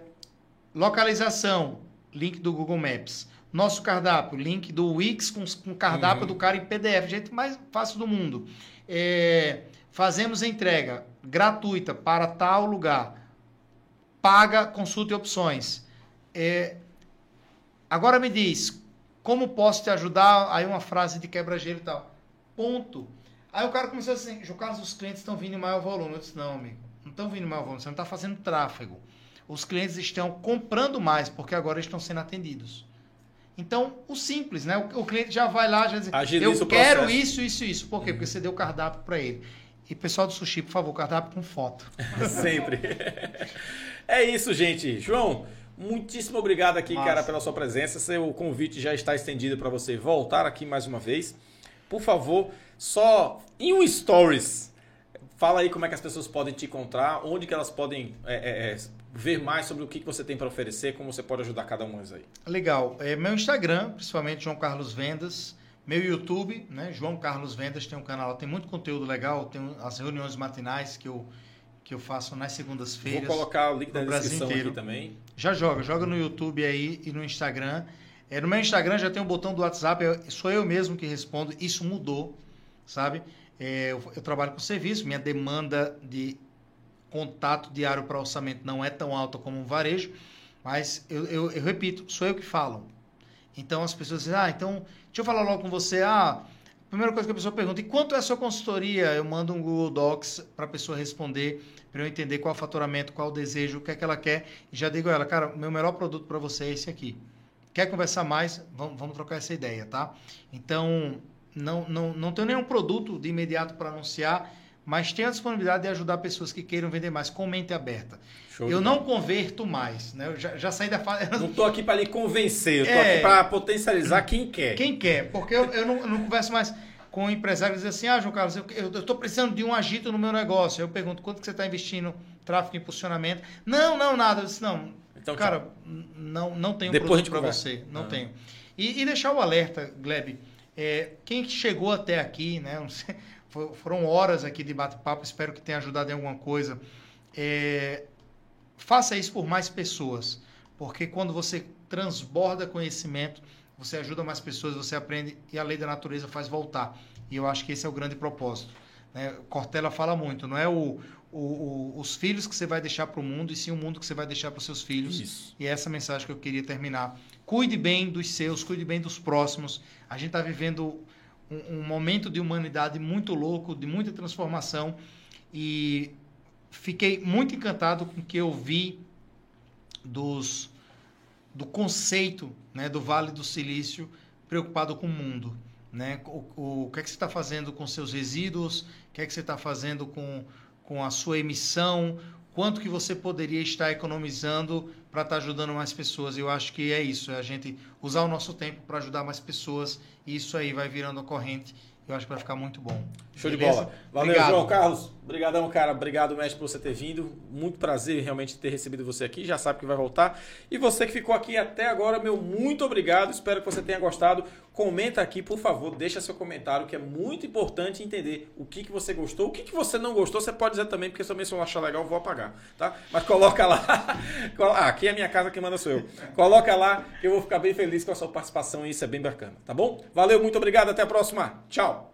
localização, link do Google Maps. Nosso cardápio, link do Wix com, com cardápio uhum. do cara em PDF, jeito mais fácil do mundo. É, fazemos entrega gratuita para tal lugar. Paga, consulte opções. É, Agora me diz, como posso te ajudar? Aí uma frase de quebra-gelo e tal. Ponto. Aí o cara começou assim, Carlos, os clientes estão vindo em maior volume. Eu disse, não, amigo, não estão vindo em maior volume, você não está fazendo tráfego. Os clientes estão comprando mais, porque agora estão sendo atendidos. Então, o simples, né? O, o cliente já vai lá, já diz, Agiliza eu quero processo. isso, isso, isso. Por quê? Uhum. Porque você deu o cardápio para ele. E pessoal do sushi, por favor, cardápio com foto. Sempre. é isso, gente. João, Muitíssimo obrigado aqui, Massa. cara, pela sua presença. Seu convite já está estendido para você voltar aqui mais uma vez. Por favor, só em um stories, Fala aí como é que as pessoas podem te encontrar, onde que elas podem é, é, é ver mais sobre o que você tem para oferecer, como você pode ajudar cada um aí. Legal. É, meu Instagram, principalmente João Carlos Vendas. Meu YouTube, né? João Carlos Vendas tem um canal, tem muito conteúdo legal, tem as reuniões matinais que eu que eu faço nas segundas-feiras. Vou colocar o link da descrição aqui também. Já joga, joga no YouTube aí e no Instagram. É, no meu Instagram já tem um botão do WhatsApp, eu, sou eu mesmo que respondo. Isso mudou, sabe? É, eu, eu, trabalho com serviço, minha demanda de contato diário para orçamento não é tão alta como um varejo, mas eu, eu, eu, repito, sou eu que falo. Então as pessoas dizem, ah, então deixa eu falar logo com você. Ah, primeira coisa que a pessoa pergunta, e quanto é a sua consultoria? Eu mando um Google Docs para a pessoa responder, para eu entender qual é o faturamento, qual é o desejo, o que é que ela quer. E já digo a ela, cara, o meu melhor produto para você é esse aqui. Quer conversar mais? Vamos, vamos trocar essa ideia, tá? Então, não, não, não tenho nenhum produto de imediato para anunciar, mas tenho a disponibilidade de ajudar pessoas que queiram vender mais com mente aberta. Show eu não converto mais, né? Eu já, já saí da fase. Não estou aqui para lhe convencer, eu estou é... aqui para potencializar quem quer. Quem quer, porque eu, eu, não, eu não converso mais com empresários que dizem assim: ah, João Carlos, eu estou precisando de um agito no meu negócio. Eu pergunto quanto que você está investindo em tráfego e impulsionamento. Não, não, nada. Eu disse, não, então, cara, tchau. não, não tenho Depois produto para você. Não ah. tenho. E, e, deixar o alerta, Gleb. É, quem chegou até aqui, né? Sei, foram horas aqui de bate-papo, espero que tenha ajudado em alguma coisa. É, faça isso por mais pessoas, porque quando você transborda conhecimento, você ajuda mais pessoas, você aprende e a lei da natureza faz voltar. E eu acho que esse é o grande propósito. Né? Cortella fala muito, não é o, o, o, os filhos que você vai deixar para o mundo, e sim o mundo que você vai deixar para os seus filhos. Isso. E é essa mensagem que eu queria terminar. Cuide bem dos seus, cuide bem dos próximos. A gente está vivendo um, um, momento de humanidade muito louco, de muita transformação. E fiquei muito encantado com o que eu vi dos do conceito né, do Vale do Silício preocupado com o mundo. Né? O, o, o que é que você está fazendo com seus resíduos? O que é que você está fazendo com, com a sua emissão? Quanto que você poderia estar economizando para estar tá ajudando mais pessoas? Eu acho que é isso, é a gente usar o nosso tempo para ajudar mais pessoas e isso aí vai virando a corrente eu acho que vai ficar muito bom. Show Beleza? de bola. Valeu, Obrigado. João Carlos. Obrigadão, cara. Obrigado, mestre, por você ter vindo. Muito prazer realmente ter recebido você aqui. Já sabe que vai voltar. E você que ficou aqui até agora, meu muito obrigado. Espero que você tenha gostado. Comenta aqui, por favor. Deixa seu comentário, que é muito importante entender o que, que você gostou. O que, que você não gostou, você pode dizer também, porque também se eu achar legal, eu vou apagar, tá? Mas coloca lá. ah, aqui é a minha casa, quem manda sou eu. Coloca lá, que eu vou ficar bem feliz com a sua participação e isso é bem bacana, tá bom? Valeu, muito obrigado. Até a próxima. Tchau.